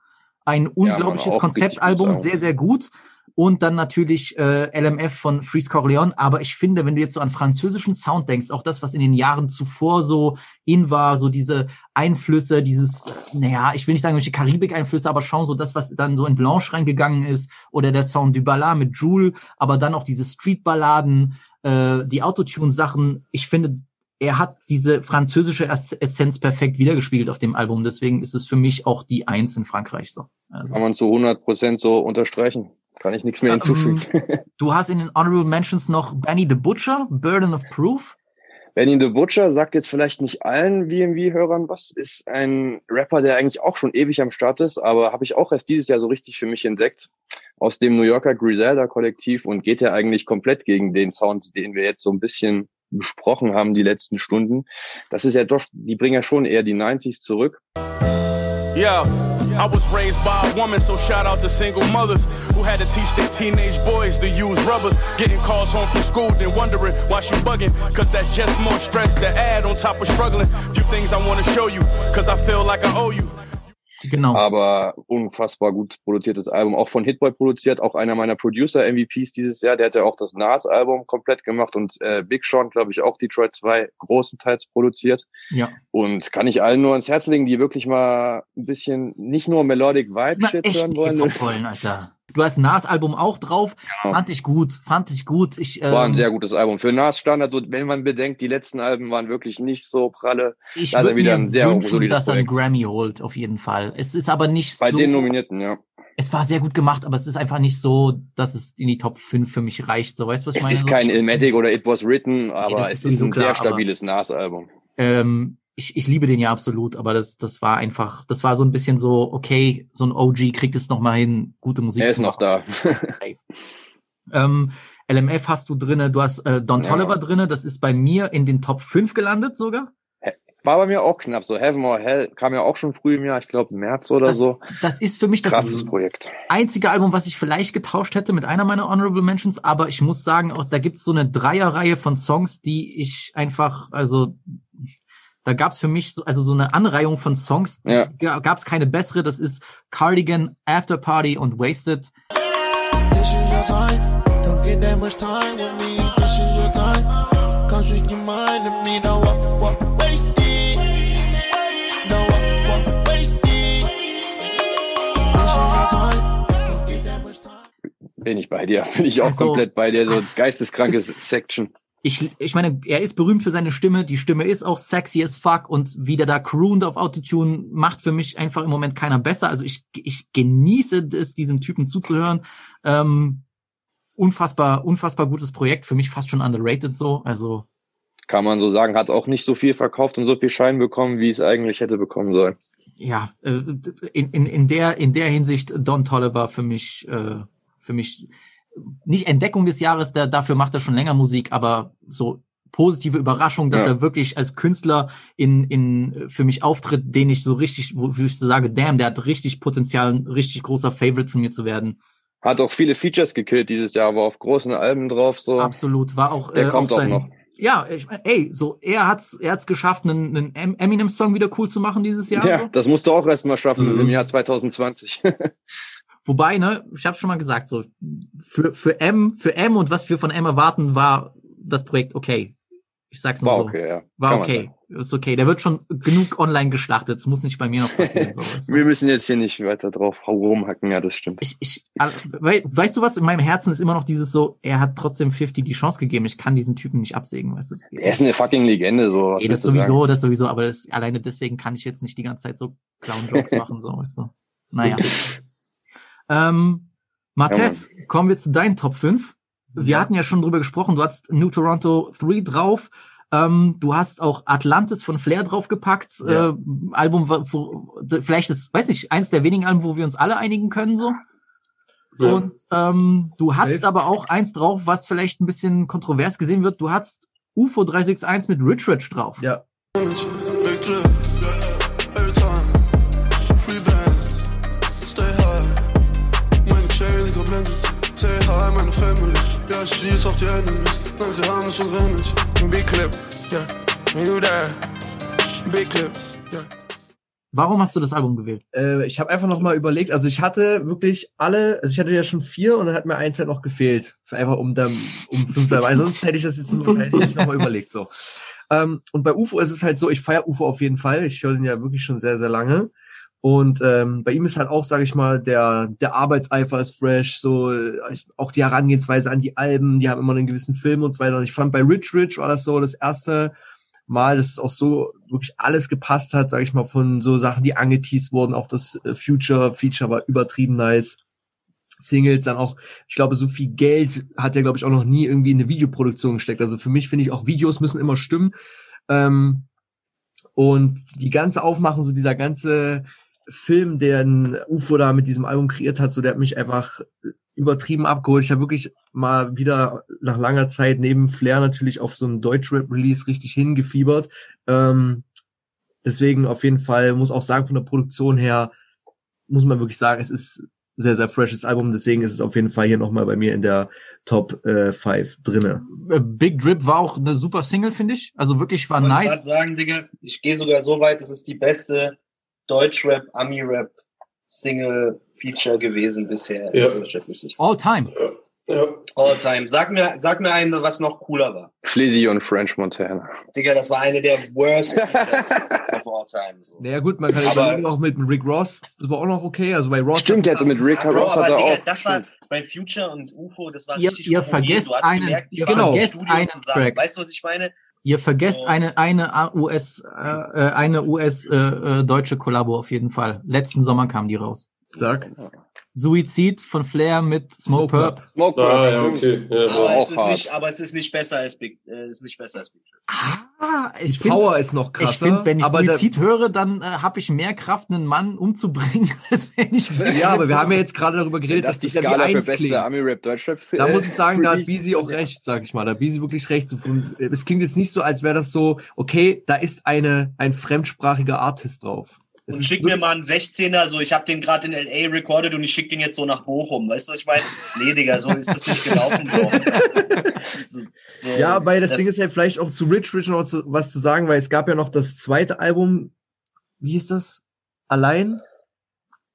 ein unglaubliches richtig Konzeptalbum, sehr, sehr gut. Und dann natürlich äh, LMF von Freeze Corleone. Aber ich finde, wenn du jetzt so an französischen Sound denkst, auch das, was in den Jahren zuvor so in war, so diese Einflüsse, dieses, naja, ich will nicht sagen, welche Karibik-Einflüsse, aber schon so das, was dann so in Blanche reingegangen ist, oder der Sound du Ballard mit Jules, aber dann auch diese Street-Balladen, äh, die Autotune-Sachen. Ich finde, er hat diese französische Ess- Essenz perfekt wiedergespiegelt auf dem Album. Deswegen ist es für mich auch die Eins in Frankreich so. Also. Kann man zu 100 Prozent so unterstreichen. Kann ich nichts mehr hinzufügen. Du hast in den Honorable Mentions noch Benny the Butcher, Burden of Proof. Benny the Butcher sagt jetzt vielleicht nicht allen VMV-Hörern was, ist ein Rapper, der eigentlich auch schon ewig am Start ist, aber habe ich auch erst dieses Jahr so richtig für mich entdeckt. Aus dem New Yorker Griselda-Kollektiv und geht ja eigentlich komplett gegen den Sound, den wir jetzt so ein bisschen besprochen haben die letzten Stunden. Das ist ja doch, die bringen ja schon eher die 90s zurück. Yeah, I was raised by a woman, so shout out to single mothers who had to teach their teenage boys to use rubbers. Getting calls home from school, then wondering why she bugging. Cause that's just more stress to add on top of struggling. Few things I wanna show you, cause I feel like I owe you. Genau. Aber unfassbar gut produziertes Album, auch von Hitboy produziert, auch einer meiner Producer-MVPs dieses Jahr, der hat ja auch das Nas-Album komplett gemacht und äh, Big Sean, glaube ich, auch Detroit 2 großenteils produziert. Ja. Und kann ich allen nur ans Herz legen, die wirklich mal ein bisschen nicht nur Melodic Vibe-Shit hören wollen, Alter. Du hast Nas Album auch drauf. Fand ich gut, fand ich gut. Ich, War ein ähm, sehr gutes Album. Für Nas Standard, so, wenn man bedenkt, die letzten Alben waren wirklich nicht so pralle. ich ist würde wieder mir ein sehr wünschen, dass er einen. Grammy holt, auf jeden Fall. Es ist aber nicht Bei so. den Nominierten, ja. Es war sehr gut gemacht, aber es ist einfach nicht so, dass es in die Top 5 für mich reicht. So, weißt du, was ich Es meine? ist So, kein Ilmatic oder It Was Written, aber das es ist ist ein klar, sehr stabiles Nas-Album. Ähm, ich, ich liebe den ja absolut, aber das, das war einfach, das war so ein bisschen so, okay, so ein OG kriegt es noch mal hin, gute Musik Er ist noch da. Ähm, LMF hast du drinne, du hast äh, Don Ja. Tolliver drinne, das ist bei mir in den Top 5 gelandet sogar. War bei mir auch knapp so. Heaven or Hell kam ja auch schon früh im Jahr, ich glaube März oder Das, so. das ist für mich das Krasses Projekt. einzige Album, was ich vielleicht getauscht hätte mit einer meiner Honorable Mentions, aber ich muss sagen, auch da gibt's so eine Dreierreihe von Songs, die ich einfach, also da gab's für mich so, also so eine Anreihung von Songs, Ja. ja. gab's keine bessere. Das ist Cardigan, After Party und Wasted. This is your time. Don't get that much time with me. This is your time. Come speak your mind to me. Don't walk, walk, waste it. Don't walk, walk, waste it. This is your time. Don't get that much time. Bin ich bei dir. Bin ich auch Also- komplett bei dir. So geisteskrankes Section. Ich, ich meine, er ist berühmt für seine Stimme. Die Stimme ist auch sexy as fuck und wie der da crooned auf Autotune macht für mich einfach im Moment keiner besser. Also ich, ich genieße es, diesem Typen zuzuhören. Ähm, unfassbar, unfassbar gutes Projekt. Für mich fast schon underrated so. Also Kann man so sagen. Hat auch nicht so viel verkauft und so viel Schein bekommen, wie es eigentlich hätte bekommen sollen. ja, äh, in, in, in der in der Hinsicht Don Tolliver für mich äh, für mich nicht Entdeckung des Jahres, der, dafür macht er schon länger Musik, aber so positive Überraschung, dass Ja. er wirklich als Künstler in, in für mich auftritt, den ich so richtig, wo ich so sage, damn, der hat richtig Potenzial, ein richtig großer Favorite von mir zu werden. Hat auch viele Features gekillt dieses Jahr, war auf großen Alben drauf. So. Absolut, war auch Der äh, kommt auch sein, noch. Ja, ich, mein, ey, so er hat's er hat's geschafft, einen, einen Em- Eminem Song wieder cool zu machen dieses Jahr. Ja, so. das musst du auch erst mal schaffen Mhm. im Jahr 2020. Wobei, ne, ich habe schon mal gesagt, so für für M, für M und was wir von M erwarten, war das Projekt okay. Ich sag's nur War so. okay, ja. War Kann okay. Ist okay. Der wird schon genug online geschlachtet. Es muss nicht bei mir noch passieren. So. weißt du? Wir müssen jetzt hier nicht weiter drauf rumhacken, ja, das stimmt. Ich, ich, we, weißt du was? In meinem Herzen ist immer noch dieses so, er hat trotzdem 50 die Chance gegeben. Ich kann diesen Typen nicht absägen, weißt du? Das geht er ist eine fucking Legende, so. was Ey, das du sagen? sowieso, das sowieso, aber das, alleine deswegen kann ich jetzt nicht die ganze Zeit so Clown-Jokes machen, so, weißt du. Naja. ähm, Martes, kommen wir zu deinen Top 5. Wir hatten ja schon drüber gesprochen, du hast New Toronto 3 drauf. Ähm, du hast auch Atlantis von Flair draufgepackt. Ja. Äh, Album, wo, vielleicht ist, weiß nicht, eins der wenigen Alben, wo wir uns alle einigen können, so. Ja. Und ähm, du hast Safe. aber auch eins drauf, was vielleicht ein bisschen kontrovers gesehen wird. Du hast UFO 361 mit Rich Rich drauf. Ja. Ich schieß auf die Enemies, nein, sie haben unsere Image. Big clip, yeah. You there, big clip, yeah. Warum hast du das Album gewählt? Äh, ich habe einfach noch mal überlegt, also ich hatte wirklich alle, also ich hatte ja schon vier und dann hat mir eins halt noch gefehlt. Einfach um dann, um fünf zu weil sonst hätte ich das jetzt wahrscheinlich noch mal überlegt, so. Ähm, und bei UFO ist es halt so, ich feiere UFO auf jeden Fall. Ich höre den ja wirklich schon sehr, sehr lange. Und ähm, bei ihm ist halt auch, sage ich mal, der der Arbeitseifer ist fresh, so auch die Herangehensweise an die Alben, die haben immer einen gewissen Film und so weiter. Ich fand bei Rich Rich war das so das erste Mal, dass es auch so wirklich alles gepasst hat, sage ich mal, von so Sachen, die angeteased wurden. Auch das äh, Future Feature war übertrieben nice. Singles, dann auch, ich glaube, so viel Geld hat er, glaube ich, auch noch nie irgendwie in eine Videoproduktion gesteckt. Also für mich finde ich auch Videos müssen immer stimmen. Ähm, und die ganze Aufmachung, so dieser ganze Film, den UFO da mit diesem Album kreiert hat, so der hat mich einfach übertrieben abgeholt. Ich habe wirklich mal wieder nach langer Zeit neben Flair natürlich auf so einen Deutschrap-Release richtig hingefiebert. Ähm, deswegen auf jeden Fall muss auch sagen, von der Produktion her muss man wirklich sagen, es ist sehr, sehr freshes Album. Deswegen ist es auf jeden Fall hier nochmal bei mir in der Top äh, 5 drinne. Äh, Big Drip war auch eine super Single, finde ich. Also wirklich war Ich nice. grad sagen, Digga, ich gehe sogar so weit, es ist die beste Deutschrap, Ami-Rap Single Feature gewesen bisher Ja. All time. Ja. All time. Sag mir, sag mir einen, was noch cooler war. Flizzy und French Montana. Digga, das war eine der worst Features of all time. So. Naja gut, man kann Aber- auch mit Rick Ross, das war auch noch okay. Also bei Ross Stimmt, der hatte mit Rick Bro, Ross hat er Digga, auch. das war bei Future und UFO, das war Ihr- richtig ihr vergesst Du hast einen- gemerkt, die ihr im vergesst Studio einen. Track. Weißt du, was ich meine? Ihr vergesst eine eine A- US äh, äh, eine US äh, äh, deutsche Kollabo auf jeden Fall. Letzten Sommer kam die raus. Sag. Suizid von Flair mit Smoke Smoke Purp. Smoke Ah, Purp, ja, stimmt. okay. Ja, Aber, es ist hart. nicht, aber es ist nicht besser als Big, äh, ist nicht besser als Big. Ah, Die ich find, Power ist noch krasser. ich finde, wenn ich aber da- Suizid höre, dann äh, habe ich mehr Kraft, einen Mann umzubringen, als wenn ich Ja, aber wir haben ja jetzt gerade darüber geredet, Das dass die ja Skala für beste klingt. Ami-Rap Deutschrap. Da muss ich sagen, da hat. Beezy auch recht, sag ich mal. Da hat Beezy wirklich recht. Es klingt jetzt nicht so, als wäre das so, okay, da ist eine ein fremdsprachiger Artist drauf. Und schick mir mal einen 16er, so ich habe den gerade in LA recorded und ich schick den jetzt so nach Bochum. Weißt du, was ich meine? Nee, Digga, so ist das nicht gelaufen. So, so, Ja, weil das, Ding ist halt vielleicht auch zu Rich Rich noch zu, was zu sagen, weil es gab ja noch das zweite Album, wie hieß das? Allein?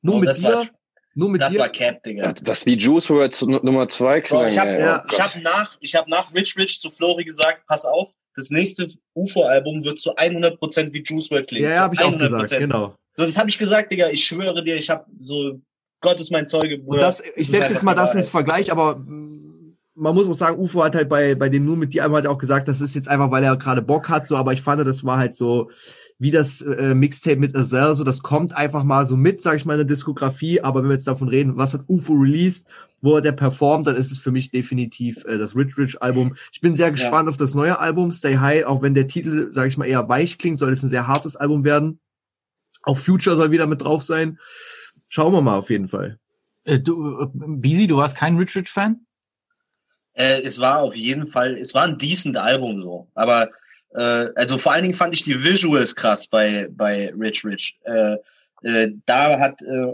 Nur Oh, mit das dir? war- Nur mit Das dir? war Cap, Digga. Das wie Juice WRLD Nu- Nummer zwei Bro, klang. ich habe ja, Oh ich hab nach, ich hab nach Rich Rich zu Flori gesagt, pass auf, das nächste UFO-Album wird zu 100% wie Juice WRLD klingen. ja, ja, habe ich auch 100%. gesagt, genau. So, das habe ich gesagt, Digga. Ich schwöre dir, ich habe so, Gott ist mein Zeuge, Und Bruder. das, Das ich setze jetzt mal das ins Vergleich, aber man muss auch sagen, UFO hat halt bei, bei dem nur mit dir halt auch gesagt, das ist jetzt einfach, weil er gerade Bock hat, so, aber ich fand, das war halt so, wie das äh, Mixtape mit Azel, so, das kommt einfach mal so mit, sag ich mal, in der Diskografie, aber wenn wir jetzt davon reden, was hat UFO released, wo hat der performt, dann ist es für mich definitiv äh, das Rich Rich Album. Ich bin sehr gespannt auf das neue Album, Stay High, auch wenn der Titel, sag ich mal, eher weich klingt, soll es ein sehr hartes Album werden. Auch Future soll wieder mit drauf sein. Schauen wir mal auf jeden Fall. Äh, du, äh, Beezy, du warst kein Rich Rich Fan? Äh, es war auf jeden Fall, es war ein decent Album so. Aber äh, also vor allen Dingen fand ich die Visuals krass bei bei Rich Rich. Äh, äh, da hat äh,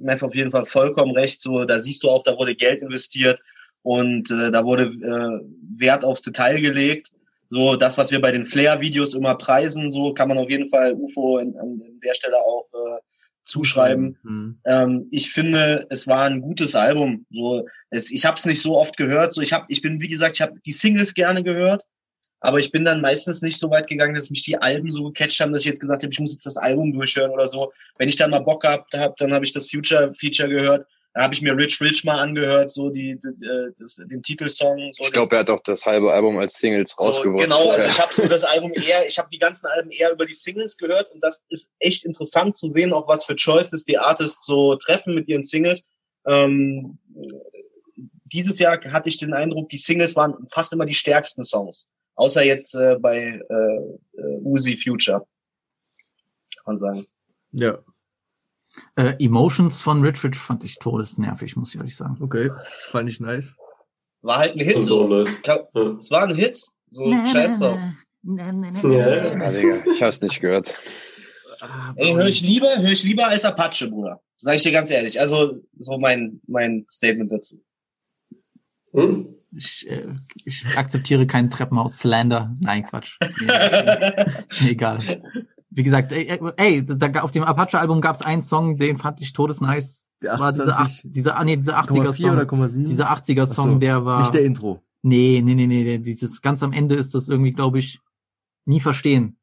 Meth auf jeden Fall vollkommen recht. So, da siehst du auch, da wurde Geld investiert und äh, da wurde äh, Wert aufs Detail gelegt. So, das, was wir bei den Flair-Videos immer preisen, so kann man auf jeden Fall UFO in, an der Stelle auch äh, zuschreiben. Mhm. Ähm, ich finde, es war ein gutes Album. So, es, ich habe es nicht so oft gehört. So, ich habe, ich bin wie gesagt, ich habe die Singles gerne gehört, aber ich bin dann meistens nicht so weit gegangen, dass mich die Alben so gecatcht haben, dass ich jetzt gesagt habe, ich muss jetzt das Album durchhören oder so. Wenn ich dann mal Bock gehabt habe, dann habe ich das Future-Feature gehört. Da habe ich mir Rich Rich mal angehört, so die, die äh, das, den Titelsong. So Ich glaube, er hat auch das halbe Album als Singles so, rausgebracht. genau, also ich habe so das Album eher, ich habe die ganzen Alben eher über die Singles gehört und das ist echt interessant zu sehen, auch was für Choices die Artists so treffen mit ihren Singles. Ähm, dieses Jahr hatte ich den Eindruck, die Singles waren fast immer die stärksten Songs. Außer jetzt äh, bei äh, äh, Uzi Future. Kann man sagen. Ja. Äh, Emotions von Rich Rich fand ich todesnervig, muss ich ehrlich sagen. Okay, fand ich nice. War halt ein Hit. So. Ka- Es war ein Hit. So ein Scheiß-Song. Ja, ich hab's nicht gehört. Ey, höre ich lieber, höre ich lieber als Apache, Bruder. Sag ich dir ganz ehrlich. Also, so mein, mein Statement dazu. Hm? Ich, äh, ich akzeptiere keinen Treppenhaus-Slander. Nein, Quatsch. Ist mir, ist mir egal. Wie gesagt, ey, ey da, auf dem Apache-Album gab es einen Song, den fand ich todesnice. Das war dieser, 28, ach- dieser, ah, nee, dieser 0,4 80er-Song. oder 0,7? Dieser 80er-Song, Ach so, der war. Nicht der Intro. Nee, nee, nee, nee, nee, dieses ganz am Ende ist das irgendwie, glaube ich, nie verstehen.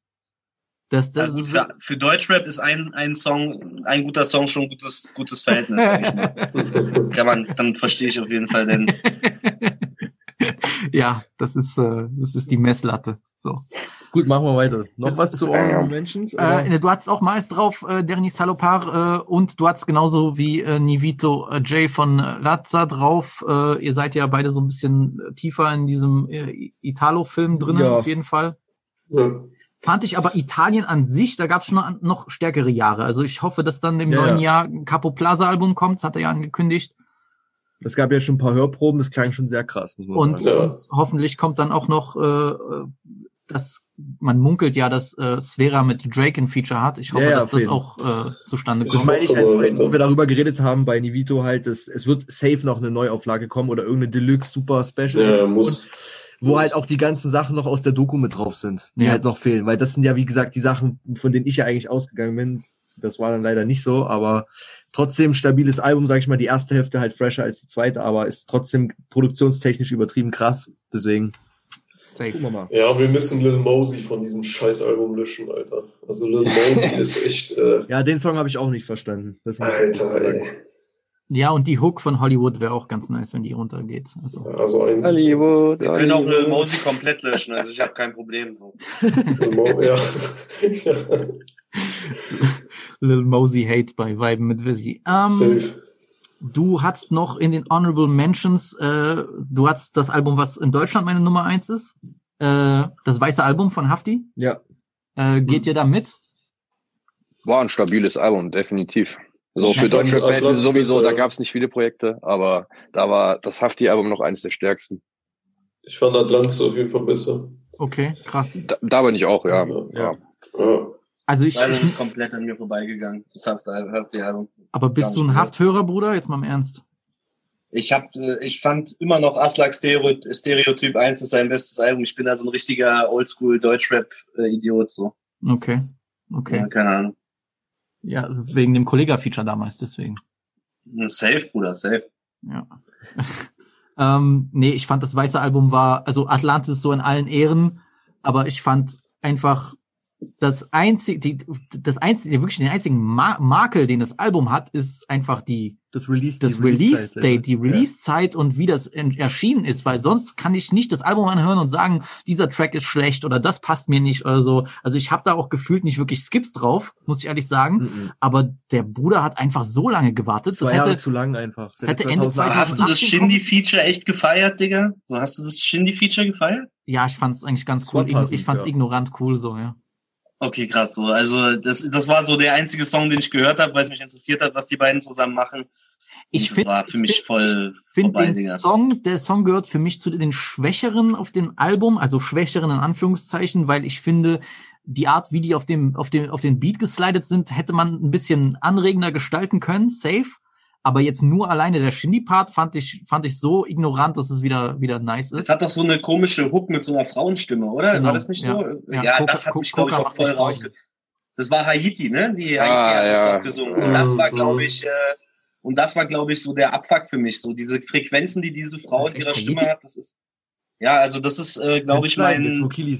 Das, das, Ja, gut, für, für Deutschrap ist ein, ein Song, ein guter Song schon ein gutes, gutes Verhältnis. Kann man, dann verstehe ich auf jeden Fall den. ja, das ist, äh, das ist die Messlatte. So. Gut, machen wir weiter. Noch Das was zu äh, Honorable Mentions? Äh, du hattest auch Mais drauf, äh, Derni Salopar, äh, und du hattest genauso wie äh, Nivito äh, Jay von äh, Lazza drauf. Äh, ihr seid ja beide so ein bisschen äh, tiefer in diesem äh, Italo-Film drin, Ja. auf jeden Fall. Ja. Fand ich aber Italien an sich, da gab es schon noch, noch stärkere Jahre. Also ich hoffe, dass dann im Ja, neuen ja. Jahr ein Capo Plaza Album kommt, das hat er ja angekündigt. Es gab ja schon ein paar Hörproben, das klang schon sehr krass, muss man Und, sagen. und hoffentlich kommt dann auch noch, äh, äh, das, man munkelt ja, dass äh, Sphera mit Drake ein Feature hat. Ich hoffe, Ja, ja, dass das auch äh, zustande Das kommt. meine ich halt vorhin, wo wir darüber geredet haben bei Nivito halt, dass es wird safe noch eine Neuauflage kommen oder irgendeine Deluxe Super Special. Ja, muss. Und wo Muss. halt auch die ganzen Sachen noch aus der Doku mit drauf sind, die Ja. halt noch fehlen. Weil das sind ja, wie gesagt, die Sachen, von denen ich ja eigentlich ausgegangen bin. Das war dann leider nicht so, aber trotzdem stabiles Album, sag ich mal, die erste Hälfte halt fresher als die zweite, aber ist trotzdem produktionstechnisch übertrieben krass. Deswegen Safe. gucken wir mal. Ja, wir müssen Lil Mosey von diesem Scheißalbum löschen, Alter. Also Lil Mosey ist echt, äh, Ja, den Song habe ich auch nicht verstanden. Alter, ey. Ja, und die Hook von Hollywood wäre auch ganz nice, wenn die runtergeht. Also, Also ein Hollywood, Wir können auch. Lil Mosey komplett löschen, also ich habe kein Problem. So. Ja. ja. Lil Mosey Hate bei Viben mit Vizzy. Ähm, Safe. Du hast noch in den Honorable Mentions, äh, du hast das Album, was in Deutschland meine Nummer eins ist. Äh, das weiße Album von Hafti. Ja. Äh, geht ihr da mit? War ein stabiles Album, definitiv. So Ich für Deutschrap-Fans Atlantis sowieso, da ja. gab es nicht viele Projekte, aber da war das Hafti-Album noch eines der stärksten. Ich fand Atlantis auf jeden Fall besser. Okay, krass. Da, da bin ich auch, ja. Ja. ja. Ja. Also ich, ich ist komplett an mir vorbeigegangen. Das habt ihr, habt ihr Album. aber bist du ein Hafthörer, Bruder? Jetzt mal im Ernst. Ich hab, äh, ich fand immer noch Aslak Stereo, Stereotyp 1 ist sein bestes Album. Ich bin da so ein richtiger Oldschool Deutschrap-Idiot, so. Okay. Okay. Ja, keine Ahnung. Ja, wegen dem Kollega-Feature damals, deswegen. Safe, Bruder, safe. Ja. ähm, nee, ich fand das weiße Album war, also Atlantis so in allen Ehren, aber ich fand einfach das einzige, die, das einzige, wirklich den einzigen Ma Makel, den das Album hat, ist einfach die, Das Release, das die Release-Zeit, Release-Date, die ja. Release-Zeit und wie das en- erschienen ist, weil sonst kann ich nicht das Album anhören und sagen, dieser Track ist schlecht oder das passt mir nicht oder so. Also ich habe da auch gefühlt nicht wirklich Skips drauf, muss ich ehrlich sagen. Mhm. Aber der Bruder hat einfach so lange gewartet. Zwei Das Jahre hätte, zu lang einfach. das hätte Ende Aber 2018 hast du das. Shindy-Feature echt gefeiert, Digga? So, hast du das Shindy-Feature gefeiert? Ja, ich fand's eigentlich ganz cool. Passend, ich fand's ja. ignorant cool so, ja. Okay, krass, so. Also, das, das war so der einzige Song, den ich gehört habe, weil es mich interessiert hat, was die beiden zusammen machen. Ich Und das find- war für mich voll Finde vorbei, den Digga. Song, der Song gehört für mich zu den Schwächeren auf dem Album, also Schwächeren in Anführungszeichen, weil ich finde, die Art, wie die auf dem, auf dem, auf den Beat geslidet sind, hätte man ein bisschen anregender gestalten können, safe. Aber jetzt nur alleine der Shindy-Part fand ich, fand ich so ignorant, dass es wieder, wieder nice Es ist. hat doch so eine komische Hook mit so einer Frauenstimme, oder? Genau, War das nicht ja. so? Ja, Ja, Coca- das hat mich, glaube ich, auch voll rausge... Das war Haiti, ne? Die Ah, Haiti hat das ja. doch gesungen. Und das war, Mhm. glaube ich, äh, und das war, glaube ich, so der Abfuck für mich. So diese Frequenzen, die diese Frau Das in ihrer Stimme Haiti? hat, das ist. Ja, also das ist, äh, glaube ich, Jetzt, wo mein. Kili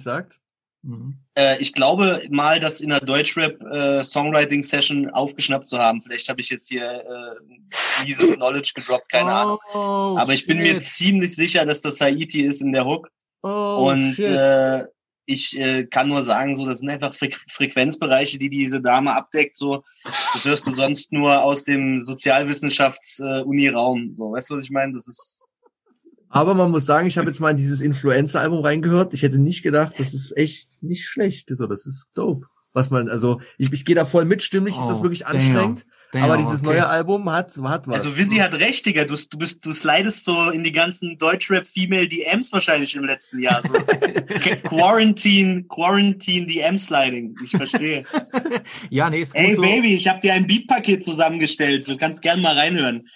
sagt. Äh, ich glaube mal, das in der Deutschrap äh, Songwriting Session aufgeschnappt zu haben. Vielleicht habe ich jetzt hier äh, dieses Knowledge gedroppt, keine Ahnung. Oh, Aber ich bin mir shit. ziemlich sicher, dass das Haiti ist in der Hook. Oh, Und shit. äh, ich äh, kann nur sagen, so das sind einfach Fre Frequenzbereiche, die diese Dame abdeckt. So, das hörst du sonst nur aus dem Sozialwissenschafts-Uni-Raum. so, weißt du, was ich meine? Das ist Aber man muss sagen, ich habe jetzt mal in dieses Influencer-Album reingehört. Ich hätte nicht gedacht, das ist echt nicht schlecht. So, das ist dope. Was man, also ich, ich gehe da voll mit, stimmlich ist das Oh, wirklich anstrengend. Damn, aber dieses okay. neue Album hat, hat was. Also Visi hat recht, Digga. Du, du bist, du slidest so in die ganzen Deutschrap Female DMs wahrscheinlich im letzten Jahr. So. Qu- Quarantine, Quarantine DM Sliding. Ich verstehe. Ja, nee, ist gut Ey so. Baby, ich habe dir ein Beatpaket zusammengestellt. Du kannst gern mal reinhören.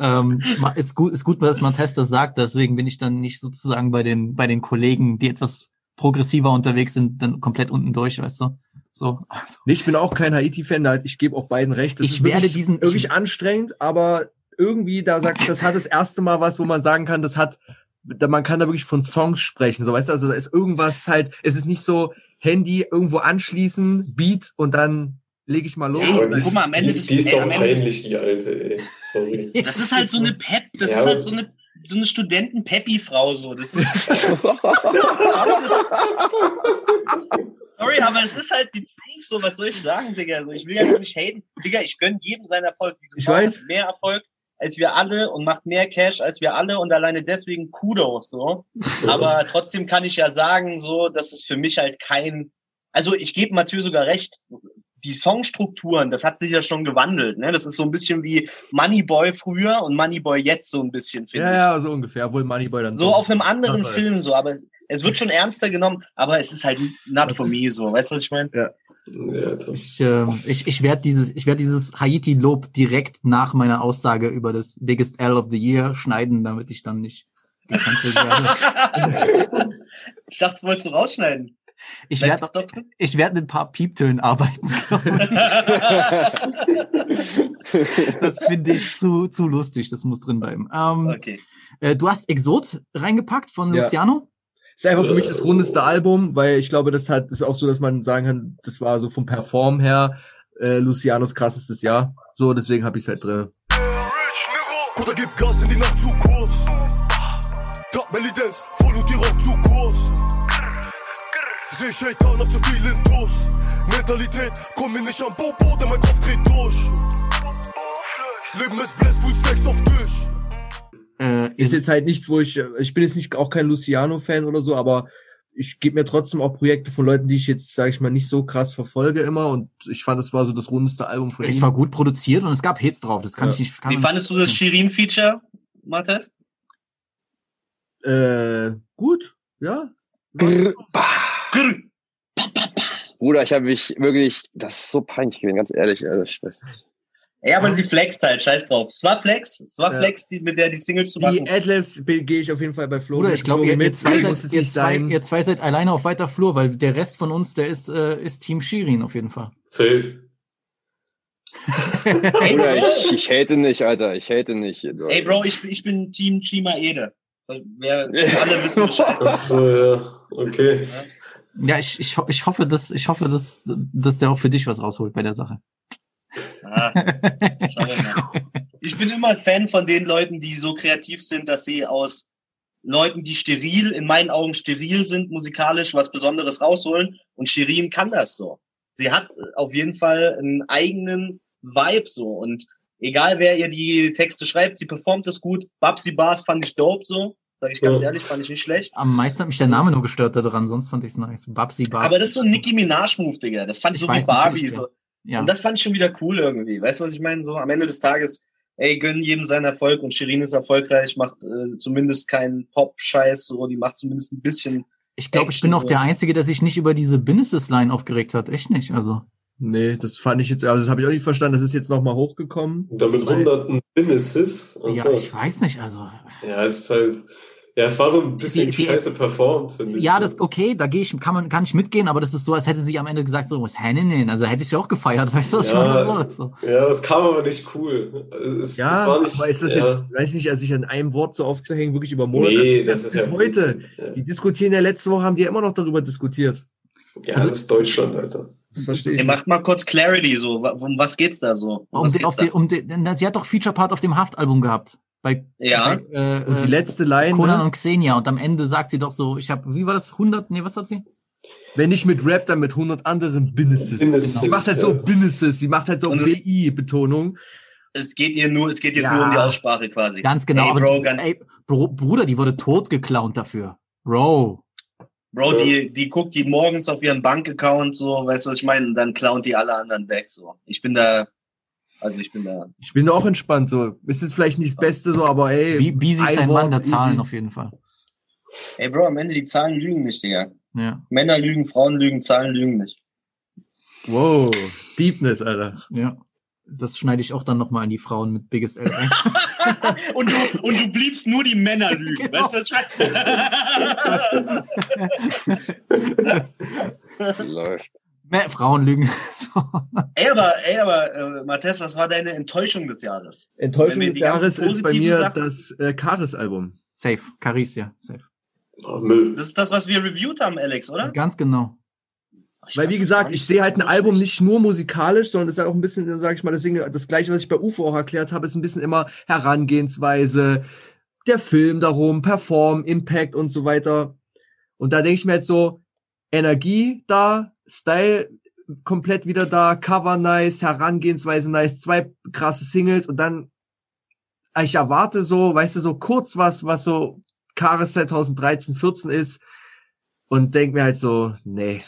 Ähm, ma- ist gut, ist gut, dass Montes das sagt, deswegen bin ich dann nicht sozusagen bei den, bei den Kollegen, die etwas progressiver unterwegs sind, dann komplett unten durch, weißt du? So. Also, Nee, ich bin auch kein Haiti-Fan, da- ich gebe auch beiden recht. Das Ich werde wirklich, diesen- wirklich ich- anstrengend, aber irgendwie, da sagt, das hat das erste Mal was, wo man sagen kann, das hat, da, man kann da wirklich von Songs sprechen, so weißt du, also da ist irgendwas halt, es ist nicht so Handy irgendwo anschließen, Beat und dann lege ich mal los. Die, guck mal, am Ende die, ist- die ist ey, doch am Ende ist- peinlich, die alte, ey. Sorry. Das ist halt so eine Pep, das Ja, ist halt so eine so eine Studenten-Peppi-Frau so. Das ist Sorry, aber es ist halt die Truth, so was soll ich sagen, Digga? So, ich will ja nicht haten. Digga, ich gönn jedem seinen Erfolg. Diese Ich Frau weiß. hat mehr Erfolg als wir alle und macht mehr Cash als wir alle und alleine deswegen Kudos, so. Aber trotzdem kann ich ja sagen, so, dass es für mich halt kein, also ich gebe Mathieu sogar recht, die Songstrukturen, das hat sich ja schon gewandelt, ne? Das ist so ein bisschen wie Moneyboy früher und Moneyboy jetzt so ein bisschen, finde Ja, ich. ja, so ungefähr, obwohl Moneyboy dann So auf einem anderen ist. Film, so, aber es, es wird schon ernster genommen, aber es ist halt not for me, so. Weißt du, was ich meine? Ja. Ich, äh, ich, ich werde dieses, ich werde dieses Haiti-Lob direkt nach meiner Aussage über das Biggest L of the Year schneiden, damit ich dann nicht gecancelt werde. Ich dachte, das wolltest du rausschneiden. Ich werde, ich werde mit ein paar Pieptönen arbeiten. das finde ich zu, zu lustig. Das muss drin bleiben. Ähm, Okay. äh, du hast Exot reingepackt von Ja. Luciano. Ist einfach für mich das rundeste Album, weil ich glaube, das hat, ist auch so, dass man sagen kann, das war so vom Perform her äh, Lucianos krassestes Jahr. So, deswegen habe ich es halt drin. Bruder, gib Gas in die Nacht zu kurz. Belly Dance, voll und die Rock zu kurz. Seh Shaker noch zu viel in Tuss. Mentalität, komm mir nicht am Popo, denn mein Kopf dreht durch. Leben ist Bless, Full Stacks auf Tisch. Äh, Ist jetzt halt nichts, wo ich, äh, ich bin jetzt nicht auch kein Luciano-Fan oder so, aber ich gebe mir trotzdem auch Projekte von Leuten, die ich jetzt, sage ich mal, nicht so krass verfolge immer und ich fand, das war so das rundeste Album von es ihm. war gut produziert und es gab Hits drauf. Das kann Ja. ich nicht. Kann Wie fandest du das Shirin-Feature, Matthias? Äh, gut, ja. Grr, bah. Bruder, ich habe mich wirklich, das ist so peinlich gewesen, ganz ehrlich. ehrlich. Ja, aber sie flext halt, scheiß drauf. Es war Flex, es war Ja. Flex, die, mit der die Single zu Die machen. Adlibs be- gehe ich auf jeden Fall bei Flo. Bruder, mit. ich glaube, ihr, ihr, mit. zwei seid, es ihr, zwei, sein. ihr zwei seid alleine auf weiter Flur, weil der Rest von uns, der ist, äh, ist Team Shirin auf jeden Fall. Safe. Ey, Bruder, ich, ich hate nicht, Alter, ich hate nicht. ey, Bro ich, ich bin Team Chima Ede. Wer, alle wissen Bescheid. Ach so, ja. Okay. Ja, ich, ich, ho- ich hoffe, dass, ich hoffe, dass, dass der auch für dich was rausholt bei der Sache. Ah. Ich bin immer Fan von den Leuten, die so kreativ sind, dass sie aus Leuten, die steril, in meinen Augen steril sind, musikalisch was Besonderes rausholen. Und Shirin kann das so. Sie hat auf jeden Fall einen eigenen Vibe so. Und egal wer ihr die Texte schreibt, sie performt es gut. Babsi Bars fand ich dope so. Sag ich ganz Ja. ehrlich, fand ich nicht schlecht. Am meisten hat mich der Name nur gestört daran, sonst fand ich es nice. Babsi Bas. Aber das ist so ein Nicki Minaj-Move, Digga. Das fand ich, Ich so wie Barbie. So. ja. Und das fand ich schon wieder cool irgendwie. Weißt du, was ich meine? So am Ende des Tages, ey, gönnen jedem seinen Erfolg und Shirin ist erfolgreich, macht äh, zumindest keinen Pop-Scheiß, so, die macht zumindest ein bisschen. ich glaube, ich bin auch so. der Einzige, der sich nicht über diese Businesses-Line aufgeregt hat. Echt nicht, also. Nee, das fand ich jetzt, also das habe ich auch nicht verstanden. Das ist jetzt nochmal hochgekommen. Und damit Weil- hunderten Businesses. Ja, Also, ich weiß nicht, also. ja, ist halt. Ja, es war so ein bisschen Die- die- scheiße performt, finde ich. Ja, das okay, da gehe ich, kann man, kann ich mitgehen, aber das ist so, als hätte sie am Ende gesagt, so, was Hennen, also hätte ich auch gefeiert, weißt du, was ich Ja, meine? So, so. ja, das kam aber nicht cool. Es, es, Ja, es war nicht, aber ist das ja. jetzt, weiß nicht, also sich an einem Wort so aufzuhängen, wirklich über Monate. Nee, das ist bis ja heute. Ja. Die diskutieren ja letzte Woche, haben die ja immer noch darüber diskutiert. Ja, das ist Deutschland, Alter. Verstehe Ihr macht mal kurz Clarity, so. Um was geht's da so? Um Um den, geht's auf den, um den, na, sie hat doch Feature-Part auf dem Haft-Album gehabt. Bei, Ja. bei, äh, Und die äh, letzte Line, Conan ne? und Xenia. Und am Ende sagt sie doch so, ich habe, wie war das, 100, nee, was hat sie? Wenn nicht mit Rap, dann mit 100 anderen Businesses. Businesses, Sie macht halt ja. so Businesses, sie macht halt so BI-Betonung. Es geht ihr nur, es geht jetzt Ja. nur um die Aussprache quasi. Ganz genau. Ey, Bro, ganz, ey, Bro, Bruder, die wurde tot geklaut dafür. Bro. Bro, die, die guckt die morgens auf ihren Bankaccount, so, weißt du, was ich meine? Und dann klauen die alle anderen weg, so. Ich bin da, also ich bin da. Ich bin auch entspannt, so. Ist jetzt vielleicht nicht das Beste, so, aber ey. Wie, wie sieht ein sein Wort, Mann der Zahlen easy. auf jeden Fall. Ey, Bro, am Ende die Zahlen lügen nicht, Digga. Ja. Männer lügen, Frauen lügen, Zahlen lügen nicht. Wow. Deepness, Alter. Ja. Das schneide ich auch dann nochmal an die Frauen mit Biggest L ein. und, du, und du bliebst nur die Männer lügen. Genau. Weißt du, was ich meine? Läuft. Mehr Frauen lügen. so. ey, aber, ey, aber, äh, Matthias, was war deine Enttäuschung des Jahres? Enttäuschung des Jahres ist bei mir Sachen- das äh, Karis-Album. Safe. Caris, ja. Safe. Oh, Müll. Das ist das, was wir reviewed haben, Alex, oder? Ganz genau. Ich Weil, wie gesagt, ich sehe halt ein Album nicht nur musikalisch, sondern es ist halt auch ein bisschen, sag ich mal, deswegen das Gleiche, was ich bei UFO auch erklärt habe, ist ein bisschen immer Herangehensweise, der Film darum, Perform, Impact und so weiter. Und da denke ich mir jetzt so, Energie da, Style komplett wieder da, Cover nice, Herangehensweise nice, zwei krasse Singles und dann, ich erwarte so, weißt du, so kurz was, was so Karis 2013, 14 ist und denk mir halt so, nee,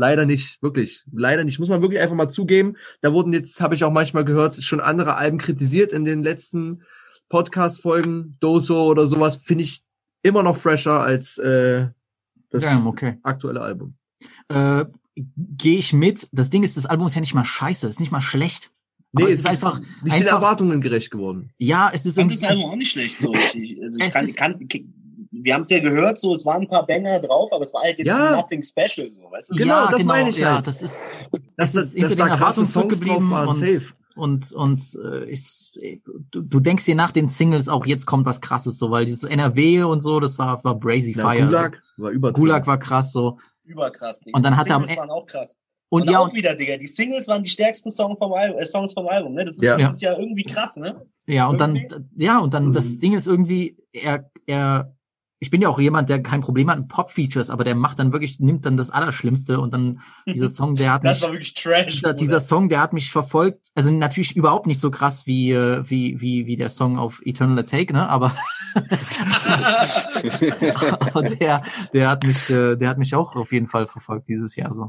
Leider nicht, wirklich. Leider nicht. Muss man wirklich einfach mal zugeben. Da wurden jetzt, habe ich auch manchmal gehört, schon andere Alben kritisiert in den letzten Podcast-Folgen. Doso oder sowas finde ich immer noch fresher als äh, das Ja, okay. aktuelle Album. Äh, Gehe ich mit. Das Ding ist, das Album ist ja nicht mal scheiße, ist nicht mal schlecht. Nee, Aber es ist einfach, nicht den einfach Erwartungen gerecht geworden. ja, es ist Ich fand irgendwie das Album auch nicht schlecht. So. Ich, also ich Es kann, ist- kann, wir haben es ja gehört, so es waren ein paar Banger drauf, aber es war halt jetzt Ja. nothing special, so, weißt du? Genau, ja, das genau, meine ich ja, halt. das ist, ist hinter dass den da krasse Songs drauf waren, und, safe. und, und äh, ich, du, du denkst dir nach den Singles auch, jetzt kommt was krasses, so, weil dieses NRW und so, das war, war brazy Na, fire. Gulag war übertrieben. Gulag war krass, so. Überkrass, Digga. Und dann die hat er am Singles E- waren auch krass. Und, Und, ja, auch wieder, Digga, die Singles waren die stärksten Song vom Album, äh, Songs vom Album, ne? Das ist, Ja. das ist ja irgendwie krass, ne? ja, und dann, irgendwie- ja, und dann, Mhm. das Ding ist irgendwie, er, er, ich bin ja auch jemand, der kein Problem hat mit Pop-Features, aber der macht dann wirklich, nimmt dann das Allerschlimmste und dann dieser Song, der hat Das mich, war wirklich Trash. dieser, dieser Song, der hat mich verfolgt, also natürlich überhaupt nicht so krass wie, äh, wie, wie, wie der Song auf Eternal Take, ne, aber, aber der, der hat mich, äh, der hat mich auch auf jeden Fall verfolgt dieses Jahr, so.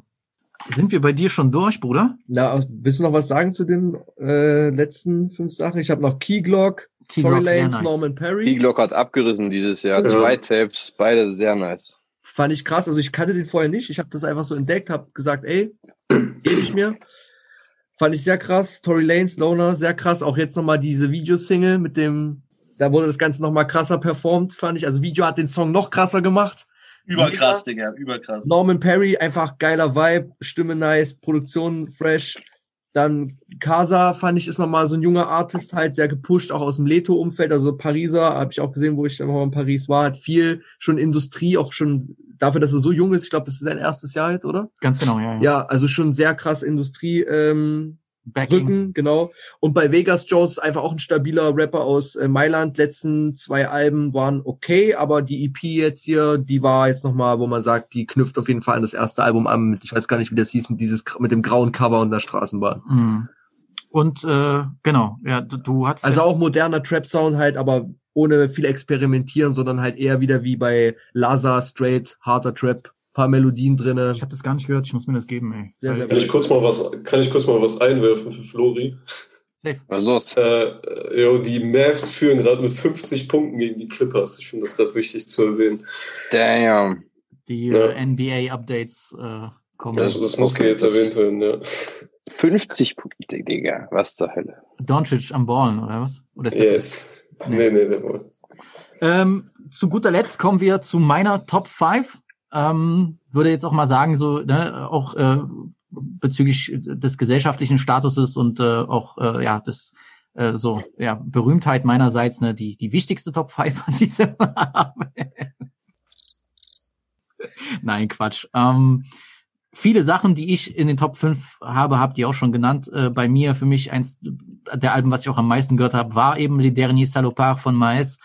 Sind wir bei dir schon durch, Bruder? Na, willst du noch was sagen zu den äh, letzten fünf Sachen? Ich habe noch Key Glock, Key Tory Glock, Lanes, nice. Norman Perry. P-Glock hat abgerissen dieses Jahr. Ja. Zwei Tapes, beide sehr nice. Fand ich krass. Also ich kannte den vorher nicht. Ich habe das einfach so entdeckt, habe gesagt, ey, gebe ich mir. Fand ich sehr krass. Tory Lanes, Loner, sehr krass. Auch jetzt nochmal diese Videosingle mit dem, da wurde das Ganze nochmal krasser performt, fand ich. Also Video hat den Song noch krasser gemacht. Überkrass, Digga, überkrass. Norman Perry, einfach geiler Vibe, Stimme nice, Produktion fresh. Dann Casa fand ich ist nochmal so ein junger Artist, halt sehr gepusht, auch aus dem Leto-Umfeld, also Pariser, habe ich auch gesehen, wo ich dann mal in Paris war, hat viel schon Industrie, auch schon dafür, dass er so jung ist. Ich glaube, das ist sein erstes Jahr jetzt, oder? Ganz genau, ja. ja. Ja, also schon sehr krass Industrie. Ähm, Backing. Rücken, genau. Und bei Vegas Jones einfach auch ein stabiler Rapper aus äh, Mailand. Letzten zwei Alben waren okay, aber die EP jetzt hier, die war jetzt nochmal, wo man sagt, die knüpft auf jeden Fall an das erste Album an. Ich weiß gar nicht, wie das hieß, mit dieses mit dem grauen Cover und der Straßenbahn. Mhm. Und äh, genau, ja, du, du hast Also ja, auch moderner Trap-Sound halt, aber ohne viel experimentieren, sondern halt eher wieder wie bei Laza, straight, harter Trap, paar Melodien drinne. ich habe das gar nicht gehört, ich muss mir das geben, ey. Sehr, sehr Kann ich kurz mal was, kann ich kurz mal was einwerfen für Flori? Safe. Was los? Äh, äh, jo, die Mavs führen gerade mit 50 Punkten gegen die Clippers. Ich finde das gerade wichtig zu erwähnen. Damn. Die Ja. äh, NBA-Updates äh, kommen. Das, das musste okay, jetzt erwähnt werden, ja. 50 Punkte, Digga. Was zur Hölle? Doncic am Ballen, oder was? Oder ist der Yes. Nee, nee, der war. Ähm, zu guter Letzt kommen wir zu meiner Top 5. Ähm, würde jetzt auch mal sagen, so, ne, auch äh, bezüglich des gesellschaftlichen Statuses und äh, auch äh, ja des äh, so ja Berühmtheit meinerseits, ne, die die wichtigste Top 5 an diesem. Nein, Quatsch. Ähm, viele Sachen, die ich in den Top 5 habe, habt ihr auch schon genannt. Äh, bei mir, für mich, eins der Alben, was ich auch am meisten gehört habe, war eben Les Derniers Salopards von Maes.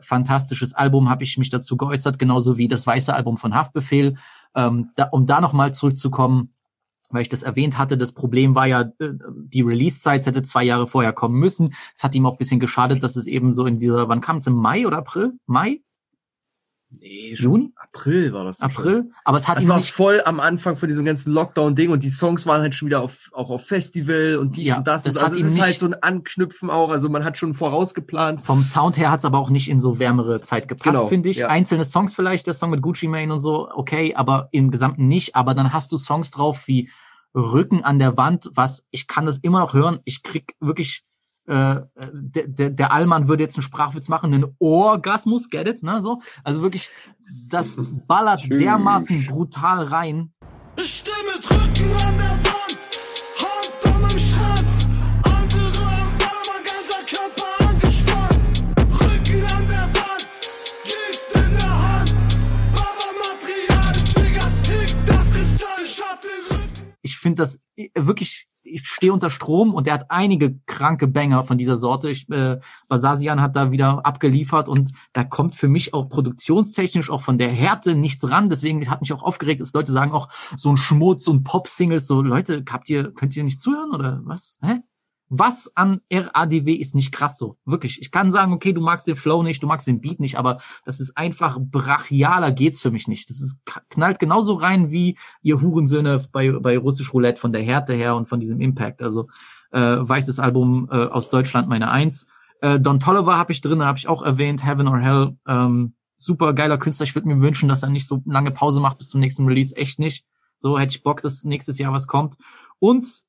Fantastisches Album, habe ich mich dazu geäußert, genauso wie das weiße Album von Haftbefehl. Ähm, da, um da nochmal zurückzukommen, weil ich das erwähnt hatte, das Problem war ja, äh, die Release-Zeit hätte zwei Jahre vorher kommen müssen. Es hat ihm auch ein bisschen geschadet, dass es eben so in dieser, wann kam es, im Mai oder April? Mai? Nee, Juni? April war das. April? Schon. Aber es hat das ihn war nicht voll am Anfang von diesem ganzen Lockdown-Ding und die Songs waren halt schon wieder auf, auch auf Festival und dies Ja, und das. das und hat also es ist nicht- halt so ein Anknüpfen auch. Also man hat schon vorausgeplant. Vom Sound her hat's aber auch nicht in so wärmere Zeit gepasst, Genau, finde ich. ja. Einzelne Songs vielleicht, der Song mit Gucci Mane und so, okay, aber im Gesamten nicht. Aber dann hast du Songs drauf wie Rücken an der Wand, was ich kann das immer noch hören. Ich krieg wirklich, äh, der, der, der Allmann würde jetzt einen Sprachwitz machen, einen Orgasmus, get it, ne, so. Also wirklich, das ballert Tschüss. dermaßen brutal rein. Ich steh mit Rücken an der Wand, Hand an meinem Schwanz, andere am Ball, mein ganzer Körper angespannt. Rücken an der Wand, Gift in der Hand, Baba-Material, Digga, tick das Kristall, ich hab den Rücken. ich finde das äh, wirklich, ich stehe unter Strom und er hat einige kranke Banger von dieser Sorte. Ich, äh, Basasian hat da wieder abgeliefert und da kommt für mich auch produktionstechnisch auch von der Härte nichts ran. Deswegen hat mich auch aufgeregt, dass Leute sagen auch so ein Schmutz, ein Pop-Singles, so Leute, habt ihr, könnt ihr nicht zuhören oder was? Hä? Was an RADW ist nicht krass so. Wirklich. Ich kann sagen, okay, du magst den Flow nicht, du magst den Beat nicht, aber das ist einfach brachialer geht's für mich nicht. Das ist, knallt genauso rein wie ihr Hurensöhne bei, bei Russisch Roulette von der Härte her und von diesem Impact. Also, äh, weißes Album äh, aus Deutschland, meine Eins. Äh, Don Tolliver habe ich drin, habe ich auch erwähnt, Heaven or Hell. Ähm, super geiler Künstler. Ich würde mir wünschen, dass er nicht so lange Pause macht bis zum nächsten Release. Echt nicht. So hätte ich Bock, dass nächstes Jahr was kommt. Und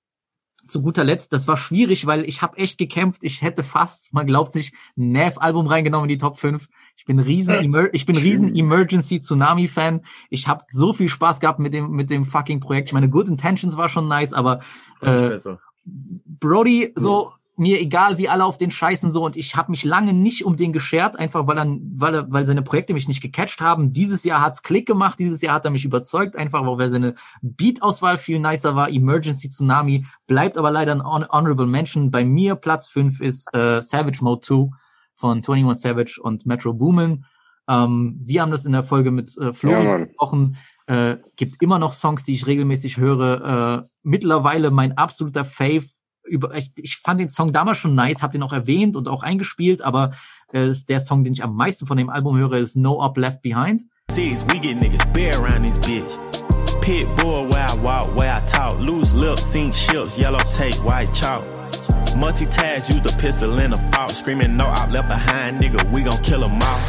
zu guter Letzt, das war schwierig, weil ich habe echt gekämpft. Ich hätte fast, man glaubt sich, ein Nav-Album reingenommen in die Top 5. Ich bin riesen, Emer ich bin riesen Emergency Tsunami Fan. Ich habe so viel Spaß gehabt mit dem mit dem fucking Projekt. Ich meine, Good Intentions war schon nice, aber äh. Brody, so mir egal, wie alle auf den scheißen so und ich habe mich lange nicht um den geschert, einfach weil er, weil er, weil seine Projekte mich nicht gecatcht haben. Dieses Jahr hat's Klick gemacht, dieses Jahr hat er mich überzeugt, einfach weil seine Beat-Auswahl viel nicer war. Emergency Tsunami bleibt aber leider ein hon honorable Mention. Bei mir Platz 5 ist äh, Savage Mode 2 von 21 Savage und Metro Boomin. Ähm, wir haben das in der Folge mit äh, Ja, Florian Mann. gesprochen. Äh, gibt immer noch Songs, die ich regelmäßig höre. Äh, mittlerweile mein absoluter Fave. Über, ich, ich fand den Song damals schon nice, hab den auch erwähnt und auch eingespielt, aber äh, ist der Song, den ich am meisten von dem Album höre, ist No Up Left Behind. Six, we get niggas bare around this bitch. Pitbull where I walk, where I talk. Loose lips, sink ships, yellow tape, white chalk. Multitask, use the pistol in a box. Screaming no out left behind, nigga, we gon' kill 'em all.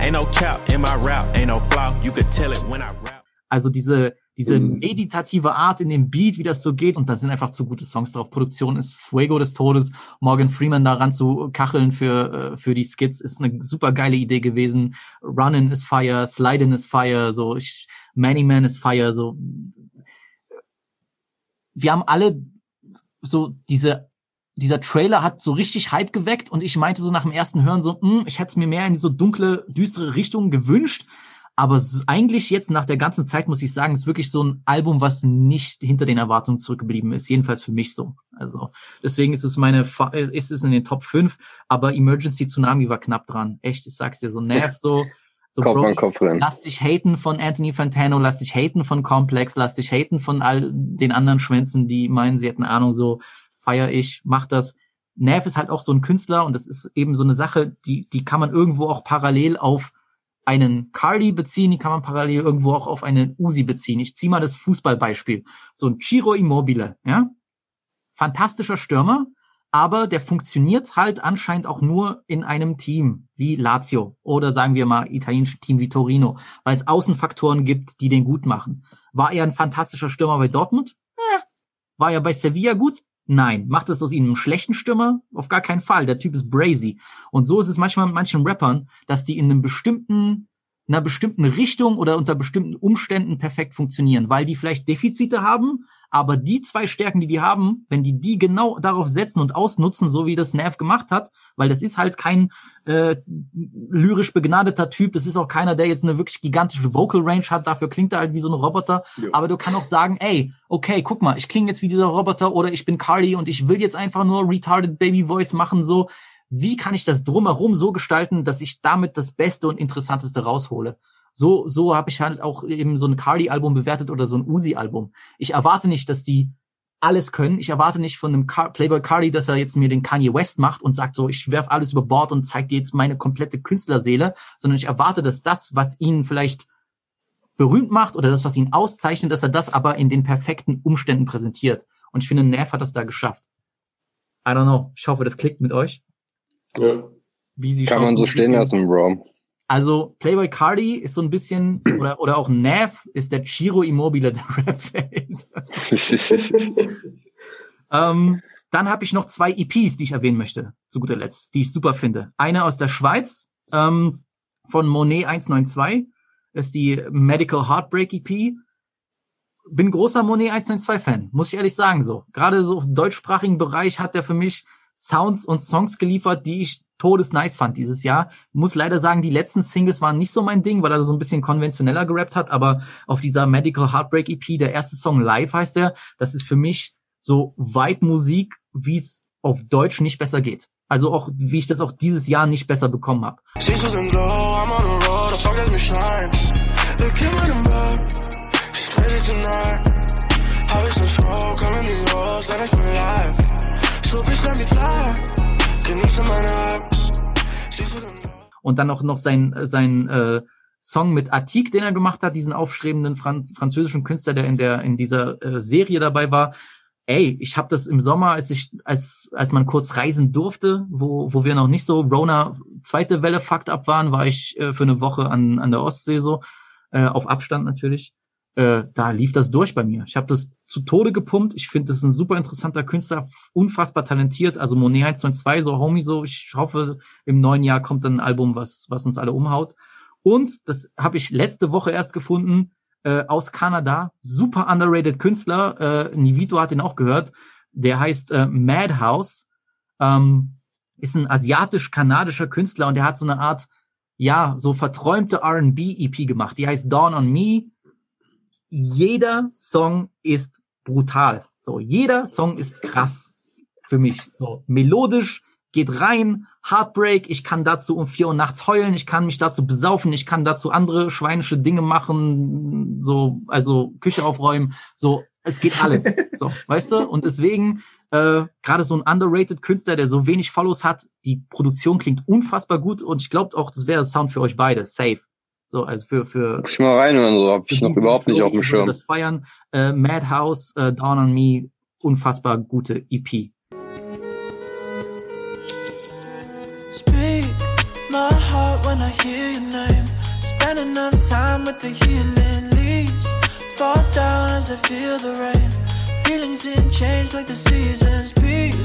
Ain't no cap in my rap, ain't no flaw. You could tell it when I rap. Also diese, diese meditative Art in dem Beat, wie das so geht, und da sind einfach zu gute Songs drauf. Produktion ist Fuego des Todes. Morgan Freeman daran zu kacheln für, äh, für die Skits ist eine super geile Idee gewesen. Runnin' is Fire, Slidin' is Fire, so ich, Many Man is Fire, so. Wir haben alle so diese dieser Trailer hat so richtig Hype geweckt und ich meinte so nach dem ersten Hören so, hm, ich hätte es mir mehr in so dunkle, düstere Richtung gewünscht. Aber eigentlich jetzt nach der ganzen Zeit muss ich sagen, ist wirklich so ein Album, was nicht hinter den Erwartungen zurückgeblieben ist. Jedenfalls für mich so. Also deswegen ist es meine, äh, ist es in den Top 5, aber Emergency Tsunami war knapp dran. Echt, ich sag's dir, so nerv so. So, Kopf Bro, an Kopf rennen. Lass dich haten von Anthony Fantano, lass dich haten von Complex, lass dich haten von all den anderen Schwänzen, die meinen, sie hätten Ahnung, so feier ich, mach das. Nev ist halt auch so ein Künstler und das ist eben so eine Sache, die, die kann man irgendwo auch parallel auf einen Cardi beziehen, die kann man parallel irgendwo auch auf einen Uzi beziehen. Ich zieh mal das Fußballbeispiel. So ein Ciro Immobile, ja? Fantastischer Stürmer, aber der funktioniert halt anscheinend auch nur in einem Team wie Lazio oder sagen wir mal italienisches Team wie Torino, weil es Außenfaktoren gibt, die den gut machen. War er ein fantastischer Stürmer bei Dortmund? Eh. War er bei Sevilla gut? Nein. Macht das aus ihm einen schlechten Stürmer? Auf gar keinen Fall. Der Typ ist brazy. Und so ist es manchmal mit manchen Rappern, dass die in einem bestimmten einer bestimmten Richtung oder unter bestimmten Umständen perfekt funktionieren, weil die vielleicht Defizite haben, aber die zwei Stärken, die die haben, wenn die die genau darauf setzen und ausnutzen, so wie das Nerv gemacht hat, weil das ist halt kein äh, lyrisch begnadeter Typ, das ist auch keiner, der jetzt eine wirklich gigantische Vocal Range hat, dafür klingt er halt wie so ein Roboter, Ja. aber du kannst auch sagen, ey, okay, guck mal, ich klinge jetzt wie dieser Roboter oder ich bin Cardi und ich will jetzt einfach nur retarded Baby Voice machen, so, wie kann ich das drumherum so gestalten, dass ich damit das Beste und Interessanteste raushole? So, so habe ich halt auch eben so ein Cardi-Album bewertet oder so ein Uzi-Album. Ich erwarte nicht, dass die alles können. Ich erwarte nicht von einem Car Playboy Cardi, dass er jetzt mir den Kanye West macht und sagt so, ich werf alles über Bord und zeig dir jetzt meine komplette Künstlerseele, sondern ich erwarte, dass das, was ihn vielleicht berühmt macht oder das, was ihn auszeichnet, dass er das aber in den perfekten Umständen präsentiert. Und ich finde, Neff hat das da geschafft. I don't know. Ich hoffe, das klickt mit euch. Ja. Beezy Kann schaut man so stehen lassen, Bro. Also Playboy Cardi ist so ein bisschen, oder, oder auch Nav ist der Chiro Immobile der Rap-Welt. ähm, dann habe ich noch zwei EPs, die ich erwähnen möchte, zu guter Letzt, die ich super finde. Eine aus der Schweiz, ähm, von Monet 192, das ist die Medical Heartbreak EP. Bin großer Monet 192-Fan, muss ich ehrlich sagen so. Gerade so im deutschsprachigen Bereich hat der für mich Sounds und Songs geliefert, die ich todes nice fand dieses Jahr. Muss leider sagen, die letzten Singles waren nicht so mein Ding, weil er so ein bisschen konventioneller gerappt hat, aber auf dieser Medical Heartbreak EP, der erste Song Live heißt der, das ist für mich so Vibe-Musik, wie es auf Deutsch nicht besser geht. Also auch, wie ich das auch dieses Jahr nicht besser bekommen habe. Und dann auch noch sein, sein äh, Song mit Atik, den er gemacht hat, diesen aufstrebenden Fran französischen Künstler, der in der in dieser äh, Serie dabei war. Ey, ich habe das im Sommer, als ich als als man kurz reisen durfte, wo wo wir noch nicht so Rona zweite Welle fucked up waren, war ich äh, für eine Woche an an der Ostsee so äh, auf Abstand natürlich. Äh, da lief das durch bei mir. Ich habe das zu Tode gepumpt. Ich finde, das ist ein super interessanter Künstler, unfassbar talentiert. Also Monet 192, so Homie, so. Ich hoffe, im neuen Jahr kommt dann ein Album, was, was uns alle umhaut. Und das habe ich letzte Woche erst gefunden, äh, aus Kanada. Super underrated Künstler. Äh, Nivito hat den auch gehört. Der heißt äh, Madhouse. Ähm, ist ein asiatisch-kanadischer Künstler und der hat so eine Art, ja, so verträumte R&B-EP gemacht. Die heißt Dawn on Me jeder Song ist brutal. So, jeder Song ist krass für mich. So, melodisch, geht rein, Heartbreak, ich kann dazu um vier Uhr nachts heulen, ich kann mich dazu besaufen, ich kann dazu andere schweinische Dinge machen, so, also Küche aufräumen, so, es geht alles. So, weißt du? Und deswegen, äh, gerade so ein underrated Künstler, der so wenig Follows hat, die Produktion klingt unfassbar gut und ich glaube auch, das wäre Sound für euch beide. Safe. So, also für, für, Muss ich mal reinhören, so hab ich noch überhaupt nicht auf dem Schirm. Das feiern. Äh, Madhouse, äh, Down on Me, unfassbar gute EP. Speak my heart when I hear your name. Spend enough time with the healing leaves. Fall down as I feel the rain. Feelings didn't change like the seasons. Peace.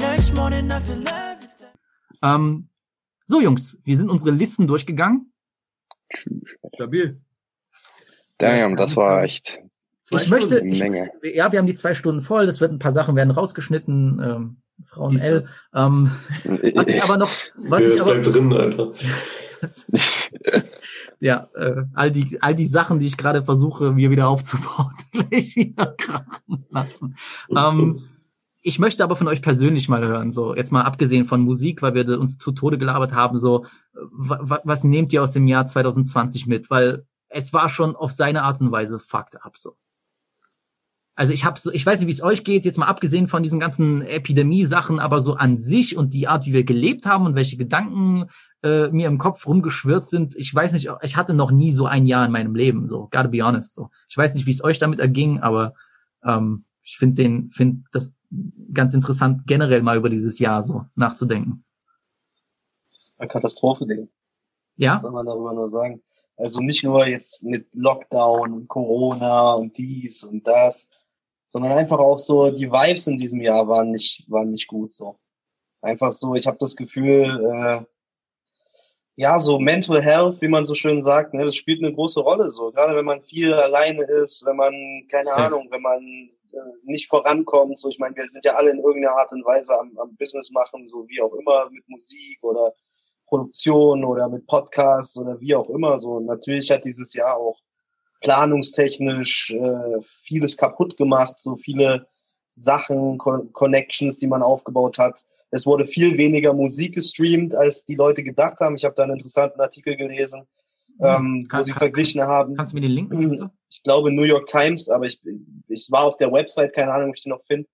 Next morning I feel everything. Ähm, so, Jungs, wir sind unsere Listen durchgegangen. Stabil. Damn, das war echt ich möchte, eine ich, Menge. ja, wir haben die zwei Stunden voll. Das wird ein paar Sachen werden rausgeschnitten. Ähm, Frauen Dies, L. Ähm, was ich aber noch, was Ja, ich aber, drin, Alter. ja, äh, all die, all die Sachen, die ich gerade versuche, mir wieder aufzubauen, gleich wieder krachen lassen. Ähm, ich möchte aber von euch persönlich mal hören, so jetzt mal abgesehen von Musik, weil wir uns zu Tode gelabert haben, so wa wa was nehmt ihr aus dem Jahr 2020 mit? Weil es war schon auf seine Art und Weise fucked up so. Also ich habe so, ich weiß nicht, wie es euch geht, jetzt mal abgesehen von diesen ganzen Epidemie-Sachen, aber so an sich und die Art, wie wir gelebt haben und welche Gedanken äh, mir im Kopf rumgeschwirrt sind. Ich weiß nicht, ich hatte noch nie so ein Jahr in meinem Leben, so, gotta be honest. So. Ich weiß nicht, wie es euch damit erging, aber ähm, ich finde den, finde das ganz interessant, generell mal über dieses Jahr so nachzudenken. Eine Katastrophe, Ding. Ja? Was soll man darüber nur sagen? Also nicht nur jetzt mit Lockdown und Corona und dies und das, sondern einfach auch so, die Vibes in diesem Jahr waren nicht, waren nicht gut so. Einfach so, ich habe das Gefühl, äh, ja, so Mental Health, wie man so schön sagt, ne, das spielt eine große Rolle so. Gerade wenn man viel alleine ist, wenn man, keine Safe. Ahnung, wenn man äh, nicht vorankommt, so ich meine, wir sind ja alle in irgendeiner Art und Weise am, am Business machen, so wie auch immer, mit Musik oder Produktion oder mit Podcasts oder wie auch immer. So und natürlich hat dieses Jahr auch planungstechnisch äh, vieles kaputt gemacht, so viele Sachen, Con Connections, die man aufgebaut hat. Es wurde viel weniger Musik gestreamt, als die Leute gedacht haben. Ich habe da einen interessanten Artikel gelesen, ähm, wo sie verglichen haben. Kannst du mir den Link bitte? Ich glaube New York Times, aber ich, ich war auf der Website, keine Ahnung, ob ich den noch finde.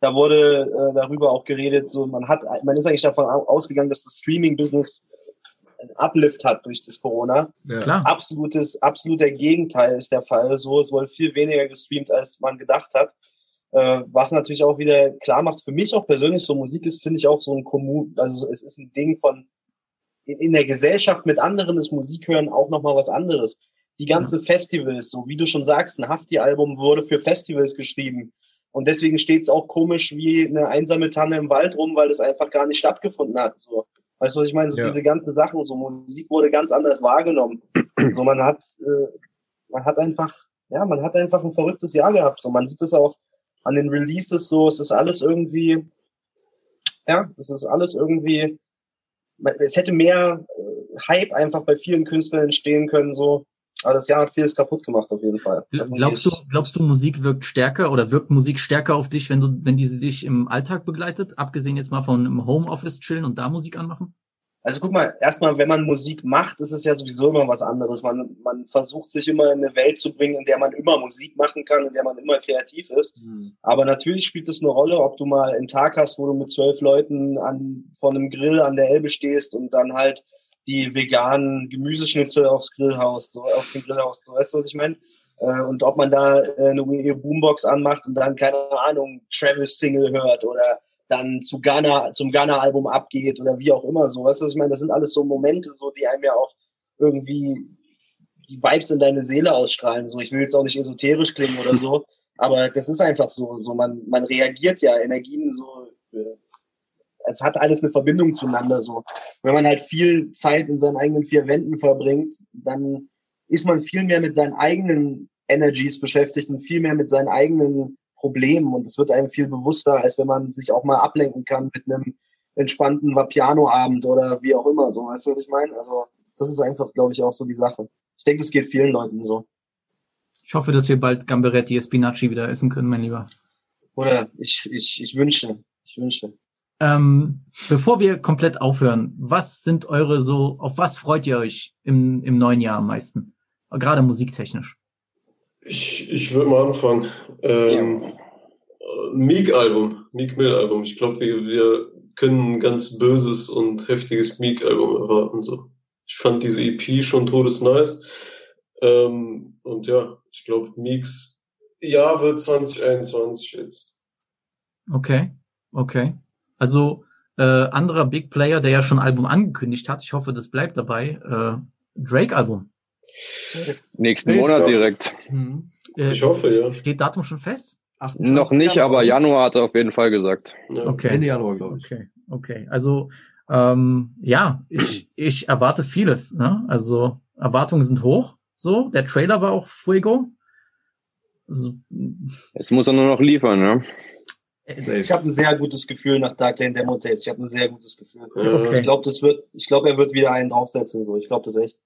Da wurde äh, darüber auch geredet, so man hat, man ist eigentlich davon au- ausgegangen, dass das Streaming-Business einen Uplift hat durch das Corona. Ja. Klar. Absolutes, absoluter Gegenteil ist der Fall. So, es wurde viel weniger gestreamt, als man gedacht hat. Äh, was natürlich auch wieder klar macht, für mich auch persönlich, so Musik ist, finde ich auch so ein Kommun, also es ist ein Ding von, in, in der Gesellschaft mit anderen ist Musik hören auch nochmal was anderes. Die ganzen Festivals, so wie du schon sagst, ein Hafti-Album wurde für Festivals geschrieben. Und deswegen steht es auch komisch wie eine einsame Tanne im Wald rum, weil es einfach gar nicht stattgefunden hat. So. Weißt du, was ich meine? So Ja. diese ganzen Sachen, so Musik wurde ganz anders wahrgenommen. so man hat, äh, man hat einfach, ja, man hat einfach ein verrücktes Jahr gehabt. So man sieht es auch an den Releases so, es ist alles irgendwie, ja, es ist alles irgendwie, es hätte mehr äh, Hype einfach bei vielen Künstlern entstehen können, so. Aber das Jahr hat vieles kaputt gemacht, auf jeden Fall. Glaubst du, glaubst du, Musik wirkt stärker oder wirkt Musik stärker auf dich, wenn du, wenn diese dich im Alltag begleitet? Abgesehen jetzt mal von im Homeoffice chillen und da Musik anmachen? Also guck mal, erstmal, wenn man Musik macht, ist es ja sowieso immer was anderes. Man, man versucht sich immer in eine Welt zu bringen, in der man immer Musik machen kann, in der man immer kreativ ist. Aber natürlich spielt es eine Rolle, ob du mal einen Tag hast, wo du mit zwölf Leuten an, vor einem Grill an der Elbe stehst und dann halt die veganen Gemüseschnitzel aufs Grill haust, so auf den Grill haust. So, weißt du, was ich meine? Äh, und ob man da äh, eine Boombox anmacht und dann, keine Ahnung, Travis Single hört oder dann zu Ghana, zum Ghana-Album abgeht oder wie auch immer so. Weißt du, was ich meine? Das sind alles so Momente, so, die einem ja auch irgendwie die Vibes in deine Seele ausstrahlen. So, ich will jetzt auch nicht esoterisch klingen oder so, aber das ist einfach so. So, man, man reagiert ja Energien so. Äh, es hat alles eine Verbindung zueinander so. Wenn man halt viel Zeit in seinen eigenen vier Wänden verbringt, dann ist man viel mehr mit seinen eigenen Energies beschäftigt und viel mehr mit seinen eigenen Problemen und es wird einem viel bewusster, als wenn man sich auch mal ablenken kann mit einem entspannten Vapiano-Abend oder wie auch immer. So, weißt du, was ich meine? Also das ist einfach, glaube ich, auch so die Sache. Ich denke, es geht vielen Leuten so. Ich hoffe, dass wir bald Gamberetti e Spinaci wieder essen können, mein Lieber. Oder ich, ich, ich wünsche, ich wünsche. Ähm, bevor wir komplett aufhören, was sind eure so, auf was freut ihr euch im, im neuen Jahr am meisten? Gerade musiktechnisch. Ich, ich würde mal anfangen. Ähm, äh, Meek-Album, Meek Mill-Album. Ich glaube, wir, wir können ein ganz böses und heftiges Meek-Album erwarten. So. Ich fand diese EP schon todesnice. Ähm, und ja, ich glaube, Meeks Jahr wird 2021 jetzt. Okay, okay. Also äh, anderer Big Player, der ja schon ein Album angekündigt hat, ich hoffe, das bleibt dabei, äh, Drake-Album. Nächsten Monat direkt. Äh, Ich hoffe, ja. Steht Datum schon fest? Noch nicht, aber Januar hat er auf jeden Fall gesagt. Okay. Ende Januar, glaube ich. Okay, okay. Also ähm, ja, ich, ich erwarte vieles. Ne? Also Erwartungen sind hoch. So, der Trailer war auch Fuego. Also, Jetzt muss er nur noch liefern, ne? Ich habe ein sehr gutes Gefühl nach Dark Lane Demo Tapes. Ich habe ein sehr gutes Gefühl. Okay. Ich glaube, das wird, ich glaube, er wird wieder einen draufsetzen. So, ich glaube das echt.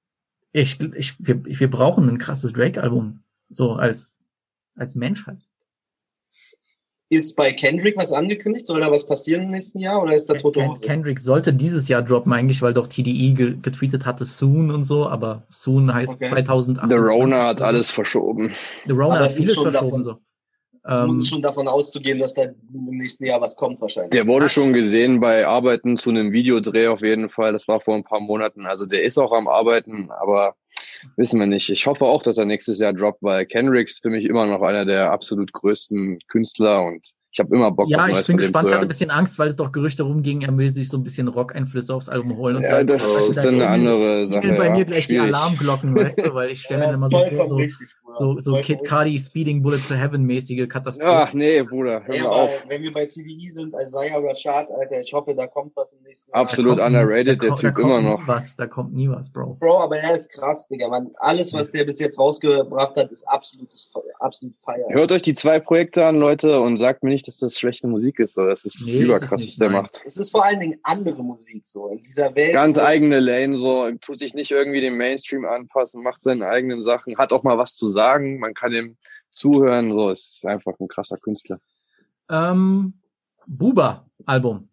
Ich, ich, wir, wir brauchen ein krasses Drake-Album. So als als Menschheit. Ist bei Kendrick was angekündigt? Soll da was passieren im nächsten Jahr oder ist da tote Hose? Kendrick sollte dieses Jahr droppen eigentlich, weil doch TDE ge getweetet hatte Soon und so, aber Soon heißt Okay. 2008. The Rona hat alles verschoben. The Rona Aber hat vieles verschoben davon- so. Es Ähm, ist schon davon auszugehen, dass da im nächsten Jahr was kommt wahrscheinlich. Der wurde schon gesehen bei Arbeiten zu einem Videodreh auf jeden Fall. Das war vor ein paar Monaten. Also der ist auch am Arbeiten, aber wissen wir nicht. Ich hoffe auch, dass er nächstes Jahr droppt, weil Kendrick ist für mich immer noch einer der absolut größten Künstler und ich habe immer Bock Ja, auf ich bin gespannt. Ich hatte ein bisschen Angst, weil es doch Gerüchte rumging, er will sich so ein bisschen Rock-Einflüsse aufs Album holen. Und Ja, da- das da- ist da dann eine andere Sache, bei ja. mir gleich die. Alarmglocken, weißt du, weil ich stelle mir dann immer so vor, so, so, so Kid Cudi Speeding Bullet to Heaven mäßige Katastrophe. Ach nee, Bruder, hör Ey, mal auf. wenn wir bei TDI sind, Isaiah Rashad, Alter, ich hoffe, da kommt was im nächsten Jahr. Absolut nie- underrated, da der Typ kommt immer nie noch. Was, da kommt nie was, Bro. Bro, aber er ist krass, Digga. Man, alles, was der bis jetzt rausgebracht hat, ist absolutes, absolut feier. Hört euch die zwei Projekte an, Leute, und sagt mir nicht, dass das schlechte Musik ist. So. Das ist Nee, überkrass, nicht, was der nein. macht. Es ist vor allen Dingen andere Musik so. In dieser Welt. Ganz eigene Lane, so tut sich nicht irgendwie dem Mainstream anpassen, macht seine eigenen Sachen, hat auch mal was zu sagen, man kann ihm zuhören, so ist einfach ein krasser Künstler. Ähm, Buba-Album.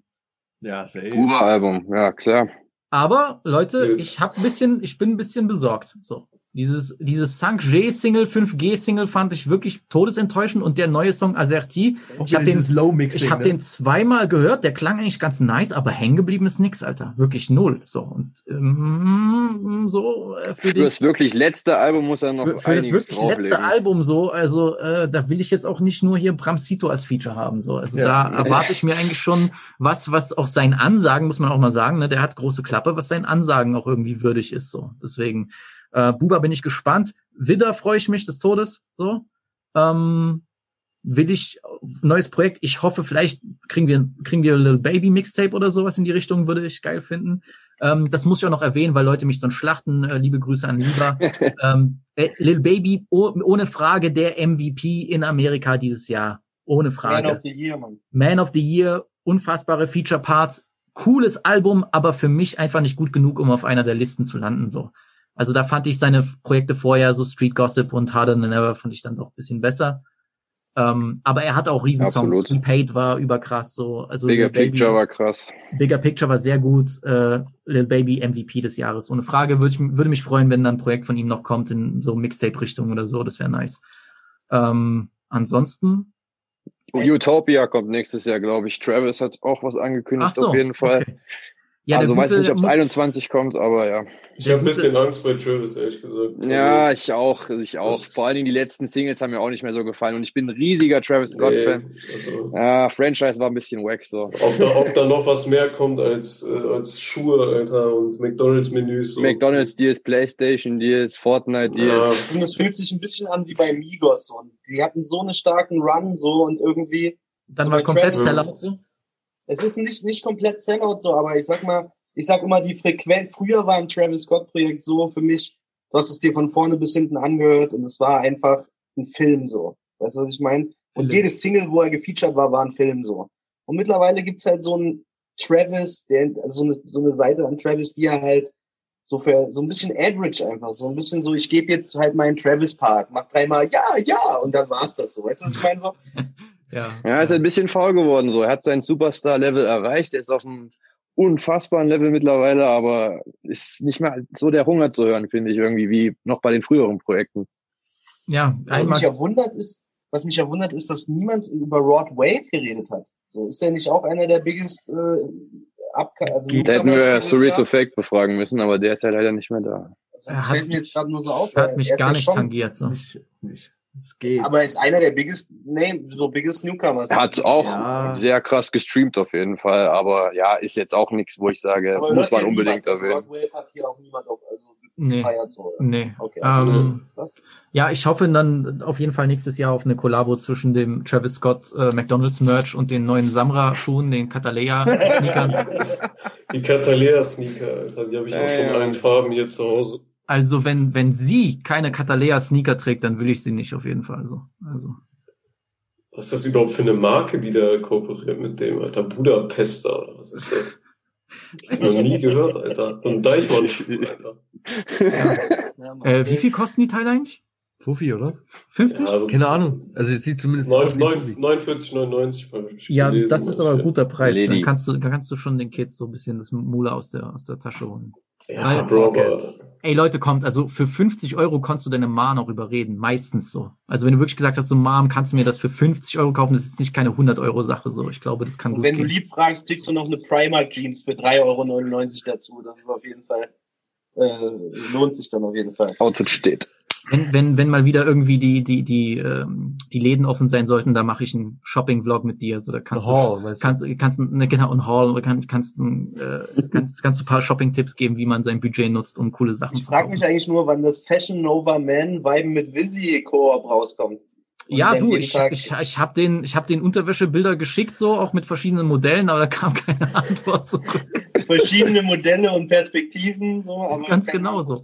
Ja, safe. Uber-Album, ja klar. Aber Leute, ich hab ein bisschen, ich bin ein bisschen besorgt. So. Dieses, dieses 5G-Single, 5G-Single fand ich wirklich todesenttäuschend und der neue Song Aserti, Auch ich habe den, ich hab ne? den zweimal gehört, der klang eigentlich ganz nice, aber hängen geblieben ist nix, Alter. Wirklich null. So, und, ähm, so, äh, für Für den, das wirklich letzte Album muss er noch für, für das wirklich drauflegen. letzte Album so, also äh, da will ich jetzt auch nicht nur hier Bramsito als Feature haben. So. Also Ja. da erwarte ich mir eigentlich schon was, was auch seinen Ansagen, muss man auch mal sagen, ne, der hat große Klappe, was seinen Ansagen auch irgendwie würdig ist. So. Deswegen, äh, Buba bin ich gespannt. Widder freue ich mich des Todes. So. Ähm, will ich neues Projekt. Ich hoffe, vielleicht kriegen wir kriegen wir Little Baby Mixtape oder sowas in die Richtung, würde ich geil finden. Ähm, das muss ich auch noch erwähnen, weil Leute mich sonst schlachten. Äh, liebe Grüße an Lieber. ähm, äh, Lil Baby oh, ohne Frage der MVP in Amerika dieses Jahr, ohne Man Frage. of the Year, Mann. Man of the Year, unfassbare Feature Parts, cooles Album, aber für mich einfach nicht gut genug, um auf einer der Listen zu landen. So, also da fand ich seine Projekte vorher, so Street Gossip und Harder Than Ever, fand ich dann doch ein bisschen besser. Ähm, aber er hat auch Riesensongs. Repaid war überkrass so. Also Bigger Baby- Picture war krass. Bigger Picture war sehr gut. Äh, Lil Baby MVP des Jahres. Ohne Frage würde ich, würde mich freuen, wenn dann ein Projekt von ihm noch kommt in so Mixtape-Richtung oder so. Das wäre nice. Ähm, ansonsten. Utopia kommt nächstes Jahr, glaube ich. Travis hat auch was angekündigt, so, auf jeden Fall. okay. Ja, also weiß nicht, ob es muss- 21 kommt, aber ja. Ich habe ein bisschen Angst bei Travis, ehrlich gesagt. Ja, ich auch, ich auch. Das- Vor allen Dingen die letzten Singles haben mir auch nicht mehr so gefallen und ich bin ein riesiger Travis Scott-Fan. also, Ja, Franchise war ein bisschen wack so. ob, da, ob da noch was mehr kommt als, äh, als Schuhe, Alter, und McDonalds-Menüs. So. McDonalds Deals, Playstation Deals, Fortnite Deals. Und es fühlt sich ein bisschen an wie bei Migos. So. Und die hatten so einen starken Run so und irgendwie. Dann war komplett Sellout so. Es ist nicht, nicht komplett Sellout so, aber ich sag mal, ich sag immer, die Frequenz, früher war ein Travis Scott Projekt so für mich, du hast es dir von vorne bis hinten angehört und es war einfach ein Film so. Weißt du, was ich meine? Und Film. jedes Single, wo er gefeatured war, war ein Film so. Und mittlerweile gibt's halt so einen Travis, der, also so eine, so eine Seite an Travis, die er halt so für so ein bisschen average einfach, so ein bisschen so, ich gebe jetzt halt meinen Travis Part, mach dreimal ja, ja und dann war's das so. Weißt du, was ich meine so? Ja. Ja, ist ein bisschen faul geworden so. Er hat sein Superstar-Level erreicht, er ist auf einem unfassbaren Level mittlerweile, aber ist nicht mehr so der Hunger zu hören, finde ich irgendwie, wie noch bei den früheren Projekten. Ja, Was mich ja wundert ist, was mich ja wundert ist, dass niemand über Rod Wave geredet hat. So ist er nicht auch einer der biggest äh, Abka also Da hätten wir Newcomers dieses Surreal to Jahr? Fake befragen müssen, aber der ist ja leider nicht mehr da. Also das fällt mir jetzt gerade nur so auf. Hat mich er gar ja nicht schon- tangiert. So. Es geht. Aber er ist einer der biggest Name, so biggest Newcomers. Er hat auch Ja. sehr krass gestreamt auf jeden Fall, aber ja, ist jetzt auch nichts, wo ich sage, Aber muss man unbedingt erwähnen. Hat hier auch niemand auf, also Nee. so. Nee. Okay, Ähm? Ja, ich hoffe dann auf jeden Fall nächstes Jahr auf eine Kollabo zwischen dem Travis Scott äh, McDonalds Merch und den neuen Samra Schuhen, den Catalea Sneakern. Die Catalea-Sneaker, Alter, die habe ich auch schon in allen Farben hier zu Hause. Also wenn wenn sie keine Catalea Sneaker trägt, dann will ich sie nicht auf jeden Fall so. Also Was ist das überhaupt für eine Marke, die da kooperiert mit dem, Alter? Budapester, oder was ist das? Ich noch nie gehört, Alter. So ein Deichmann-Schuh, Alter. Ja, äh, wie viel kosten die Teile eigentlich? Fuffi, oder? 50? Ja, also Keine Ahnung. Also es sieht zumindest aus wie ein Fuffi. 49,99 habe ich Ja, gelesen, das ist aber ein guter Preis. Dann kannst du, dann kannst du schon den Kids so ein bisschen das Mula aus der, aus der Tasche holen. Ja, Weil- Bro, Ey Leute, kommt, also für 50 Euro kannst du deine Mom noch überreden, meistens so. Also wenn du wirklich gesagt hast, so Mom, kannst du mir das für 50 Euro kaufen, das ist jetzt nicht keine 100 Euro Sache so. Ich glaube, das kann Und gut wenn du gehen. lieb fragst, kriegst du noch eine Primark Jeans für 3,99 Euro dazu. Das ist auf jeden Fall, äh, lohnt sich dann auf jeden Fall. Outfit steht. Wenn, wenn, wenn mal wieder irgendwie die, die, die, ähm, die Läden offen sein sollten, da mache ich einen Shopping-Vlog mit dir. So, da kannst Haul, du, kannst, kannst, ne, genau, ein Haul, oder kannst, kannst, äh, kannst, kannst du ein paar Shopping-Tipps geben, wie man sein Budget nutzt, um coole Sachen Ich zu frage kaufen. mich eigentlich nur, wann das Fashion Nova Man Viben mit Visi Koop rauskommt. Und Ja, du, ich, Tag- ich, ich habe den, ich hab den Unterwäschebilder geschickt, so auch mit verschiedenen Modellen, aber da kam keine Antwort zurück. verschiedene Modelle und Perspektiven, so, aber Ganz genau so.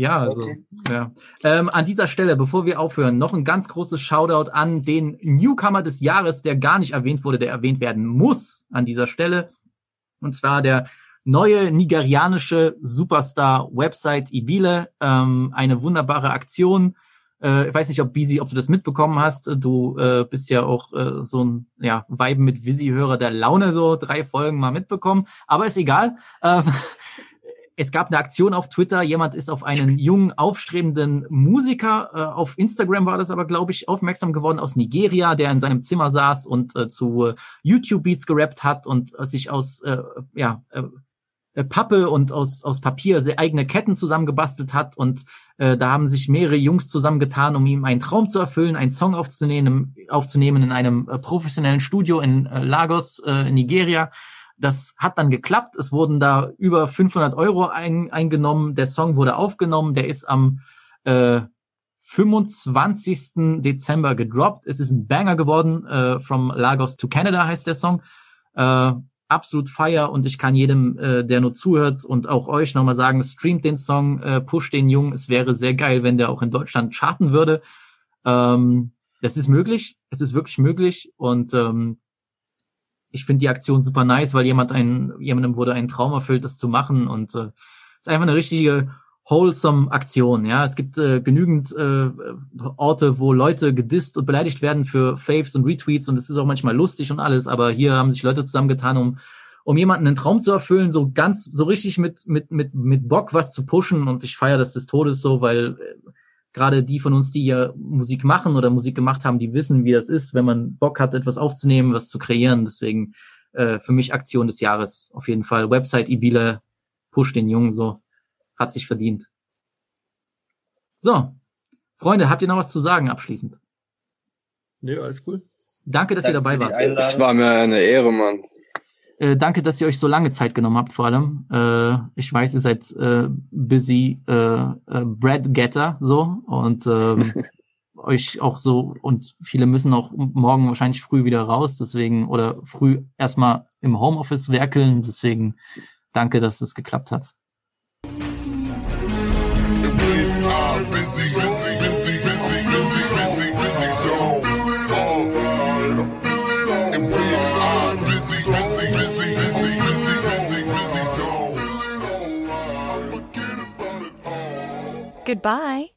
Ja, also, ja. Ähm, an dieser Stelle, bevor wir aufhören, noch ein ganz großes Shoutout an den Newcomer des Jahres, der gar nicht erwähnt wurde, der erwähnt werden muss an dieser Stelle. Und zwar der neue nigerianische Superstar Website Ibile. Ähm, eine wunderbare Aktion. Äh, ich weiß nicht, ob Bisi, ob du das mitbekommen hast. Du äh, bist ja auch äh, so ein ja, Vibe mit Visi-Hörer der Laune, so drei Folgen mal mitbekommen. Aber ist egal. Ähm, es gab eine Aktion auf Twitter. Jemand ist auf einen jungen, aufstrebenden Musiker, äh, auf Instagram war das aber, glaube ich, aufmerksam geworden aus Nigeria, der in seinem Zimmer saß und äh, zu äh, YouTube-Beats gerappt hat und äh, sich aus äh, ja, äh, Pappe und aus, aus Papier eigene Ketten zusammengebastelt hat. Und da haben sich mehrere Jungs zusammengetan, um ihm einen Traum zu erfüllen, einen Song aufzunehmen, aufzunehmen in einem professionellen Studio in Lagos, in Nigeria. Das hat dann geklappt. Es wurden da über 500 Euro ein, eingenommen. Der Song wurde aufgenommen. Der ist am äh, 25. Dezember gedroppt. Es ist ein Banger geworden. Äh, From Lagos to Canada heißt der Song. Äh, absolut fire und ich kann jedem, äh, der nur zuhört und auch euch nochmal sagen, streamt den Song, äh, push den Jungen. Es wäre sehr geil, wenn der auch in Deutschland charten würde. Ähm, das ist möglich. Es ist wirklich möglich und ähm, ich finde die Aktion super nice, weil jemand ein, jemandem wurde ein Traum erfüllt, das zu machen. Und äh, ist einfach eine richtige wholesome Aktion. Ja, es gibt äh, genügend äh, Orte, wo Leute gedisst und beleidigt werden für Faves und Retweets und es ist auch manchmal lustig und alles, aber hier haben sich Leute zusammengetan, um um jemanden einen Traum zu erfüllen, so ganz, so richtig mit mit mit mit Bock was zu pushen. Und ich feiere das des Todes so, weil äh, gerade die von uns, die hier Musik machen oder Musik gemacht haben, die wissen, wie das ist, wenn man Bock hat, etwas aufzunehmen, was zu kreieren. Deswegen äh, für mich Aktion des Jahres auf jeden Fall. Website Ibile, push den Jungen so, hat sich verdient. So, Freunde, habt ihr noch was zu sagen abschließend? Nee, alles cool. Danke, dass ihr dabei wart. Es war mir eine Ehre, Mann. Äh, danke, dass ihr euch so lange Zeit genommen habt, vor allem. Äh, ich weiß, ihr seid äh, busy äh, äh, Bread Getter so und ähm, euch auch so und viele müssen auch morgen wahrscheinlich früh wieder raus, deswegen oder früh erstmal im Homeoffice werkeln, deswegen danke, dass das geklappt hat. Goodbye.